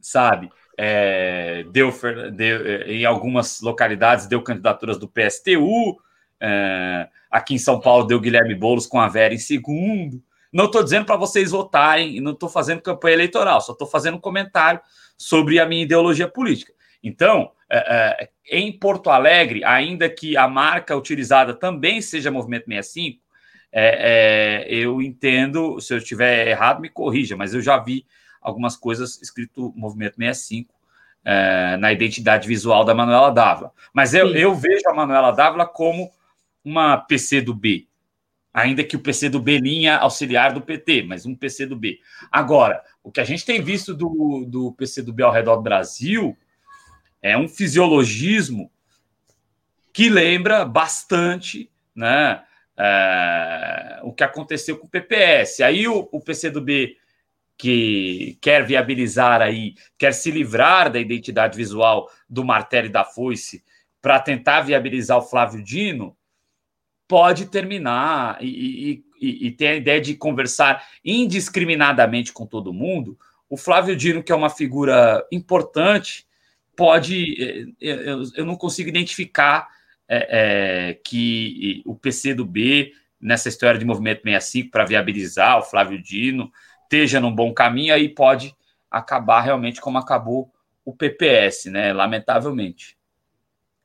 Sabe? É, deu, deu, é, em algumas localidades deu candidaturas do PSTU, É, aqui em São Paulo deu Guilherme Boulos com a Vera em segundo. Não estou dizendo para vocês votarem, não estou fazendo campanha eleitoral, só estou fazendo um comentário sobre a minha ideologia política. Então, é, é, em Porto Alegre, ainda que a marca utilizada também seja Movimento 65, é, é, eu entendo, se eu estiver errado, me corrija, mas eu já vi algumas coisas escrito Movimento 65 é, na identidade visual da Manuela Dávila. Mas eu, eu vejo a Manuela Dávila como uma PC do B, ainda que o PC do B linha auxiliar do PT, mas um PC do B. Agora, o que a gente tem visto do, do PC do B ao redor do Brasil é um fisiologismo que lembra bastante né, é, o que aconteceu com o PPS. Aí o, o PCdoB que quer viabilizar aí, quer se livrar da identidade visual do martelo e da foice para tentar viabilizar o Flávio Dino, pode terminar e, e, e, ter a ideia de conversar indiscriminadamente com todo mundo. O Flávio Dino, que é uma figura importante, pode. Eh, eh, eu, não consigo identificar é, que o PC do B, nessa história de movimento 65, para viabilizar o Flávio Dino, esteja num bom caminho, aí pode acabar realmente como acabou o PPS, né? Lamentavelmente.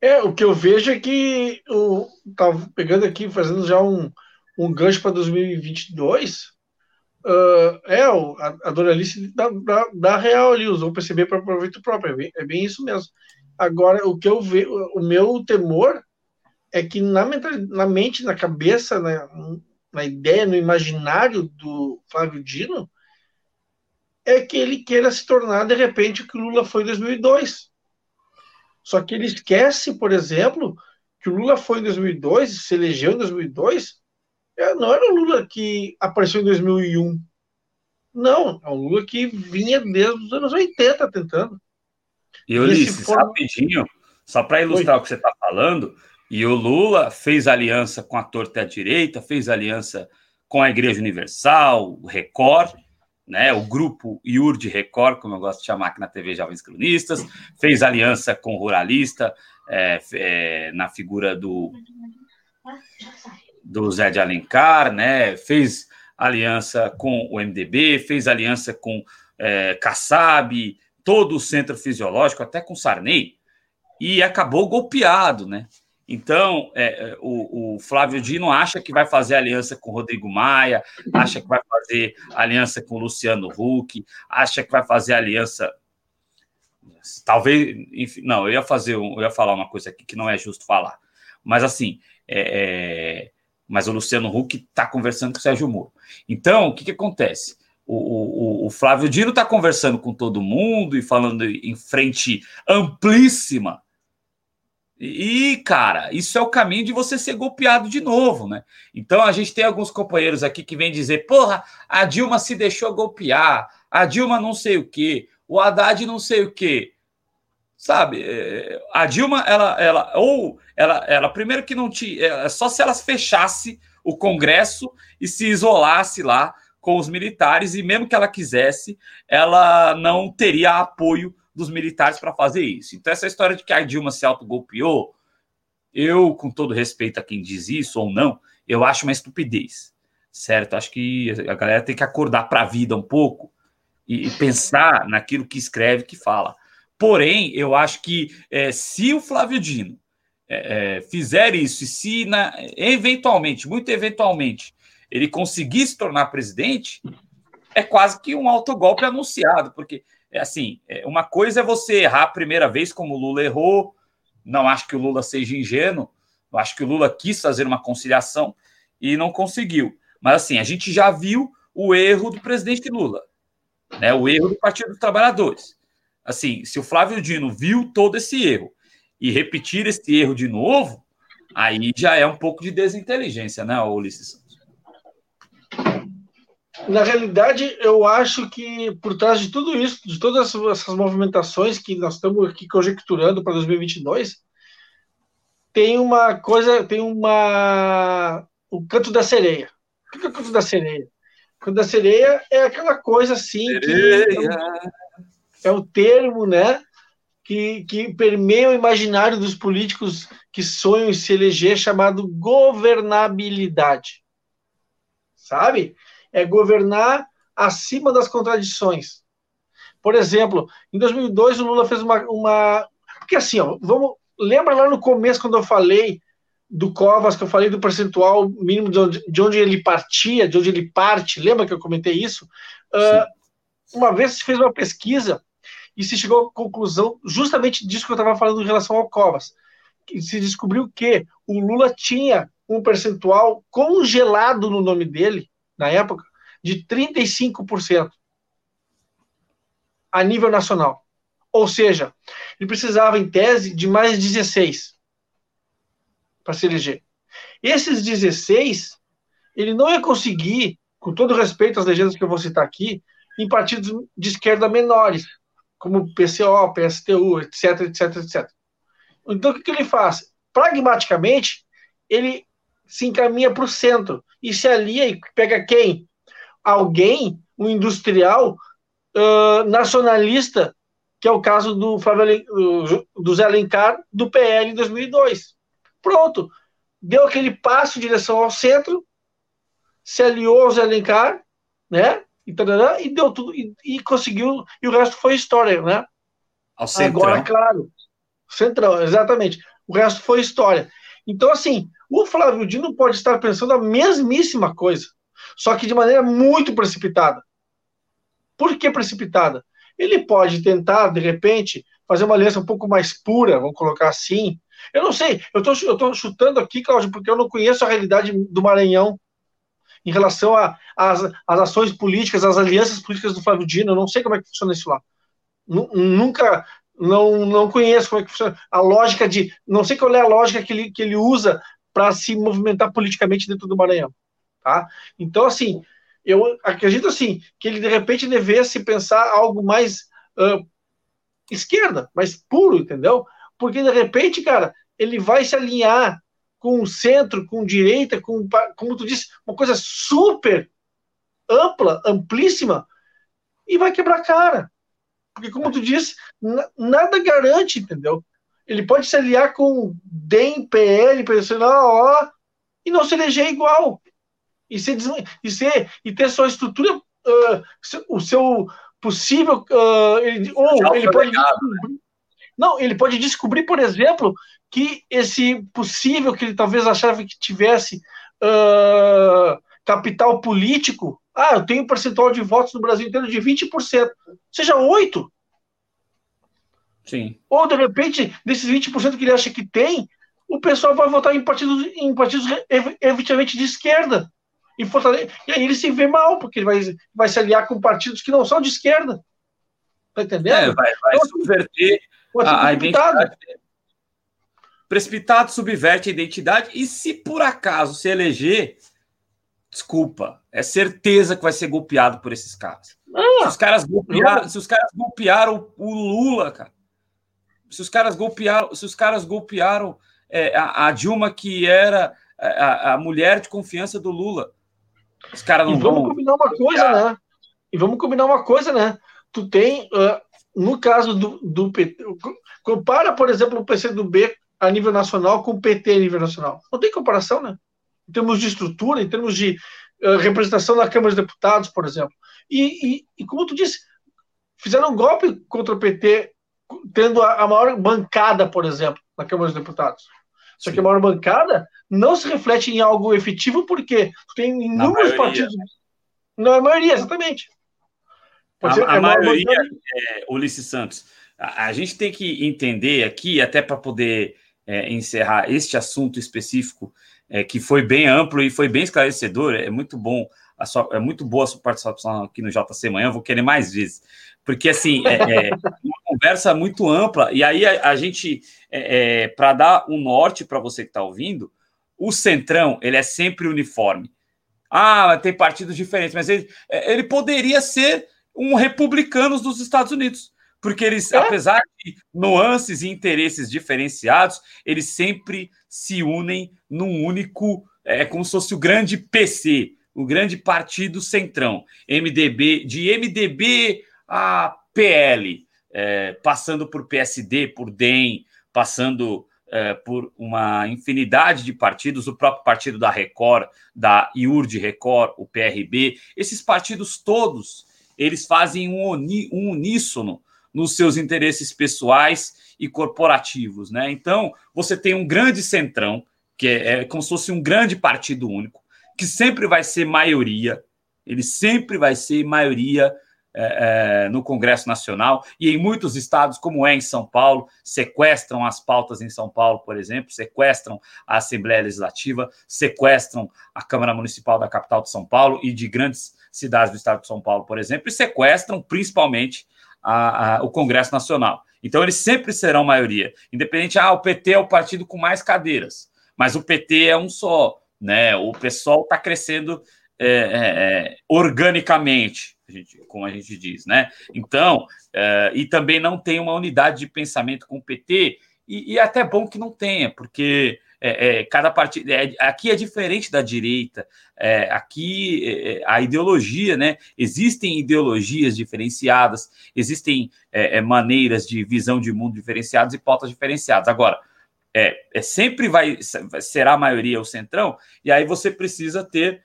É, o que eu vejo é que o tá pegando aqui, fazendo já um, um gancho para 2022, Uh, é, a, a Doralice dá, dá, dá, real ali, usou o PCB para proveito próprio, é bem, é bem, isso mesmo. Agora, o que eu vejo, o meu temor é que na, na mente, na cabeça, na, na ideia, no imaginário do Flávio Dino, é que ele queira se tornar, de repente, o que Lula foi em 2002. Só que ele esquece, por exemplo, que o Lula foi em 2002, se elegeu em 2002, é, não era o Lula que apareceu em 2001. Não, é o Lula que vinha desde os anos 80 tentando. E Ulisses, for... rapidinho, só para ilustrar Oi. o que você está falando, e o Lula fez aliança com a torta à direita, fez aliança com a Igreja Universal, o Record, né, o grupo IUR de Record, como eu gosto de chamar aqui na TV Jovens Cronistas, fez aliança com o Ruralista, é, é, na figura do do Zé de Alencar, né? Fez aliança com o MDB, fez aliança com é, Kassab, todo o centro fisiológico, até com Sarney, e acabou golpeado, né? Então, é, é o, o, Flávio Dino acha que vai fazer aliança com Rodrigo Maia, acha que vai fazer aliança com Luciano Huck, acha que vai fazer aliança. Talvez, enfim, não, eu ia fazer, eu ia falar uma coisa aqui que não é justo falar, mas assim, é, é mas o Luciano Huck está conversando com o Sérgio Moro. Então, o que, que acontece? O, o, o Flávio Dino está conversando com todo mundo e falando em frente amplíssima. E, cara, isso é o caminho de você ser golpeado de novo, né? Então a gente tem alguns companheiros aqui que vêm dizer: porra, a Dilma se deixou golpear, a Dilma não sei o quê, o Haddad não sei o quê. Sabe, é, a Dilma, ela, ela ou ela, ela primeiro que não tinha, é, só se ela fechasse o Congresso e se isolasse lá com os militares, e mesmo que ela quisesse, ela não teria apoio dos militares para fazer isso. Então, essa história de que a Dilma se autogolpeou, eu, com todo respeito a quem diz isso ou não, eu acho uma estupidez, certo? Acho que a galera tem que acordar para a vida um pouco e, e pensar naquilo que escreve, que fala. Porém, eu acho que é, se o Flávio Dino é, é, fizer isso, e se na, eventualmente, muito eventualmente, ele conseguir se tornar presidente, é quase que um autogolpe anunciado, porque assim, é, uma coisa é você errar a primeira vez, como o Lula errou. Não acho que o Lula seja ingênuo, acho que o Lula quis fazer uma conciliação e não conseguiu. Mas assim, a gente já viu o erro do presidente Lula, né? O erro do Partido dos Trabalhadores assim, se o Flávio Dino viu todo esse erro e repetir esse erro de novo, aí já é um pouco de desinteligência, né, Ulisses Na realidade, eu acho que por trás de tudo isso, de todas essas movimentações que nós estamos aqui conjecturando para 2022, tem uma coisa, tem uma o canto da sereia. O que é o canto da sereia? O canto da sereia é aquela coisa assim sereia. que é o termo, né, que, que permeia o imaginário dos políticos que sonham em se eleger, chamado governabilidade. Sabe? É governar acima das contradições. Por exemplo, em 2002 o Lula fez uma, uma porque assim, ó, vamos lembra lá no começo quando eu falei do Covas, que eu falei do percentual mínimo de onde, de onde ele partia, de onde ele parte, lembra que eu comentei isso? Uh, uma vez se fez uma pesquisa e se chegou à conclusão justamente disso que eu estava falando em relação ao Covas. Que se descobriu que o Lula tinha um percentual congelado no nome dele, na época, de 35% a nível nacional. Ou seja, ele precisava, em tese, de mais 16 para se eleger. Esses 16, ele não ia conseguir, com todo respeito às legendas que eu vou citar aqui, em partidos de esquerda menores, como PCO, PSTU, etc, etc, etc. Então, o que, que ele faz? Pragmaticamente, ele se encaminha para o centro e se alia e pega quem? Alguém, um industrial uh, nacionalista, que é o caso do, Flávio, do Zé Alencar, do PL em 2002. Pronto. Deu aquele passo em direção ao centro, se aliou ao Zé Alencar, né? E, tarará, e deu tudo, e, e, conseguiu, e o resto foi história, né? Ao centrão. Agora, claro, centrão, exatamente. O resto foi história. Então, assim, o Flávio Dino pode estar pensando a mesmíssima coisa, só que de maneira muito precipitada. Por que precipitada? Ele pode tentar, de repente, fazer uma aliança um pouco mais pura, vamos colocar assim, eu não sei, eu tô, tô chutando aqui, Cláudio, porque eu não conheço a realidade do Maranhão em relação às ações políticas, às alianças políticas do Flávio Dino, eu não sei como é que funciona isso lá. Nunca, não, não conheço como é que funciona a lógica de, não sei qual é a lógica que ele, que ele usa para se movimentar politicamente dentro do Maranhão, tá? Então, assim, eu acredito, assim, que ele, de repente, devesse pensar algo mais uh, esquerda, mais puro, entendeu? Porque, de repente, cara, ele vai se alinhar com o centro, com direita, com, como tu disse, uma coisa super ampla, amplíssima, e vai quebrar cara. Porque, como tu disse, nada garante, entendeu? Ele pode se aliar com DEM, PL, pensando, ó, e não se eleger igual. E, ser, e, ser, e ter sua estrutura, uh, o seu possível. Uh, ele, ou ele pode. Né? Não, ele pode descobrir, por exemplo, que esse possível que ele talvez achava que tivesse uh, capital político, ah, eu tenho um percentual de votos no Brasil inteiro de 20%, seja 8%. Sim. Ou, de repente, desses 20% que ele acha que tem, o pessoal vai votar em partidos, em partidos efetivamente de esquerda. E, e aí ele se vê mal, porque ele vai, vai se aliar com partidos que não são de esquerda. Tá entendendo? É, vai, vai então, subverter a, a identidade. Precipitado subverte a identidade e se por acaso se eleger, desculpa, é certeza que vai ser golpeado por esses caras. Ah, se, os caras golpearam, se os caras golpearam o Lula, cara, se os caras golpearam, se os caras golpearam é, a, a, Dilma, que era a, a, mulher de confiança do Lula, os caras não e vamos vão... combinar uma coisa, né? E vamos combinar uma coisa, né? Tu tem, uh, no caso do, do PT, compara, por exemplo, o PCdoB a nível nacional com o PT a nível nacional. Não tem comparação, né? Em termos de estrutura, em termos de uh, representação na Câmara dos Deputados, por exemplo. E, e, e, como tu disse, fizeram um golpe contra o PT, tendo a, a maior bancada, por exemplo, na Câmara dos Deputados. Só Sim. que a maior bancada não se reflete em algo efetivo, porque tem inúmeros partidos. Não, a maioria, exatamente. Pode a, ser, a é maioria, é, Ulisses Santos, a, a, gente tem que entender aqui, até para poder é, encerrar este assunto específico, é, que foi bem amplo e foi bem esclarecedor, é muito bom, sua, é muito boa a sua participação aqui no JC Manhã, vou querer mais vezes, porque assim, é, é uma conversa muito ampla, e aí a, a gente, é, é para dar um norte para você que está ouvindo, o Centrão, ele é sempre uniforme. Ah, tem partidos diferentes, mas ele, ele poderia ser um republicanos dos Estados Unidos, porque eles, é? apesar de nuances e interesses diferenciados, eles sempre se unem num único, é como se fosse o grande PC, o grande partido centrão, MDB, de MDB a PL, é, passando por PSD, por DEM, passando é, por uma infinidade de partidos, o próprio partido da Record, da IURD Record, o PRB, esses partidos todos, eles fazem um, uni, um uníssono nos seus interesses pessoais e corporativos, né? Então, você tem um grande centrão, que é, é como se fosse um grande partido único, que sempre vai ser maioria, ele sempre vai ser maioria é, é, no Congresso Nacional e em muitos estados, como é em São Paulo, sequestram as pautas em São Paulo, por exemplo, sequestram a Assembleia Legislativa, sequestram a Câmara Municipal da capital de São Paulo e de grandes cidades do estado de São Paulo, por exemplo, e sequestram principalmente a, a, o Congresso Nacional. Então, eles sempre serão maioria, independente, ah, o PT é o partido com mais cadeiras, mas o PT é um só, né? O pessoal está crescendo é, é, é, organicamente como a gente diz, né? Então, uh, e também não tem uma unidade de pensamento com o PT, e, e é até bom que não tenha, porque é, é, cada partido. É, aqui é diferente da direita. É, aqui é, a ideologia, né? Existem ideologias diferenciadas, existem maneiras de visão de mundo diferenciadas e pautas diferenciadas. Agora, é, sempre vai será a maioria o centrão, e aí você precisa ter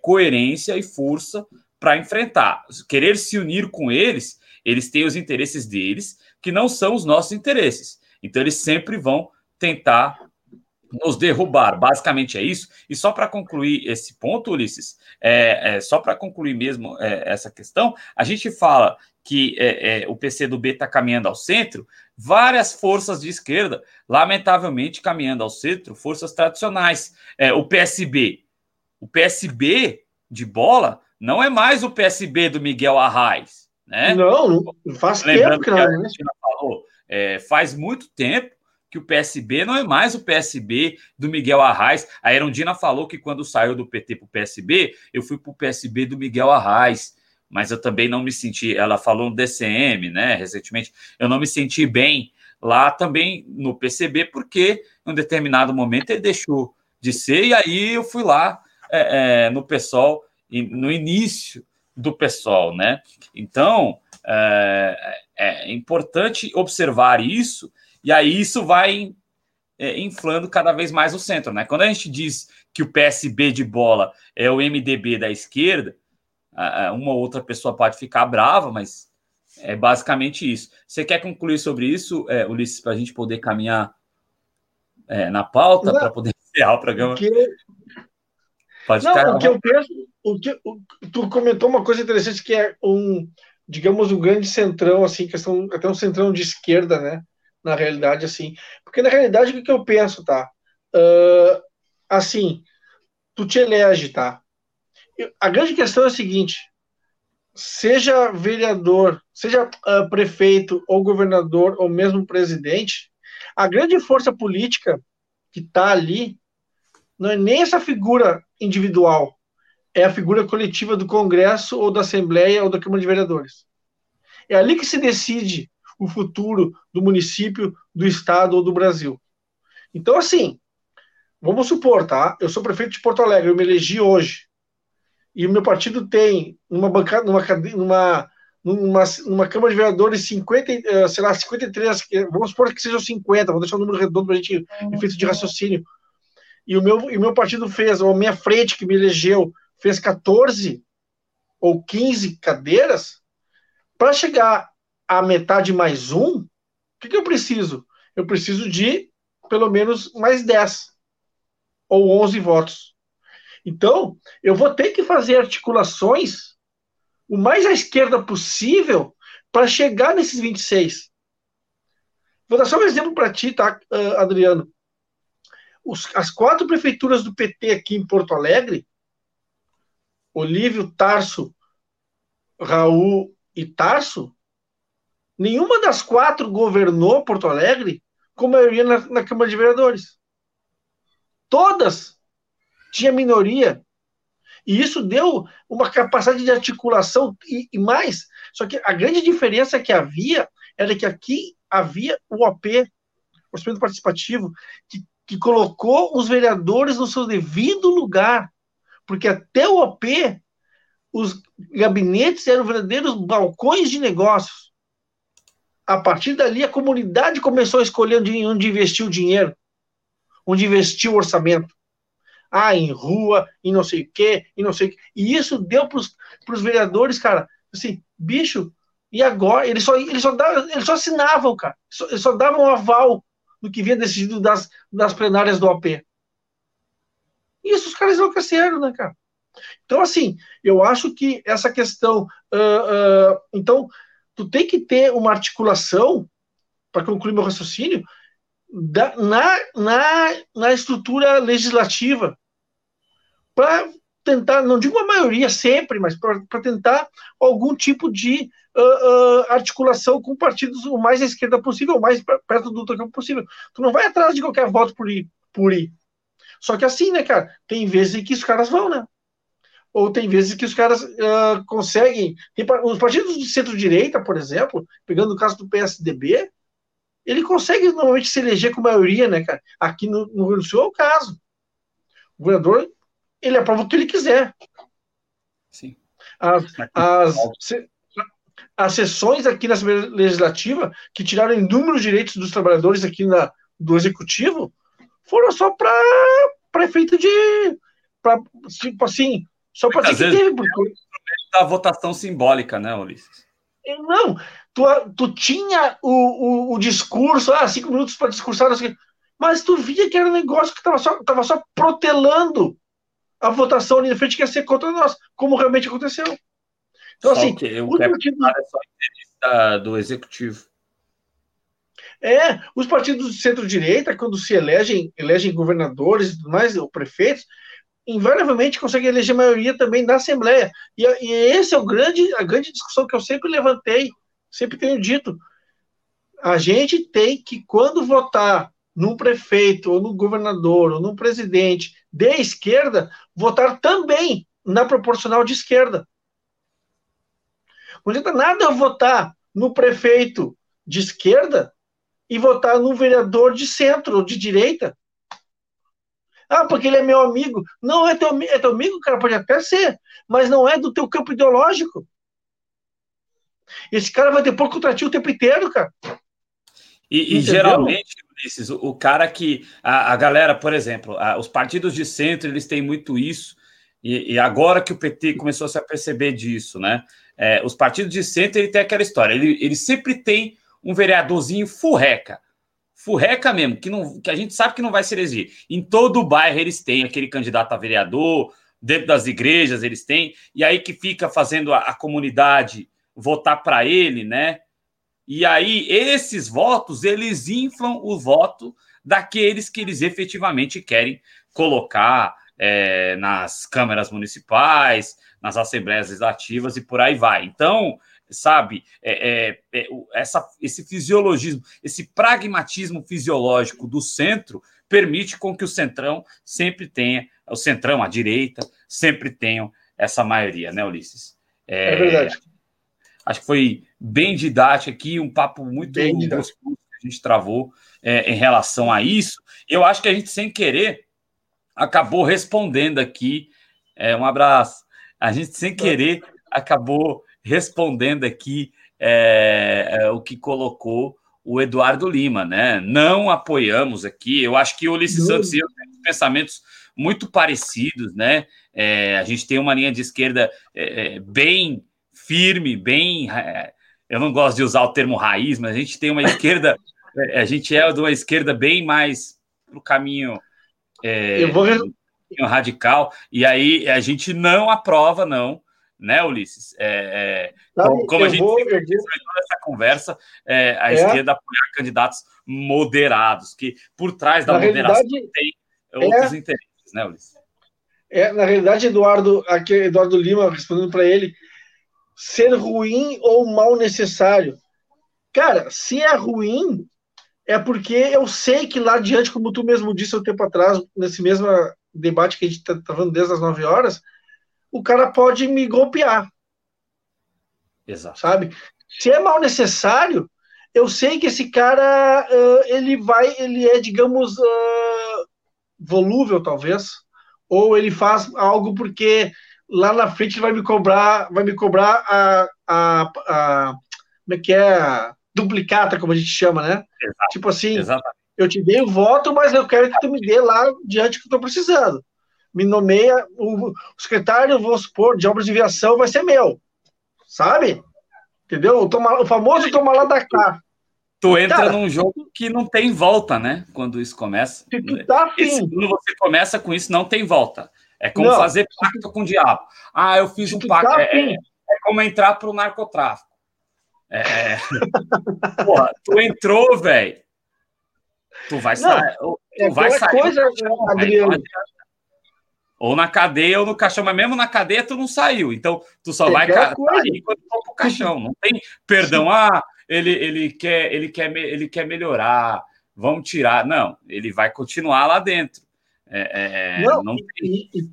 coerência e força para enfrentar. Querer se unir com eles, eles têm os interesses deles, que não são os nossos interesses. Então, eles sempre vão tentar nos derrubar. Basicamente é isso. E só para concluir esse ponto, Ulisses, é, é só para concluir mesmo é, essa questão, a gente fala que é, é o PCdoB está caminhando ao centro, várias forças de esquerda, lamentavelmente, caminhando ao centro, forças tradicionais. É, o PSB. O PSB de bola não é mais o PSB do Miguel Arraes, né? Não, faz Lembrando tempo que, que a né? falou, é, faz muito tempo que o PSB não é mais o PSB do Miguel Arraes. A Erundina falou que quando saiu do PT para o PSB, eu fui para o PSB do Miguel Arraes, mas eu também não me senti. Ela falou no DCM, né, recentemente, eu não me senti bem lá também no PCB, porque em um determinado momento ele deixou de ser, e aí eu fui lá é, é, no PSOL no início do pessoal, né? Então é, é, importante observar isso, e aí isso vai é, inflando cada vez mais o centro, né? Quando a gente diz que o PSB de bola é o MDB da esquerda, uma ou outra pessoa pode ficar brava, mas é basicamente isso. Você quer concluir sobre isso, é, Ulisses, para a gente poder caminhar é, na pauta, para poder encerrar o programa? Porque... Pode Não, ficar... o que eu penso, o que, o, tu comentou uma coisa interessante que é um, digamos, um grande centrão, assim, questão, até um centrão de esquerda, né? Na realidade, assim. Porque na realidade, o que, que eu penso, tá? Uh, assim, tu te elege, tá? A grande questão é a seguinte: seja vereador, seja uh, prefeito ou governador ou mesmo presidente, a grande força política que está ali não é nem essa figura individual, é a figura coletiva do Congresso ou da Assembleia ou da Câmara de Vereadores. É ali que se decide o futuro do município, do estado ou do Brasil. Então, assim, vamos supor, tá? Eu sou prefeito de Porto Alegre, eu me elegi hoje. E o meu partido tem uma bancada, numa, numa, numa, numa Câmara de Vereadores 50, eh, sei lá, 53, vamos supor que sejam 50, vou deixar um número redondo para a gente efeito de raciocínio. E o meu, e o meu partido fez, ou a minha frente que me elegeu, fez 14 ou 15 cadeiras, para chegar à metade mais um, o que, que eu preciso? Eu preciso de pelo menos mais 10 ou 11 votos. Então, eu vou ter que fazer articulações o mais à esquerda possível para chegar nesses 26. Vou dar só um exemplo para ti, tá, Adriano? Os, as quatro prefeituras do PT aqui em Porto Alegre Olívio, Tarso, Raul e Tarso, nenhuma das quatro governou Porto Alegre com maioria na, na Câmara de Vereadores. Todas tinha minoria. E isso deu uma capacidade de articulação e, e, mais. Só que a grande diferença que havia era que aqui havia o OP, Orçamento Participativo, que, que colocou os vereadores no seu devido lugar porque até o OP, os gabinetes eram verdadeiros balcões de negócios. A partir dali, a comunidade começou a escolher onde investir o dinheiro, onde investir o orçamento. Ah, em rua, em não sei o quê, em não sei o quê. E isso deu para os vereadores, cara, assim, bicho, e agora? Eles só, eles só, davam, eles só assinavam, cara. Eles só davam um aval no que vinha decidido das, das plenárias do OP. Isso os caras enlouqueceram, né, cara? Então, assim, eu acho que essa questão. Uh, uh, então, tu tem que ter uma articulação, para concluir meu raciocínio, da, na, na, na estrutura legislativa, para tentar, não digo uma maioria sempre, mas para tentar algum tipo de uh, uh, articulação com partidos o mais à esquerda possível, o mais perto do campo possível. Tu não vai atrás de qualquer voto por ir, por ir. Só que assim, né, cara, tem vezes em que os caras vão, né? Ou tem vezes que os caras uh, conseguem. Os partidos de centro-direita, por exemplo, pegando o caso do PSDB, ele consegue normalmente se eleger com maioria, né, cara? Aqui no, no Rio Grande do Sul é o caso. O governador, ele aprova o que ele quiser. Sim. As, as, as sessões aqui na Assembleia Legislativa, que tiraram inúmeros direitos dos trabalhadores aqui na, do Executivo, foram só para efeito de. Pra, tipo assim, só para dizer que teve. Porque... Da votação simbólica, né, Ulisses? Não, tu, tu tinha o, o, o discurso, ah, cinco minutos para discursar, mas tu via que era um negócio que estava só, tava só protelando a votação ali na frente que ia ser contra nós, como realmente aconteceu. Então, só assim, que o partidos... é só da, do executivo. É, os partidos de centro-direita, quando se elegem, elegem governadores e mais, ou prefeitos, invariavelmente conseguem eleger maioria também na Assembleia. E, e esse é o grande, a grande discussão que eu sempre levantei, sempre tenho dito. A gente tem que, quando votar num prefeito, ou no governador, ou num presidente de esquerda, votar também na proporcional de esquerda. Não adianta nada eu votar no prefeito de esquerda e votar no vereador de centro ou de direita. Ah, porque ele é meu amigo. Não é teu, é teu amigo, cara, pode até ser, mas não é do teu campo ideológico. Esse cara vai depor contra ti o tempo inteiro, cara. E, e geralmente, Ulisses, o, cara que. A, a galera, por exemplo, a, os partidos de centro, eles têm muito isso. E, e, agora que o PT começou a se aperceber disso, né? É, os partidos de centro, ele tem aquela história. Ele, ele sempre tem um vereadorzinho furreca. Furreca mesmo, que, não, que a gente sabe que não vai se eleger. Em todo o bairro eles têm aquele candidato a vereador, dentro das igrejas eles têm, e aí que fica fazendo a, a comunidade votar para ele, né? E aí esses votos, eles inflam o voto daqueles que eles efetivamente querem colocar é, nas câmaras municipais, nas assembleias legislativas e por aí vai. Então, sabe, é, é, é, essa, esse fisiologismo, esse pragmatismo fisiológico do centro permite com que o centrão sempre tenha, o centrão, a direita, sempre tenham essa maioria, né, Ulisses? É, é verdade. Acho que foi bem didático aqui, um papo muito gostoso que a gente travou é, em relação a isso. Eu acho que a gente, sem querer, acabou respondendo aqui. É, um abraço. A gente, sem querer, acabou respondendo aqui é, é, o que colocou o Eduardo Lima, né? Não apoiamos aqui. Eu acho que o Ulisses Santos e eu temos pensamentos muito parecidos, né? É, a gente tem uma linha de esquerda é, é bem firme, bem. É, eu não gosto de usar o termo raiz, mas a gente tem uma esquerda. a gente é de uma esquerda bem mais para o caminho. eu vou radical, e aí a gente não aprova, não, né, Ulisses? É, é, Sabe, como a gente vou, sempre disse nessa conversa, é, a é. esquerda apoiar candidatos moderados, que por trás da na moderação tem outros é. interesses, né, Ulisses? É, na realidade, Eduardo, aqui Eduardo Lima respondendo para ele, ser ruim ou mal necessário. Cara, se é ruim, é porque eu sei que lá adiante, como tu mesmo disse há um tempo atrás, nesse mesmo debate que a gente está tá falando desde as 9 horas, o cara pode me golpear. Exato. Sabe? Se é mal necessário, eu sei que esse cara uh, ele vai, ele é, digamos, uh, volúvel, talvez, ou ele faz algo porque lá na frente ele vai me cobrar, vai me cobrar a, a, a como é que é, duplicata, como a gente chama, né? Exato. Tipo assim, Exatamente. eu te dei o voto, mas eu quero que tu me dê lá diante que eu estou precisando. Me nomeia, o, secretário, vou supor, de obras de viação vai ser meu, sabe? Entendeu? O, toma, o famoso toma lá da cá. Tu entra Cara, num jogo que não tem volta, né? Quando isso começa. Tá afim. quando você começa com isso, não tem volta. É como não, fazer pacto com o diabo. Ah, eu fiz um pacto. Tá é, é, é, como entrar pro narcotráfico. É. é. Porra, tu entrou, velho. Tu vai sair. Tu é vai sair. Coisa, Adriano. Ou na cadeia ou no caixão, mas mesmo na cadeia tu não saiu. Então tu só vai sair quando for pro caixão. Não tem perdão. Ah, ele, ele, quer, ele, quer, ele quer melhorar. Vamos tirar. Não, ele vai continuar lá dentro. É, é, não, não e, e,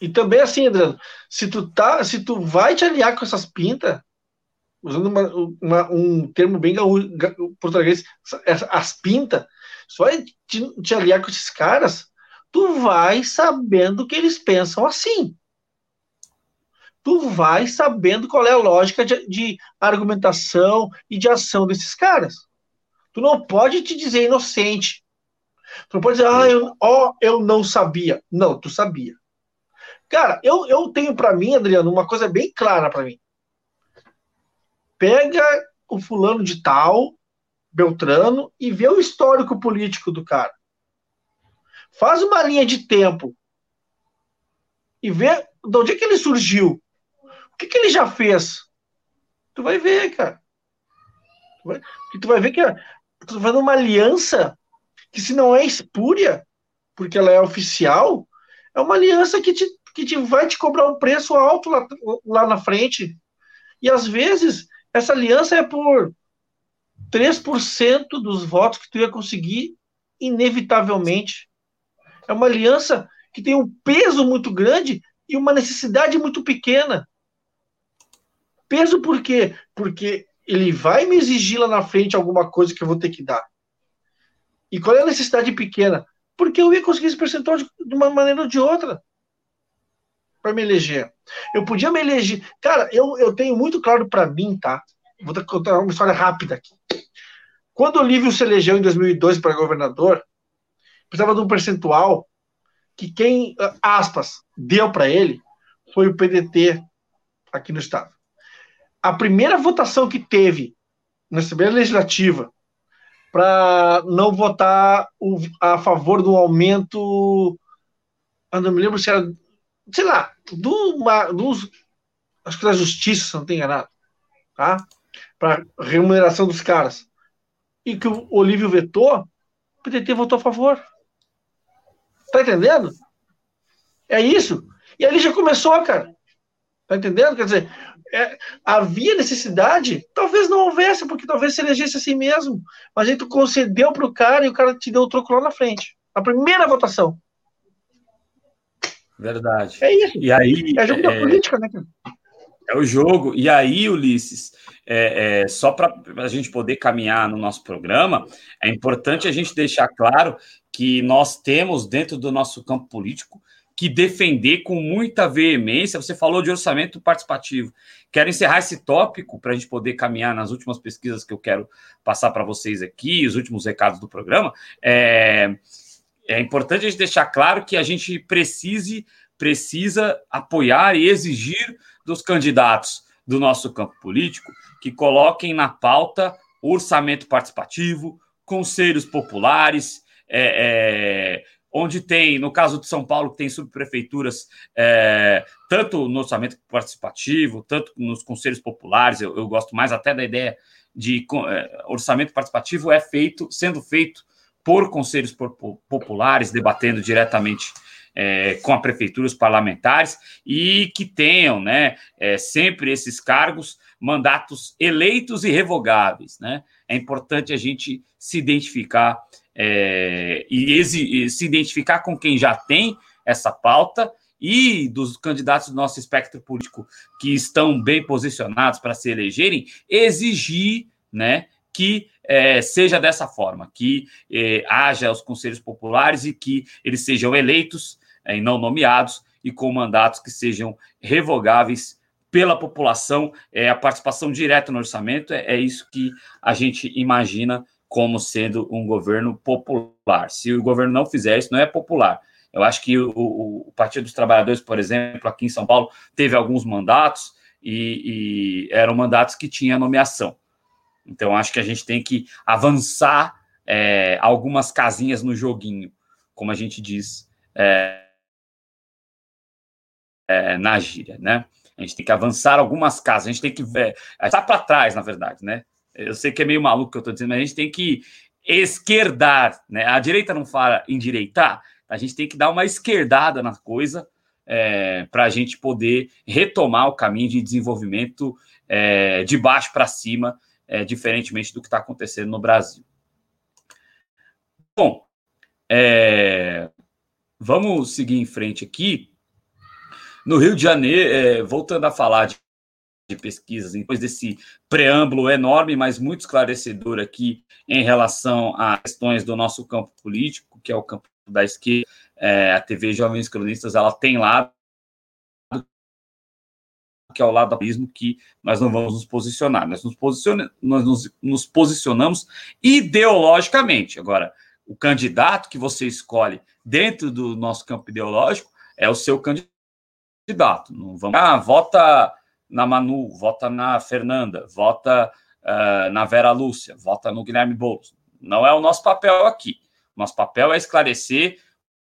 e, também assim, Adriano, se tu tá, se tu vai te aliar com essas pintas, usando uma, uma, um termo bem português, as pintas, só te, te aliar com esses caras, tu vai sabendo que eles pensam assim. Tu vai sabendo qual é a lógica de, de argumentação e de ação desses caras. Tu não pode te dizer inocente. Tu não pode dizer, ah, eu, oh, eu não sabia. Não, tu sabia. Cara, eu, eu tenho para mim, Adriano, uma coisa bem clara para mim. Pega o fulano de tal, Beltrano, e vê o histórico político do cara. Faz uma linha de tempo e vê de onde é que ele surgiu. O que, que ele já fez? Tu vai ver, cara. Tu vai, tu vai ver que tu vai numa aliança que se não é espúria, porque ela é oficial, é uma aliança que, te, que te vai te cobrar um preço alto lá, lá na frente. E às vezes, essa aliança é por 3% dos votos que tu ia conseguir, inevitavelmente. É uma aliança que tem um peso muito grande e uma necessidade muito pequena. Peso por quê? Porque ele vai me exigir lá na frente alguma coisa que eu vou ter que dar. E qual é a necessidade pequena? Porque eu ia conseguir esse percentual de, de uma maneira ou de outra para me eleger. Eu podia me eleger. Cara, eu, eu tenho muito claro para mim, tá? Vou contar uma história rápida aqui. Quando o Lívio se elegeu em 2002 para governador, precisava de um percentual que quem, aspas, deu para ele foi o PDT aqui no estado. A primeira votação que teve na Assembleia Legislativa para não votar o, a favor do aumento. Eu não me lembro se era, sei lá, do, dos, acho que da justiça, se não tem enganado, tá? Para remuneração dos caras. E que o Olívio vetou, o PDT votou a favor. Tá entendendo? É isso. E ali já começou, cara. Tá entendendo? Quer dizer, é, havia necessidade, talvez não houvesse, porque talvez se elegesse assim mesmo. Mas aí tu concedeu para o cara e o cara te deu o troco lá na frente. A primeira votação. Verdade. É isso. E aí, é jogo é, da política, né, cara? É o jogo. E aí, Ulisses, é, é, só para a gente poder caminhar no nosso programa, é importante a gente deixar claro que nós temos dentro do nosso campo político que defender com muita veemência. Você falou de orçamento participativo. Quero encerrar esse tópico para a gente poder caminhar nas últimas pesquisas que eu quero passar para vocês aqui, os últimos recados do programa. É, é importante a gente deixar claro que a gente precise, precisa apoiar e exigir dos candidatos do nosso campo político que coloquem na pauta orçamento participativo, conselhos populares, é, é, onde tem, no caso de São Paulo, tem subprefeituras, é, tanto no orçamento participativo, tanto nos conselhos populares, eu, eu gosto mais até da ideia de é, orçamento participativo é feito, sendo feito por conselhos populares, debatendo diretamente é, com a prefeitura, os parlamentares, e que tenham né, é, sempre esses cargos, mandatos eleitos e revogáveis. Né? É importante a gente se identificar é, e, e se identificar com quem já tem essa pauta e dos candidatos do nosso espectro político que estão bem posicionados para se elegerem, exigir né, que é, seja dessa forma, que é, haja os conselhos populares e que eles sejam eleitos é, e não nomeados e com mandatos que sejam revogáveis pela população, é a participação direta no orçamento, é, é isso que a gente imagina como sendo um governo popular. Se o governo não fizer isso, não é popular. Eu acho que o, o, Partido dos Trabalhadores, por exemplo, aqui em São Paulo, teve alguns mandatos e, e eram mandatos que tinha nomeação. Então, acho que a gente tem que avançar é, algumas casinhas no joguinho, como a gente diz é, é, na gíria, né? A gente tem que avançar algumas casas, a gente tem que é, estar para trás, na verdade, né? Eu sei que é meio maluco o que eu estou dizendo, mas a gente tem que esquerdar, né? A direita não fala endireitar, a gente tem que dar uma esquerdada na coisa é, para a gente poder retomar o caminho de desenvolvimento é, de baixo para cima, é, diferentemente do que está acontecendo no Brasil. Bom, é, vamos seguir em frente aqui. No Rio de Janeiro, é, voltando a falar de, de, pesquisas, depois desse preâmbulo enorme, mas muito esclarecedor aqui em relação a questões do nosso campo político, que é o campo da esquerda, é, a TV Jovens Cronistas, ela tem lado que é o lado do que nós não vamos nos posicionar. Nós nos, posiciona, nós nos, nos posicionamos ideologicamente. Agora, o candidato que você escolhe dentro do nosso campo ideológico é o seu candidato candidato. Não vamos, ah, vota na Manu, vota na Fernanda, vota uh, na Vera Lúcia, vota no Guilherme Boulos. Não é o nosso papel aqui. Nosso papel é esclarecer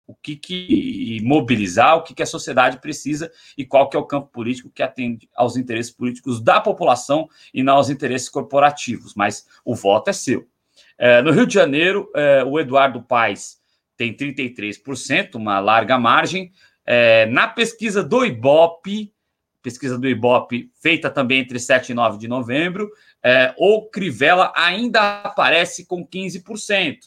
o que, que mobilizar, o que, que a sociedade precisa e qual que é o campo político que atende aos interesses políticos da população e não aos interesses corporativos. Mas o voto é seu. É, no Rio de Janeiro, é, o Eduardo Paes tem 33%, uma larga margem. É, na pesquisa do Ibope, pesquisa do Ibope, feita também entre 7 e 9 de novembro, é, o Crivella ainda aparece com 15%.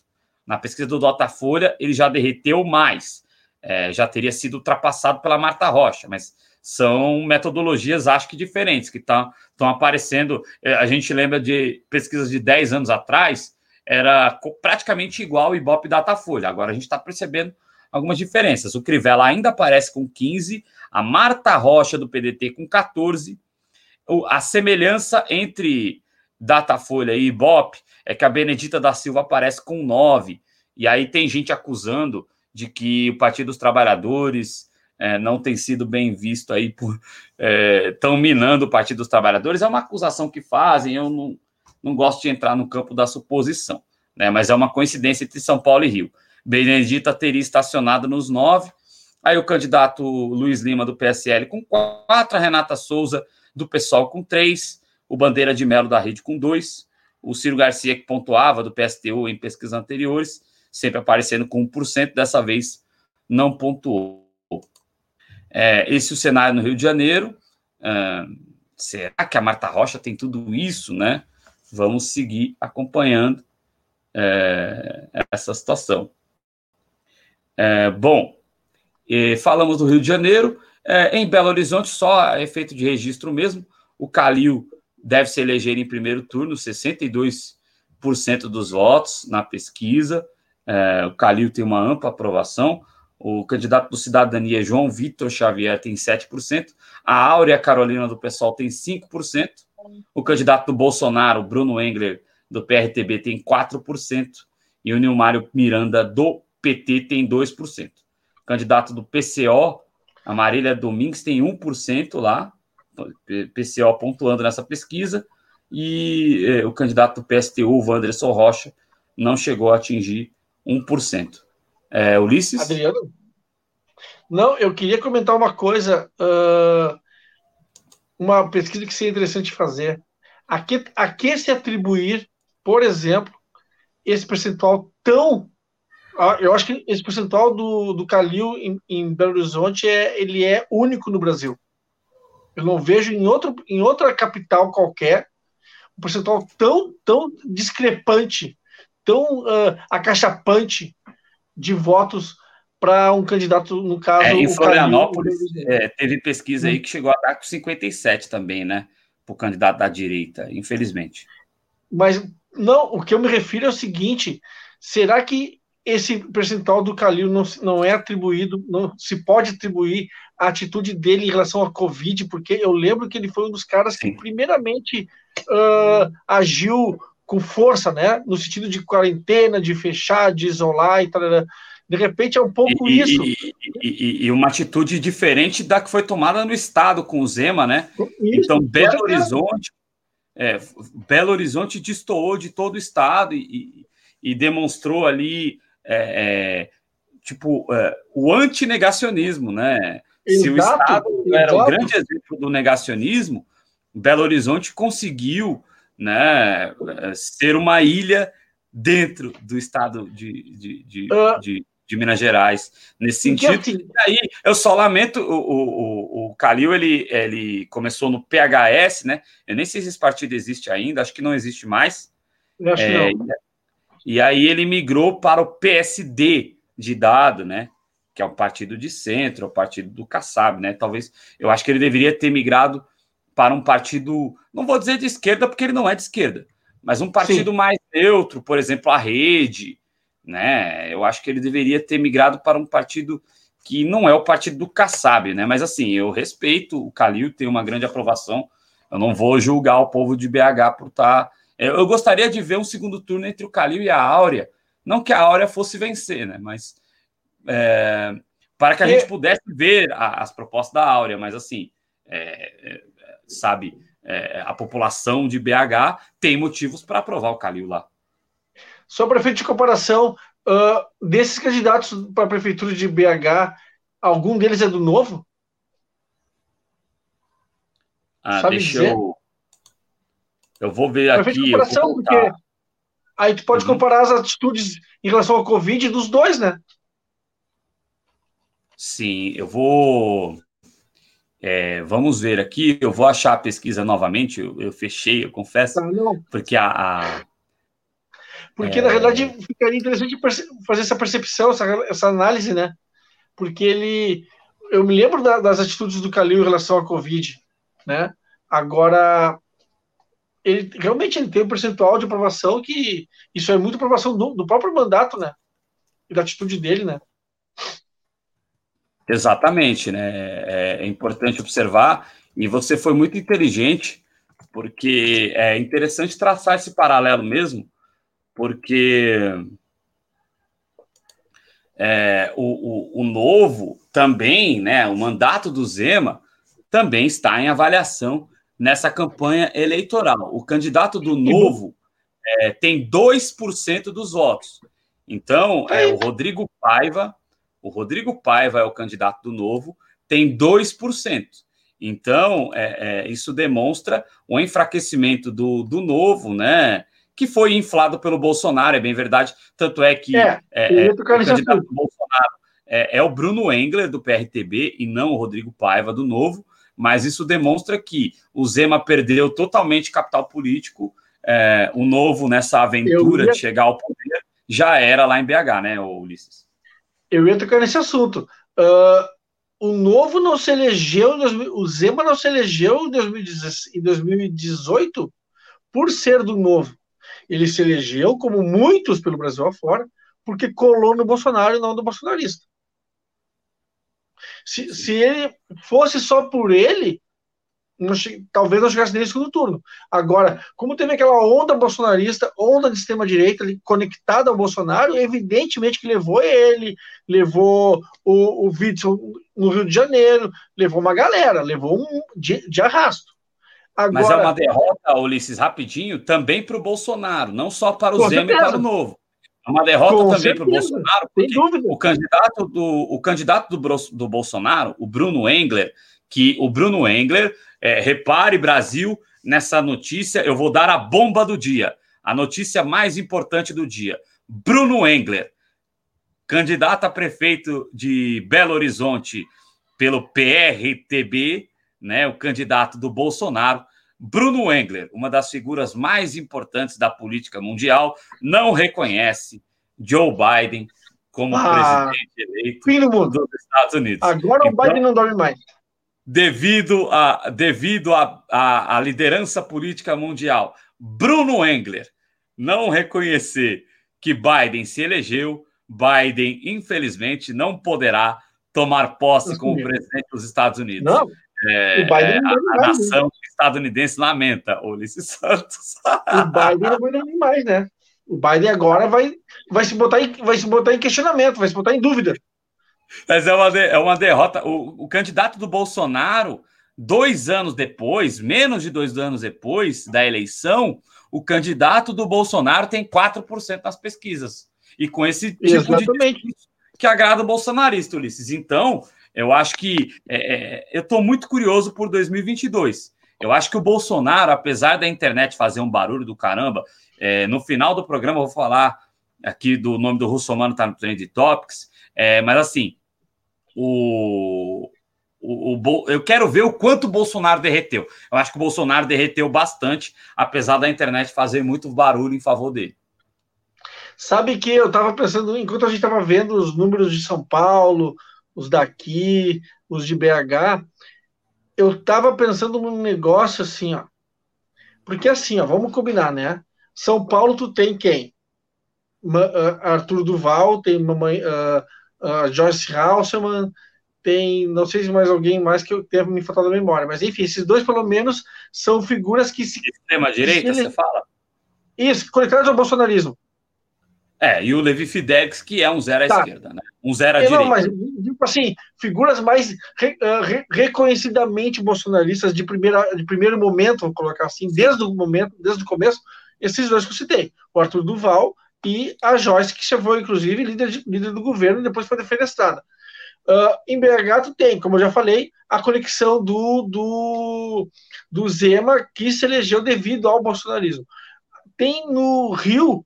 Na pesquisa do Datafolha, ele já derreteu mais, é, já teria sido ultrapassado pela Marta Rocha, mas são metodologias, acho que diferentes, que estão aparecendo. É, a gente lembra de pesquisas de 10 anos atrás, era praticamente igual o Ibope Datafolha. Agora a gente está percebendo algumas diferenças. O Crivella ainda aparece com 15, a Marta Rocha do PDT com 14. A semelhança entre Datafolha e Ibope é que a Benedita da Silva aparece com 9. E aí tem gente acusando de que o Partido dos Trabalhadores é, não tem sido bem visto aí por estão é, minando o Partido dos Trabalhadores. É uma acusação que fazem, eu não, não gosto de entrar no campo da suposição, né? Mas é uma coincidência entre São Paulo e Rio. Benedita teria estacionado nos nove. Aí o candidato Luiz Lima, do PSL, com quatro, a Renata Souza, do PSOL, com três, o Bandeira de Melo, da Rede, com dois, o Ciro Garcia, que pontuava do PSTU em pesquisas anteriores, sempre aparecendo com 1%, dessa vez não pontuou. É, esse é o cenário no Rio de Janeiro. É, será que a Marta Rocha tem tudo isso, né? Vamos seguir acompanhando é, essa situação. É, bom, falamos do Rio de Janeiro. É, em Belo Horizonte, só efeito de registro mesmo. O Calil deve se eleger em primeiro turno, 62% dos votos na pesquisa. É, o Calil tem uma ampla aprovação. O candidato do Cidadania, João Vitor Xavier, tem 7%. A Áurea Carolina do PSOL tem 5%. O candidato do Bolsonaro, Bruno Engler, do PRTB, tem 4%. E o Nilmário Miranda, do PT tem 2%. O candidato do PCO, a Marília Domingues, tem 1% lá, PCO pontuando nessa pesquisa, e eh, o candidato do PSTU, o Wanderson Rocha, não chegou a atingir 1%. É, Ulisses? Adriano? Não, eu queria comentar uma coisa, uh, uma pesquisa que seria interessante fazer. A que, a que se atribuir, por exemplo, esse percentual tão eu acho que esse percentual do, do Calil em, em, Belo Horizonte é, ele é único no Brasil. Eu não vejo em, outro, em outra capital qualquer um percentual tão, tão discrepante, tão uh, acachapante de votos para um candidato, no caso. É, em Florianópolis, é, teve pesquisa aí que chegou a dar com 57 também, né? Para o candidato da direita, infelizmente. Mas, não, o que eu me refiro é o seguinte: será que esse percentual do Calil não, não é atribuído, não se pode atribuir a atitude dele em relação à Covid, porque eu lembro que ele foi um dos caras que, primeiramente, uh, agiu com força, né? No sentido de quarentena, de fechar, de isolar e tal. De repente é um pouco e, isso. E, e, e, uma atitude diferente da que foi tomada no Estado com o Zema, né? Isso, então, Belo Horizonte, é, Belo Horizonte destoou de todo o Estado e, e demonstrou ali é, é, tipo é, o antinegacionismo, né? Exato, Se o Estado exato. era o grande exemplo do negacionismo, Belo Horizonte conseguiu né, ser uma ilha dentro do estado de, de, de, uh, de, de Minas Gerais, nesse sentido. Assim, e aí, eu só lamento, o, o, o Calil, ele, ele começou no PHS, né? Eu nem sei se esse partido existe ainda, acho que não existe mais. Eu acho é, não. E aí ele migrou para o PSD de dado, né? Que é o partido de centro, o partido do Kassab, né? Talvez, eu acho que ele deveria ter migrado para um partido, não vou dizer de esquerda, porque ele não é de esquerda, mas um partido Sim. mais neutro, por exemplo, a Rede, né? Eu acho que ele deveria ter migrado para um partido que não é o partido do Kassab, né? Mas assim, eu respeito o Calil, tem uma grande aprovação. Eu não vou julgar o povo de BH por estar. Tá, eu gostaria de ver um segundo turno entre o Calil e a Áurea. Não que a Áurea fosse vencer, né? Mas é, para que a gente pudesse ver as propostas da Áurea, mas assim, é, é sabe, é, a população de BH tem motivos para aprovar o Calil lá. Só para efeito de comparação, uh, desses candidatos para a prefeitura de BH, algum deles é do Novo? Ah, Sabe deixa dizer? eu. Eu vou ver pra aqui. Comparação, porque aí tu pode uhum. comparar as atitudes em relação ao Covid dos dois, né? Sim, eu vou. É, vamos ver aqui, eu vou achar a pesquisa novamente, eu, eu fechei, eu confesso, ah, porque a. a porque, é... na realidade, ficaria interessante fazer essa percepção, essa, essa análise, né? Porque ele. Eu me lembro da, das atitudes do Calil em relação à Covid, né? Agora, ele realmente ele tem um percentual de aprovação que isso é muito aprovação do, do próprio mandato, né? E da atitude dele, né? Exatamente, né? É, é importante observar, e você foi muito inteligente, porque é interessante traçar esse paralelo mesmo, porque é, o, o, o, novo também, né? O mandato do Zema também está em avaliação nessa campanha eleitoral. O candidato do novo é, tem 2% dos votos. Então, é, o Rodrigo Paiva o Rodrigo Paiva é o candidato do Novo, tem 2%. Então, é, é, isso demonstra o enfraquecimento do, do Novo, né? Que foi inflado pelo Bolsonaro, é bem verdade. Tanto é que é, é, é o candidato do Bolsonaro é, é, o Bruno Engler, do PRTB, e não o Rodrigo Paiva, do Novo. Mas isso demonstra que o Zema perdeu totalmente capital político. É, o Novo, nessa aventura ia... de chegar ao poder, já era lá em BH, né, Ulisses? eu ia tocar nesse assunto. Uh, o Novo não se elegeu, o Zema não se elegeu em 2018 por ser do Novo. Ele se elegeu, como muitos pelo Brasil afora, porque colou no Bolsonaro e não do bolsonarista. Se, se ele fosse só por ele, não talvez não chegasse nem no segundo turno. Agora, como teve aquela onda bolsonarista, onda de extrema-direita conectada ao Bolsonaro, evidentemente que levou ele, levou o, o Witzel no Rio de Janeiro, levou uma galera, levou um de, de arrasto. Agora, Mas é uma derrota, Ulisses, rapidinho, também para o Bolsonaro, não só para o Zema e para o Novo. Uma derrota com também para o Bolsonaro, porque o candidato, do, o candidato do, do Bolsonaro, o Bruno Engler, que o Bruno Engler é, repare, Brasil, nessa notícia, eu vou dar a bomba do dia, a notícia mais importante do dia. Bruno Engler, candidato a prefeito de Belo Horizonte pelo PRTB, né, o candidato do Bolsonaro, Bruno Engler, uma das figuras mais importantes da política mundial, não reconhece Joe Biden como ah, presidente eleito dos Estados Unidos. Agora então, o Biden não dorme mais devido à devido a, a, a, liderança política mundial, Bruno Engler não reconhecer que Biden se elegeu, Biden, infelizmente, não poderá tomar posse como presidente dos Estados Unidos. Não. É, é, a, a nação estadunidense lamenta, Ulisses Santos. O Biden não vai nem mais, né? O Biden agora vai, vai, se botar em, vai se botar em questionamento, vai se botar em dúvida. Mas é uma, é uma derrota. O, o candidato do Bolsonaro, dois anos depois, menos de dois anos depois da eleição, o candidato do Bolsonaro tem 4% nas pesquisas. E com esse tipo Exatamente. de que agrada o bolsonarista, Ulisses. Então, eu acho que é, é, eu estou muito curioso por 2022. Eu acho que o Bolsonaro, apesar da internet fazer um barulho do caramba, é, no final do programa eu vou falar aqui do nome do Russomano, tá no Trend Topics, é, mas assim, o, o, o, eu quero ver o quanto o Bolsonaro derreteu. Eu acho que o Bolsonaro derreteu bastante, apesar da internet fazer muito barulho em favor dele. Sabe que eu estava pensando, enquanto a gente estava vendo os números de São Paulo, os daqui, os de BH, eu estava pensando num negócio assim, ó. Porque assim, ó, vamos combinar, né? São Paulo, tu tem quem? Arthur Duval, tem mamãe, uh, uh, Joyce Halseman, tem, não sei se mais alguém mais que eu tenha me faltado da memória, mas enfim, esses dois pelo menos são figuras que se. Extrema direita, você fala? Isso, conectados ao bolsonarismo. É, e o Levi Fidelix, que é um zero à tá. esquerda, né? Um zero à é, direita. Não, mas, tipo assim, figuras mais re, uh, re, reconhecidamente bolsonaristas de, primeira, de primeiro momento, vou colocar assim, desde o momento, desde o começo, esses dois que eu citei, o Arthur Duval e a Joyce, que chegou, inclusive, líder, de, líder do governo e depois foi defenestrada. Uh, em BH, tu tem, como eu já falei, a conexão do, do, do Zema, que se elegeu devido ao bolsonarismo. Tem no Rio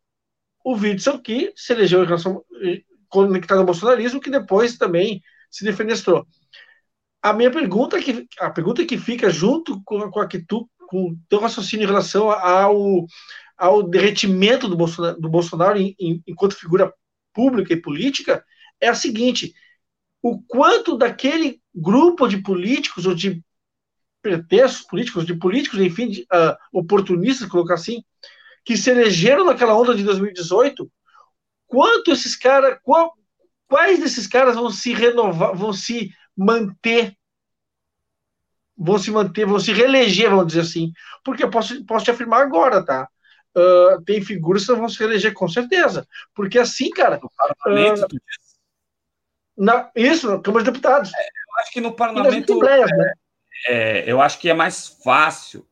o Witzel, que se elegeu em relação, conectado ao bolsonarismo, que depois também se defenestrou. A minha pergunta, que, a pergunta que fica junto com, com a que tu, com o teu raciocínio em relação ao, ao derretimento do Bolsonaro, do Bolsonaro em, em, enquanto figura pública e política, é a seguinte: o quanto daquele grupo de políticos ou de pretextos políticos, de políticos, enfim, de, uh, oportunistas, colocar assim, que se elegeram naquela onda de 2018, quanto esses caras, quais desses caras vão se renovar, vão se manter, vão se manter, vão se reeleger, vamos dizer assim, porque eu posso, posso te afirmar agora, tá? Uh, tem figuras que vão se reeleger com certeza, porque assim, cara, no parlamento, uh, na, isso, na Câmara de Deputados. É, eu acho que no parlamento, né? é, é, eu acho que é mais fácil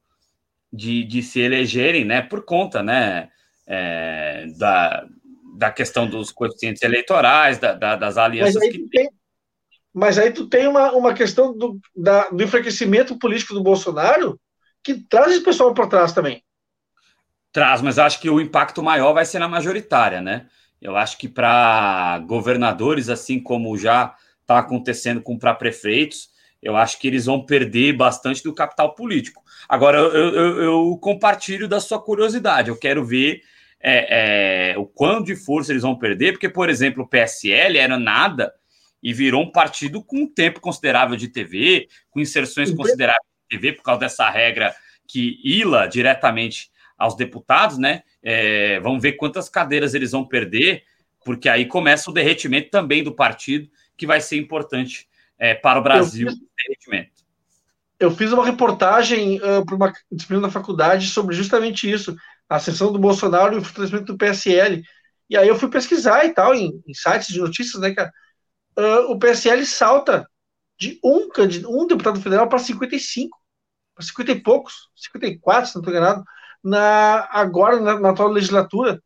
de, de se elegerem, né, por conta, né, é, da, da questão dos coeficientes eleitorais, da, da, das alianças mas que tem. Mas aí tu tem uma, uma questão do, da, do enfraquecimento político do Bolsonaro que traz esse pessoal para trás também. Traz, mas acho que o impacto maior vai ser na majoritária, né? Eu acho que para governadores, assim como já está acontecendo com para prefeitos, eu acho que eles vão perder bastante do capital político. Agora, eu, eu, eu compartilho da sua curiosidade. Eu quero ver é, é, o quanto de força eles vão perder, porque, por exemplo, o PSL era nada e virou um partido com um tempo considerável de TV, com inserções consideráveis de TV, por causa dessa regra que ila diretamente aos deputados, né? É, vamos ver quantas cadeiras eles vão perder, porque aí começa o derretimento também do partido, que vai ser importante é, para o Brasil. Eu fiz, eu fiz uma reportagem uh, para uma disciplina da faculdade sobre justamente isso, a ascensão do Bolsonaro e o fortalecimento do PSL. E aí eu fui pesquisar e tal, em, em sites de notícias, né, cara? Uh, o PSL salta de um, um deputado federal para 55, para 50 e poucos, 54, se não estou enganado, na, agora na, na atual legislatura,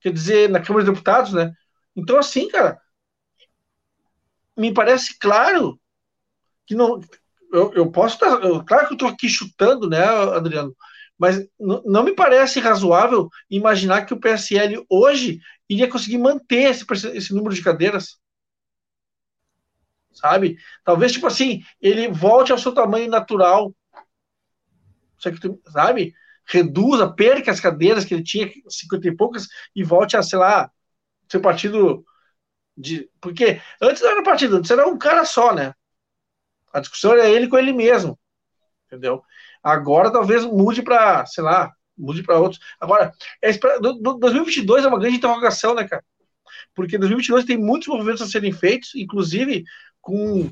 quer dizer, na Câmara de Deputados, né? Então, assim, cara, me parece claro que não, eu, eu posso estar. Eu, claro que eu estou aqui chutando, né, Adriano? Mas não me parece razoável imaginar que o PSL hoje iria conseguir manter esse, esse número de cadeiras. Sabe? Talvez, tipo assim, ele volte ao seu tamanho natural. Sabe? Reduza, perca as cadeiras que ele tinha, 50 e poucas, e volte a, sei lá, seu partido de. Porque antes não era partido, antes era um cara só, né? A discussão é ele com ele mesmo. Entendeu? Agora talvez mude para, sei lá, mude para outros. Agora, é, 2022 é uma grande interrogação, né, cara? porque 2022 tem muitos movimentos a serem feitos, inclusive com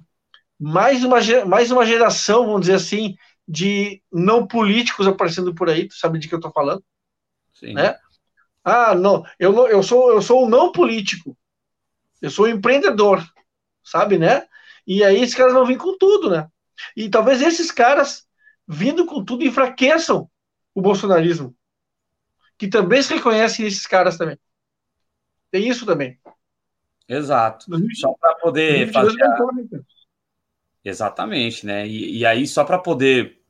mais uma, mais uma geração, vamos dizer assim, de não políticos aparecendo por aí, tu sabe de que eu estou falando? Sim. Né? Ah, não, eu, não, eu sou eu sou um não político, eu sou um empreendedor, sabe, né? E aí esses caras vão vir com tudo, né? E talvez esses caras, vindo com tudo, enfraqueçam o bolsonarismo. Que também se reconhecem esses caras também. Tem isso também. Exato. Só para poder fazer. A... Exatamente, né? E, e aí, só para poder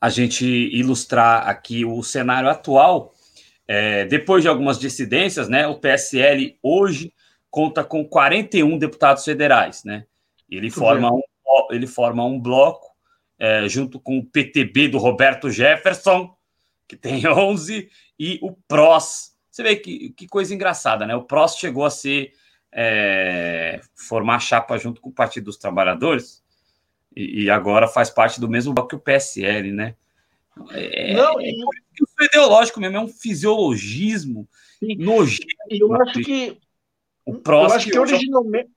a gente ilustrar aqui o cenário atual, é, depois de algumas dissidências, né? O PSL hoje conta com 41 deputados federais, né? Ele forma um, ele forma um bloco é, junto com o PTB do Roberto Jefferson, que tem 11, e o PROS. Você vê que, que coisa engraçada, né? O PROS chegou a ser é, formar chapa junto com o Partido dos Trabalhadores e, e, agora faz parte do mesmo bloco que o PSL, né? É, Não, é, é ideológico mesmo, é um fisiologismo nojento. Eu acho que o próximo. Eu acho que originalmente.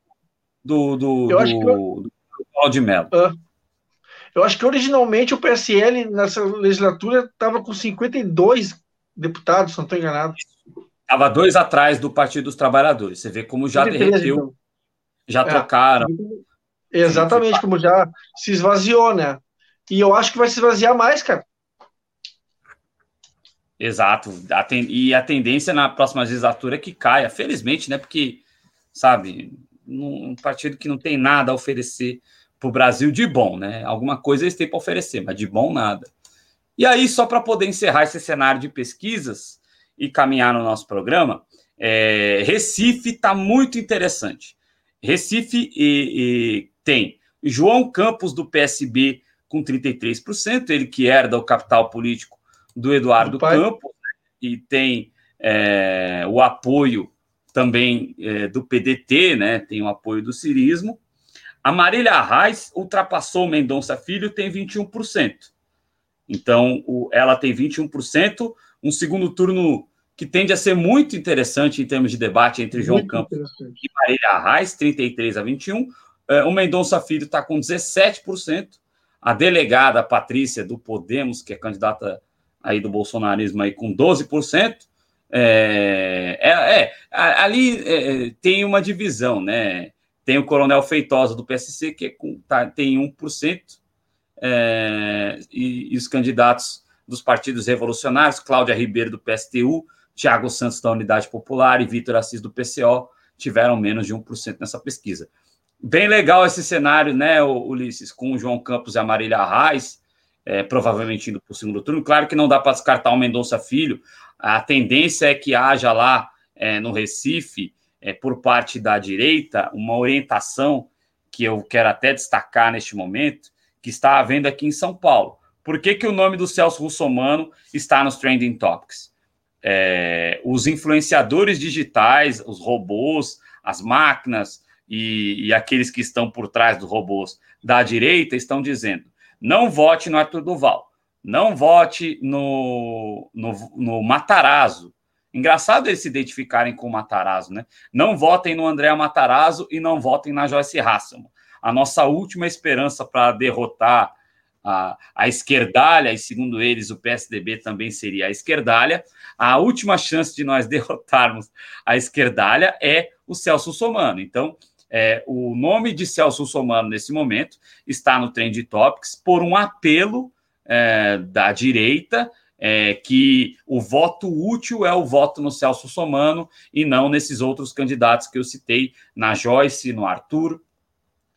Do, do, eu do, que eu... do Claudio Mello. Uh, eu acho que originalmente o PSL nessa legislatura estava com 52 deputados, se não estou enganado. Estava dois atrás do Partido dos Trabalhadores. Você vê como já derreteu, então. já é, trocaram. Exatamente, como já se esvaziou, né? E eu acho que vai se esvaziar mais, cara. Exato. E a tendência na próxima legislatura é que caia, felizmente, né? Porque, sabe, um partido que não tem nada a oferecer para o Brasil de bom, né? Alguma coisa eles têm para oferecer, mas de bom nada. E aí, só para poder encerrar esse cenário de pesquisas e caminhar no nosso programa, é, Recife está muito interessante. Recife e, e tem João Campos, do PSB, com 33%, ele que herda o capital político do Eduardo Campos, né? e tem é, o apoio também é, do PDT, né? Tem o apoio do Cirismo. A Marília Arraes ultrapassou o Mendonça Filho, tem 21%. Então, o, ela tem 21%, um segundo turno que tende a ser muito interessante em termos de debate entre muito João Campos e Marília Arraes, 33 a 21. É, o Mendonça Filho está com 17%. A delegada Patrícia do Podemos, que é candidata aí do bolsonarismo aí com 12%. É, é, é ali é, tem uma divisão, né? Tem o Coronel Feitosa do PSC, que é com, tá, tem 1%, é, e, e, os candidatos dos partidos revolucionários, Cláudia Ribeiro do PSTU, Tiago Santos da Unidade Popular e Vitor Assis do PCO, tiveram menos de 1% nessa pesquisa. Bem legal esse cenário, né, Ulisses, com o João Campos e a Marília Arraes, é, provavelmente indo para o segundo turno. Claro que não dá para descartar o Mendonça Filho. A tendência é que haja lá é, no Recife, é, por parte da direita, uma orientação que eu quero até destacar neste momento, que está havendo aqui em São Paulo. Por que, que o nome do Celso Russomano está nos Trending Topics? É, os influenciadores digitais, os robôs, as máquinas e, e aqueles que estão por trás dos robôs da direita estão dizendo: não vote no Arthur Duval. Não vote no, no, no Matarazzo. Engraçado eles se identificarem com o Matarazzo, né? Não votem no André Matarazzo e não votem na Joyce Hasselman. A nossa última esperança para derrotar a, a esquerdalha, e segundo eles o PSDB também seria a esquerdalha, a última chance de nós derrotarmos a esquerdalha é o Celso Somano. Então, é, o nome de Celso Somano, nesse momento, está no Trend Topics por um apelo é, da direita é, que o voto útil é o voto no Celso Somano e não nesses outros candidatos que eu citei, na Joyce, no Arthur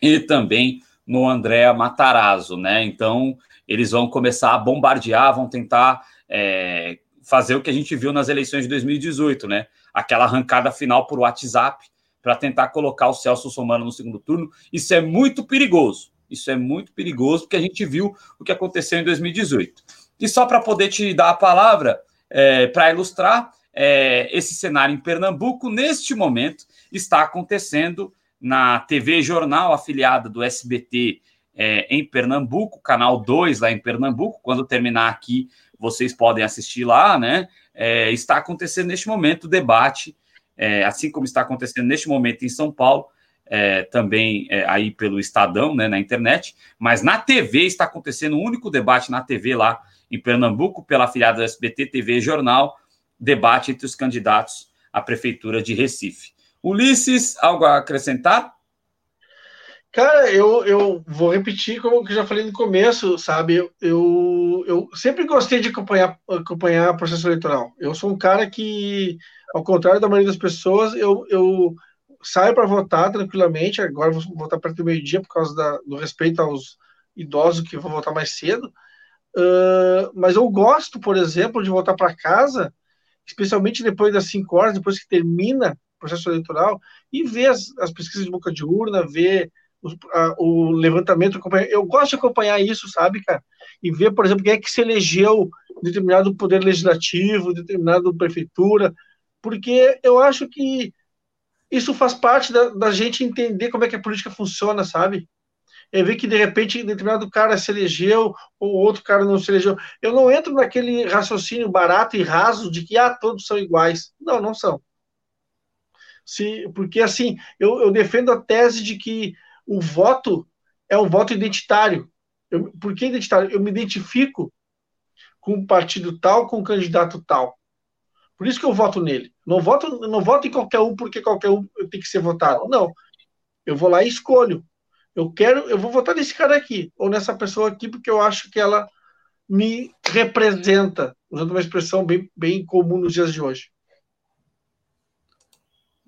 e também no André Matarazzo, né? Então, eles vão começar a bombardear, vão tentar é, fazer o que a gente viu nas eleições de 2018, né? Aquela arrancada final por WhatsApp, para tentar colocar o Celso Somano no segundo turno. Isso é muito perigoso. Isso é muito perigoso, porque a gente viu o que aconteceu em 2018. E só para poder te dar a palavra, é, para ilustrar, é, esse cenário em Pernambuco, neste momento, está acontecendo na TV Jornal, afiliada do SBT é, em Pernambuco, canal 2 lá em Pernambuco. Quando terminar aqui, vocês podem assistir lá, né? É, está acontecendo neste momento o debate é, assim como está acontecendo neste momento em São Paulo, é, também é, aí pelo Estadão, né, na internet, mas na TV está acontecendo um único debate na TV lá em Pernambuco, pela afiliada do SBT TV Jornal, debate entre os candidatos à Prefeitura de Recife. Ulisses, algo a acrescentar? Cara, eu, eu vou repetir como eu já falei no começo, sabe? Eu, eu, sempre gostei de acompanhar, acompanhar processo eleitoral. Eu sou um cara que, ao contrário da maioria das pessoas, eu, eu saio para votar tranquilamente. Agora vou votar perto do meio-dia por causa da, do respeito aos idosos que vão votar mais cedo. Uh, mas eu gosto, por exemplo, de voltar para casa, especialmente depois das 5 horas, depois que termina o processo eleitoral, e ver as, as pesquisas de boca de urna, ver o, o levantamento, eu gosto de acompanhar isso, sabe, cara? E ver, por exemplo, quem é que se elegeu determinado poder legislativo, determinado prefeitura, porque eu acho que isso faz parte da, da gente entender como é que a política funciona, sabe? É ver que de repente determinado cara se elegeu ou outro cara não se elegeu. Eu não entro naquele raciocínio barato e raso de que ah, todos são iguais. Não, não são. Se, porque assim, eu, eu defendo a tese de que o voto é um voto identitário. Eu, por que identitário? Eu me identifico com um partido tal, com um candidato tal. Por isso que eu voto nele. Não voto, não voto em qualquer um porque qualquer um tem que ser votado. Não. Eu vou lá e escolho. Eu quero, eu vou votar nesse cara aqui ou nessa pessoa aqui porque eu acho que ela me representa, usando uma expressão bem, bem comum nos dias de hoje.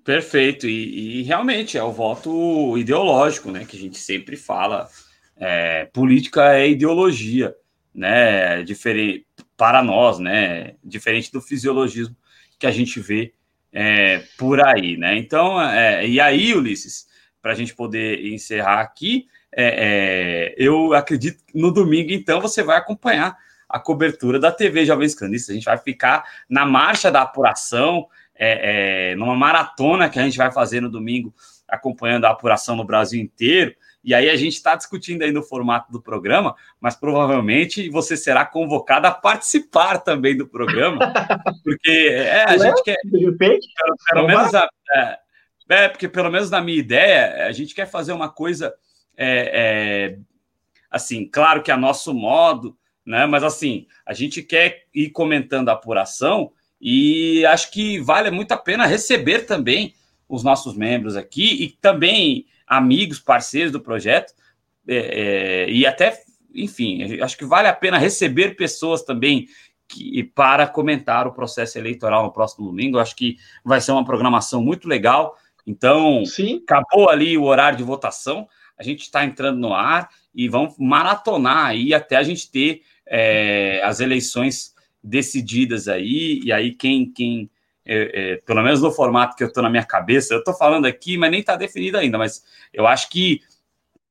Perfeito, e, e, realmente é o voto ideológico, né? Que a gente sempre fala. É, política é ideologia, né? Diferente para nós, né? Diferente do fisiologismo que a gente vê é, por aí, né? Então, é, e aí, Ulisses, para a gente poder encerrar aqui, é, é, eu acredito que no domingo, então, você vai acompanhar a cobertura da TV Jovens Cronistas. A gente vai ficar na marcha da apuração, é, é, numa maratona que a gente vai fazer no domingo, acompanhando a apuração no Brasil inteiro. E aí a gente está discutindo aí no formato do programa, mas provavelmente você será convocado a participar também do programa, porque é, a gente quer. Pelo, pelo menos a, é, é, porque pelo menos na minha ideia, a gente quer fazer uma coisa é, é, assim, claro que a nosso modo, né? Mas assim, a gente quer ir comentando a apuração e acho que vale muito a pena receber também os nossos membros aqui e também amigos, parceiros do projeto, é, é, e até, enfim, acho que vale a pena receber pessoas também que, para comentar o processo eleitoral no próximo domingo. Acho que vai ser uma programação muito legal. Então, Sim. acabou ali o horário de votação, a gente está entrando no ar e vamos maratonar aí até a gente ter é, as eleições decididas aí, e aí quem, quem é, é, pelo menos no formato que eu estou na minha cabeça, eu estou falando aqui, mas nem está definido ainda, mas eu acho que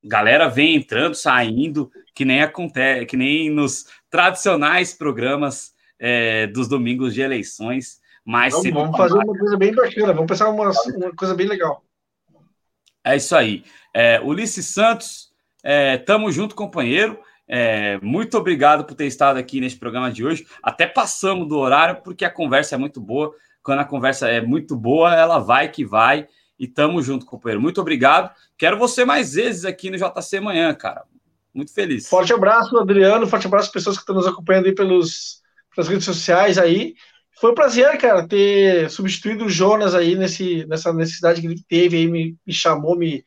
galera vem entrando, saindo, que nem acontece, que nem nos tradicionais programas é, dos domingos de eleições. Mas vamos, vamos fazer uma coisa bem bacana, vamos pensar uma, uma coisa bem legal. É isso aí. É, Ulisses Santos, é, tamo junto, companheiro. É, muito obrigado por ter estado aqui nesse programa de hoje. Até passamos do horário, porque a conversa é muito boa. Quando a conversa é muito boa, ela vai que vai. E tamo junto, companheiro. Muito obrigado. Quero você mais vezes aqui no JC amanhã, cara. Muito feliz. Forte abraço, Adriano. Forte abraço pessoas que estão nos acompanhando aí pelos, pelas redes sociais aí. Foi um prazer, cara, ter substituído o Jonas aí nesse, nessa necessidade que ele teve aí, me, me chamou, me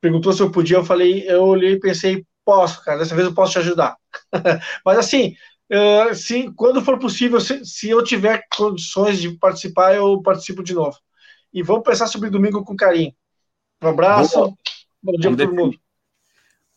perguntou se eu podia. Eu falei, eu olhei e pensei, Posso, cara, dessa vez eu posso te ajudar. Mas assim, uh, se, quando for possível, se, se, eu tiver condições de participar, eu participo de novo. E vamos pensar sobre domingo com carinho. Um abraço, Boa. bom dia para todo mundo.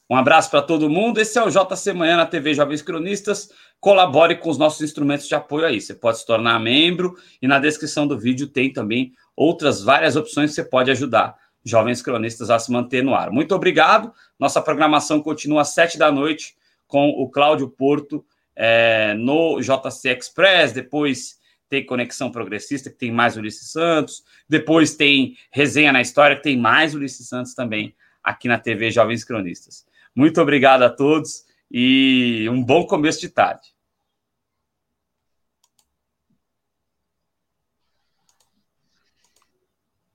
Um abraço para todo mundo. Esse é o JC Manhã na TV Jovens Cronistas. Colabore com os nossos instrumentos de apoio aí. Você pode se tornar membro e na descrição do vídeo tem também outras várias opções que você pode ajudar. Jovens Cronistas a se manter no ar. Muito obrigado. Nossa programação continua às sete da noite com o Cláudio Porto é, no JC Express. Depois tem Conexão Progressista, que tem mais Ulisses Santos. Depois tem Resenha na História, que tem mais Ulisses Santos também aqui na TV Jovens Cronistas. Muito obrigado a todos e um bom começo de tarde.